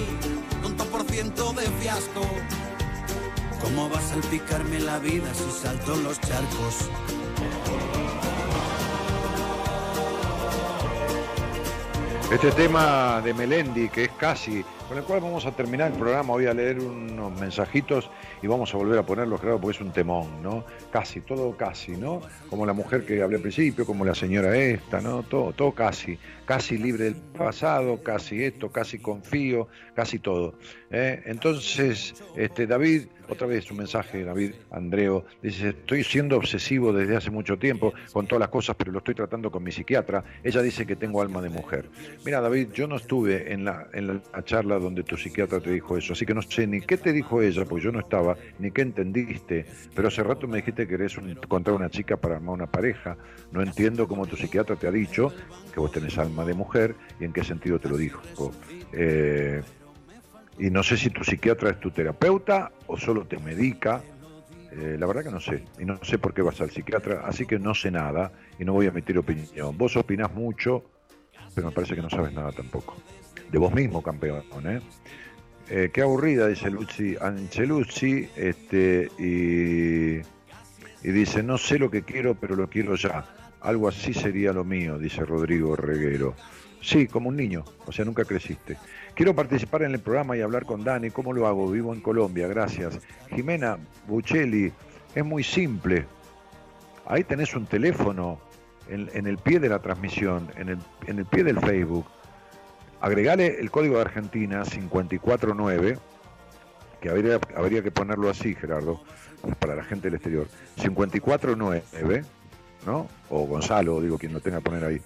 Speaker 5: tanto por ciento de fiasco. ¿Cómo vas a salpicarme la vida si salto los charcos?
Speaker 2: Este tema de Melendi, que es casi, con el cual vamos a terminar el programa. Voy a leer unos mensajitos y vamos a volver a ponerlos, claro, porque es un temón, ¿no? Casi, todo casi, ¿no? Como la mujer que hablé al principio, como la señora esta, ¿no? Todo, todo casi, casi libre del pasado, casi esto, casi confío, casi todo. ¿eh? Entonces, este, David, otra vez un mensaje, David Andreo, dice, estoy siendo obsesivo desde hace mucho tiempo con todas las cosas, pero lo estoy tratando con mi psiquiatra. Ella dice que tengo alma de mujer. Mira, David, yo no estuve en la, en la charla donde tu psiquiatra te dijo eso, así que no sé ni qué te dijo ella, porque yo no estaba, ni qué entendiste, pero hace rato me dijiste que querés encontrar una chica para armar una pareja. No entiendo cómo tu psiquiatra te ha dicho que vos tenés alma de mujer y en qué sentido te lo dijo. Eh, y no sé si tu psiquiatra es tu terapeuta o solo te medica. Eh, la verdad que no sé. Y no sé por qué vas al psiquiatra. Así que no sé nada y no voy a emitir opinión. Vos opinás mucho, pero me parece que no sabes nada tampoco. De vos mismo, campeón. ¿eh? Eh, qué aburrida, dice Lucy Ancelucci. Este, y, y dice, no sé lo que quiero, pero lo quiero ya. Algo así sería lo mío, dice Rodrigo Reguero. Sí, como un niño, o sea, nunca creciste. Quiero participar en el programa y hablar con Dani. ¿Cómo lo hago? Vivo en Colombia, gracias. Jimena Buccelli, es muy simple. Ahí tenés un teléfono en, en el pie de la transmisión, en el, en el pie del Facebook. Agregale el código de Argentina 549, que habría, habría que ponerlo así, Gerardo, para la gente del exterior. 549, ¿no? O Gonzalo, digo, quien lo tenga que poner ahí.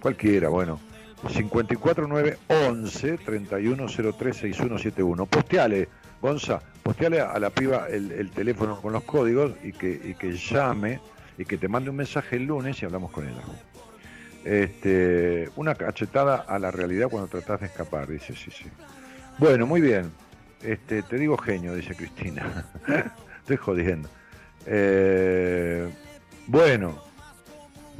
Speaker 2: Cualquiera, bueno. 54911 3103 6171. Posteale, Gonza, posteale a la piba el, el teléfono con los códigos y que, y que llame y que te mande un mensaje el lunes y hablamos con ella. Este, una cachetada a la realidad cuando tratás de escapar, dice, sí, sí. Bueno, muy bien. Este, te digo genio, dice Cristina. Estoy jodiendo. Eh, bueno,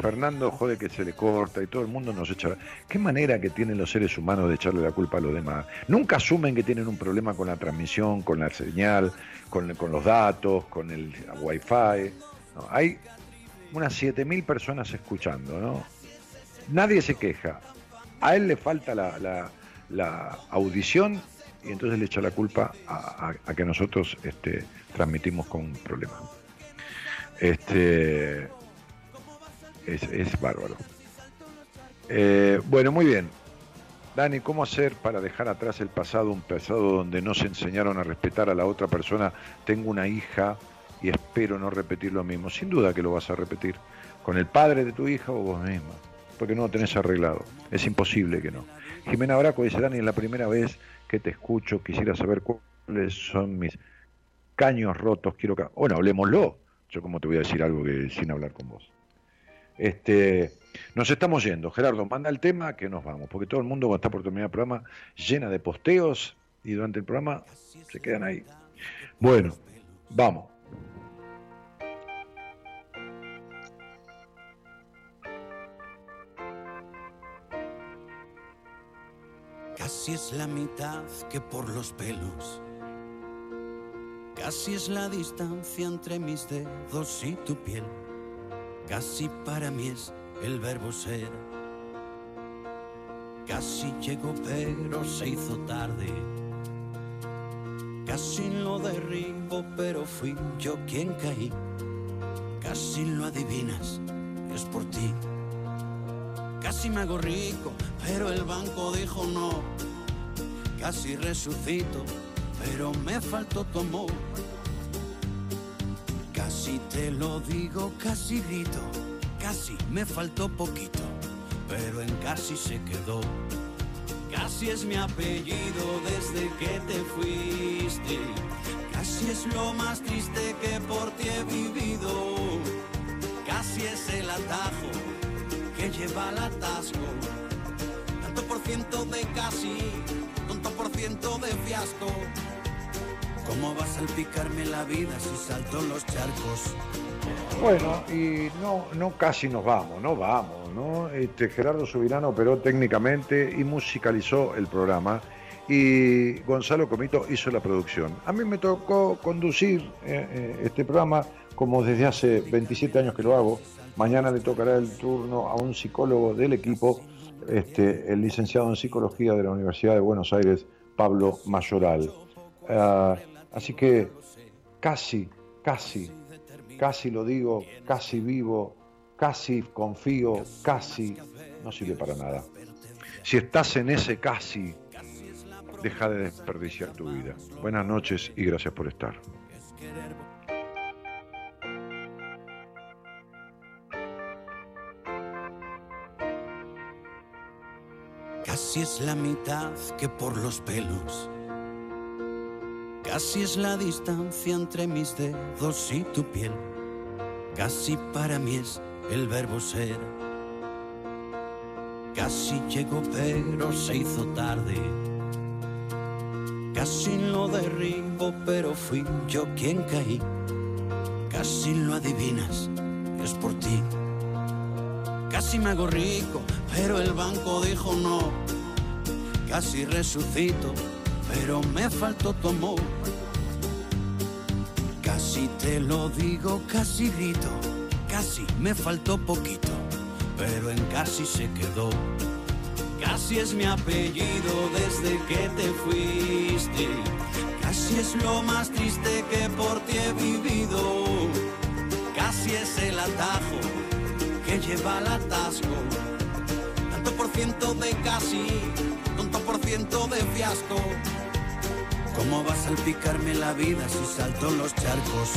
Speaker 2: Fernando jode que se le corta y todo el mundo nos echa. ¿Qué manera que tienen los seres humanos de echarle la culpa a los demás? Nunca asumen que tienen un problema con la transmisión, con la señal, con, los datos, con el wifi. No, hay unas 7.000 personas escuchando, ¿no? Nadie se queja. A él le falta la, audición y entonces le echa la culpa a que nosotros este, transmitimos con un problema. Este, es, bárbaro. Eh, bueno, muy bien. Dani, ¿cómo hacer para dejar atrás el pasado, un pasado donde no se enseñaron a respetar a la otra persona? Tengo una hija y espero no repetir lo mismo. Sin duda que lo vas a repetir. Con el padre de tu hija o vos misma. Porque no lo tenés arreglado. Es imposible que no. Jimena Braco dice, Dani, es la primera vez que te escucho. Quisiera saber cuáles son mis caños rotos. Quiero que... Bueno, hablemoslo. Yo como te voy a decir algo que sin hablar con vos. Este, nos estamos yendo. Gerardo, manda el tema que nos vamos, porque todo el mundo estar por terminar el programa llena de posteos y durante el programa se quedan ahí. Bueno, vamos.
Speaker 5: Casi es la mitad que por los pelos. Casi es la distancia entre mis dedos y tu piel. Casi para mí es el verbo ser. Casi llegó pero se hizo tarde. Casi lo derribo pero fui yo quien caí. Casi lo adivinas, es por ti. Casi me hago rico, pero el banco dijo no. Casi resucito, pero me faltó tu amor. Te lo digo, casi grito, casi me faltó poquito, pero en casi se quedó. Casi es mi apellido desde que te fuiste. Casi es lo más triste que por ti he vivido. Casi es el atajo que lleva al atasco. Tanto por ciento de casi, tanto por ciento de fiasco. ¿Cómo vas a salpicarme la vida si salto los charcos?
Speaker 2: Bueno, y no, no casi nos vamos, no vamos, ¿no? Este, Gerardo Subirano operó técnicamente y musicalizó el programa y Gonzalo Comito hizo la producción. A mí me tocó conducir eh, eh, este programa como desde hace 27 años que lo hago. Mañana le tocará el turno a un psicólogo del equipo, este, el licenciado en psicología de la Universidad de Buenos Aires, Pablo Mayoral. Ah, así que casi, casi, casi lo digo, casi vivo, casi confío, casi no sirve para nada. Si estás en ese casi, deja de desperdiciar tu vida. Buenas noches y gracias por estar.
Speaker 5: Casi es la mitad que por los pelos. Casi es la distancia entre mis dedos y tu piel. Casi para mí es el verbo ser. Casi llegó pero se hizo tarde. Casi lo derribo pero fui yo quien caí. Casi lo adivinas, es por ti. Casi me hago rico, pero el banco dijo no. Casi resucito, pero me faltó tu amor. Casi te lo digo, casi grito, casi me faltó poquito, pero en casi se quedó. Casi es mi apellido desde que te fuiste. Casi es lo más triste que por ti he vivido. Casi es el atajo que lleva al atasco. Tanto por ciento de casi, ciento de fiasco. ¿Cómo va a salpicarme la vida si salto en los charcos?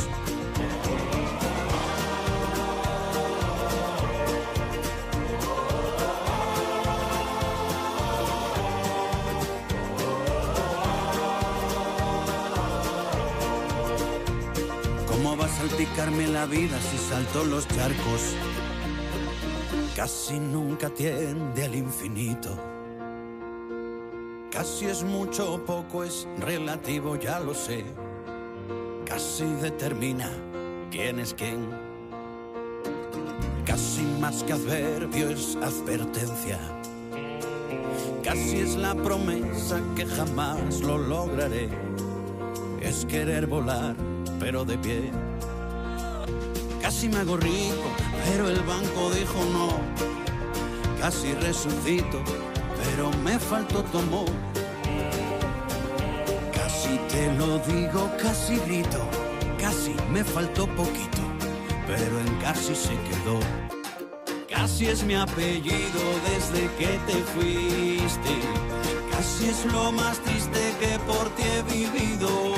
Speaker 5: ¿Cómo va a salpicarme la vida si salto los charcos? Casi nunca tiende al infinito. Casi es mucho o poco, es relativo, ya lo sé. Casi determina quién es quién. Casi más que adverbio es advertencia. Casi es la promesa que jamás lo lograré. Es querer volar, pero de pie. Casi me hago rico, pero el banco dijo no. Casi resucito, pero me faltó tu amor. Casi te lo digo, casi grito, casi me faltó poquito, pero en casi se quedó. Casi es mi apellido desde que te fuiste. Casi es lo más triste que por ti he vivido.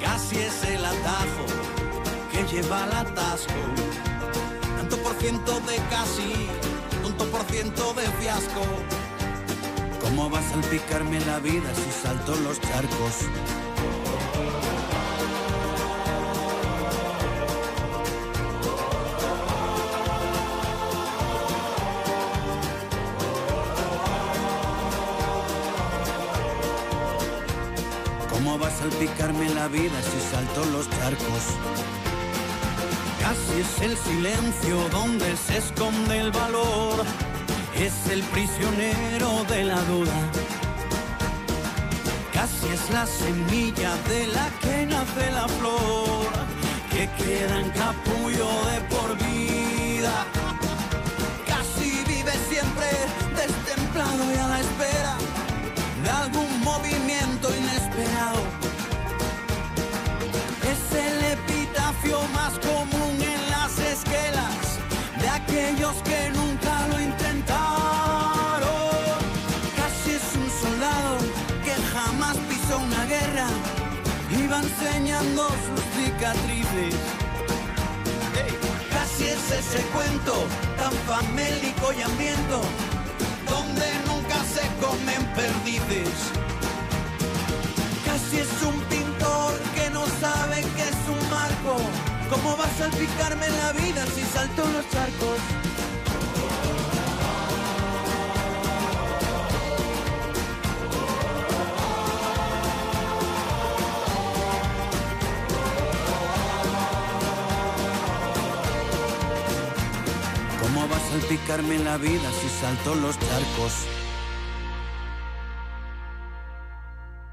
Speaker 5: Casi es el atajo que lleva al atasco. Tanto por ciento de casi, tanto por ciento de fiasco. ¿Cómo va a salpicarme la vida si salto los charcos? ¿Cómo va a salpicarme la vida si salto los charcos? Casi es el silencio donde se esconde el valor. Es el prisionero de la duda. Casi es la semilla de la que nace la flor. Que queda en capullo de por vida. Casi vive siempre destemplado y a la espera Casi es ese cuento tan famélico y hambriento donde nunca se comen perdices. Casi es un pintor que no sabe que es un marco. ¿Cómo va a salpicarme la vida si salto los charcos? ¿Cómo va a salpicarme la vida si salto los charcos?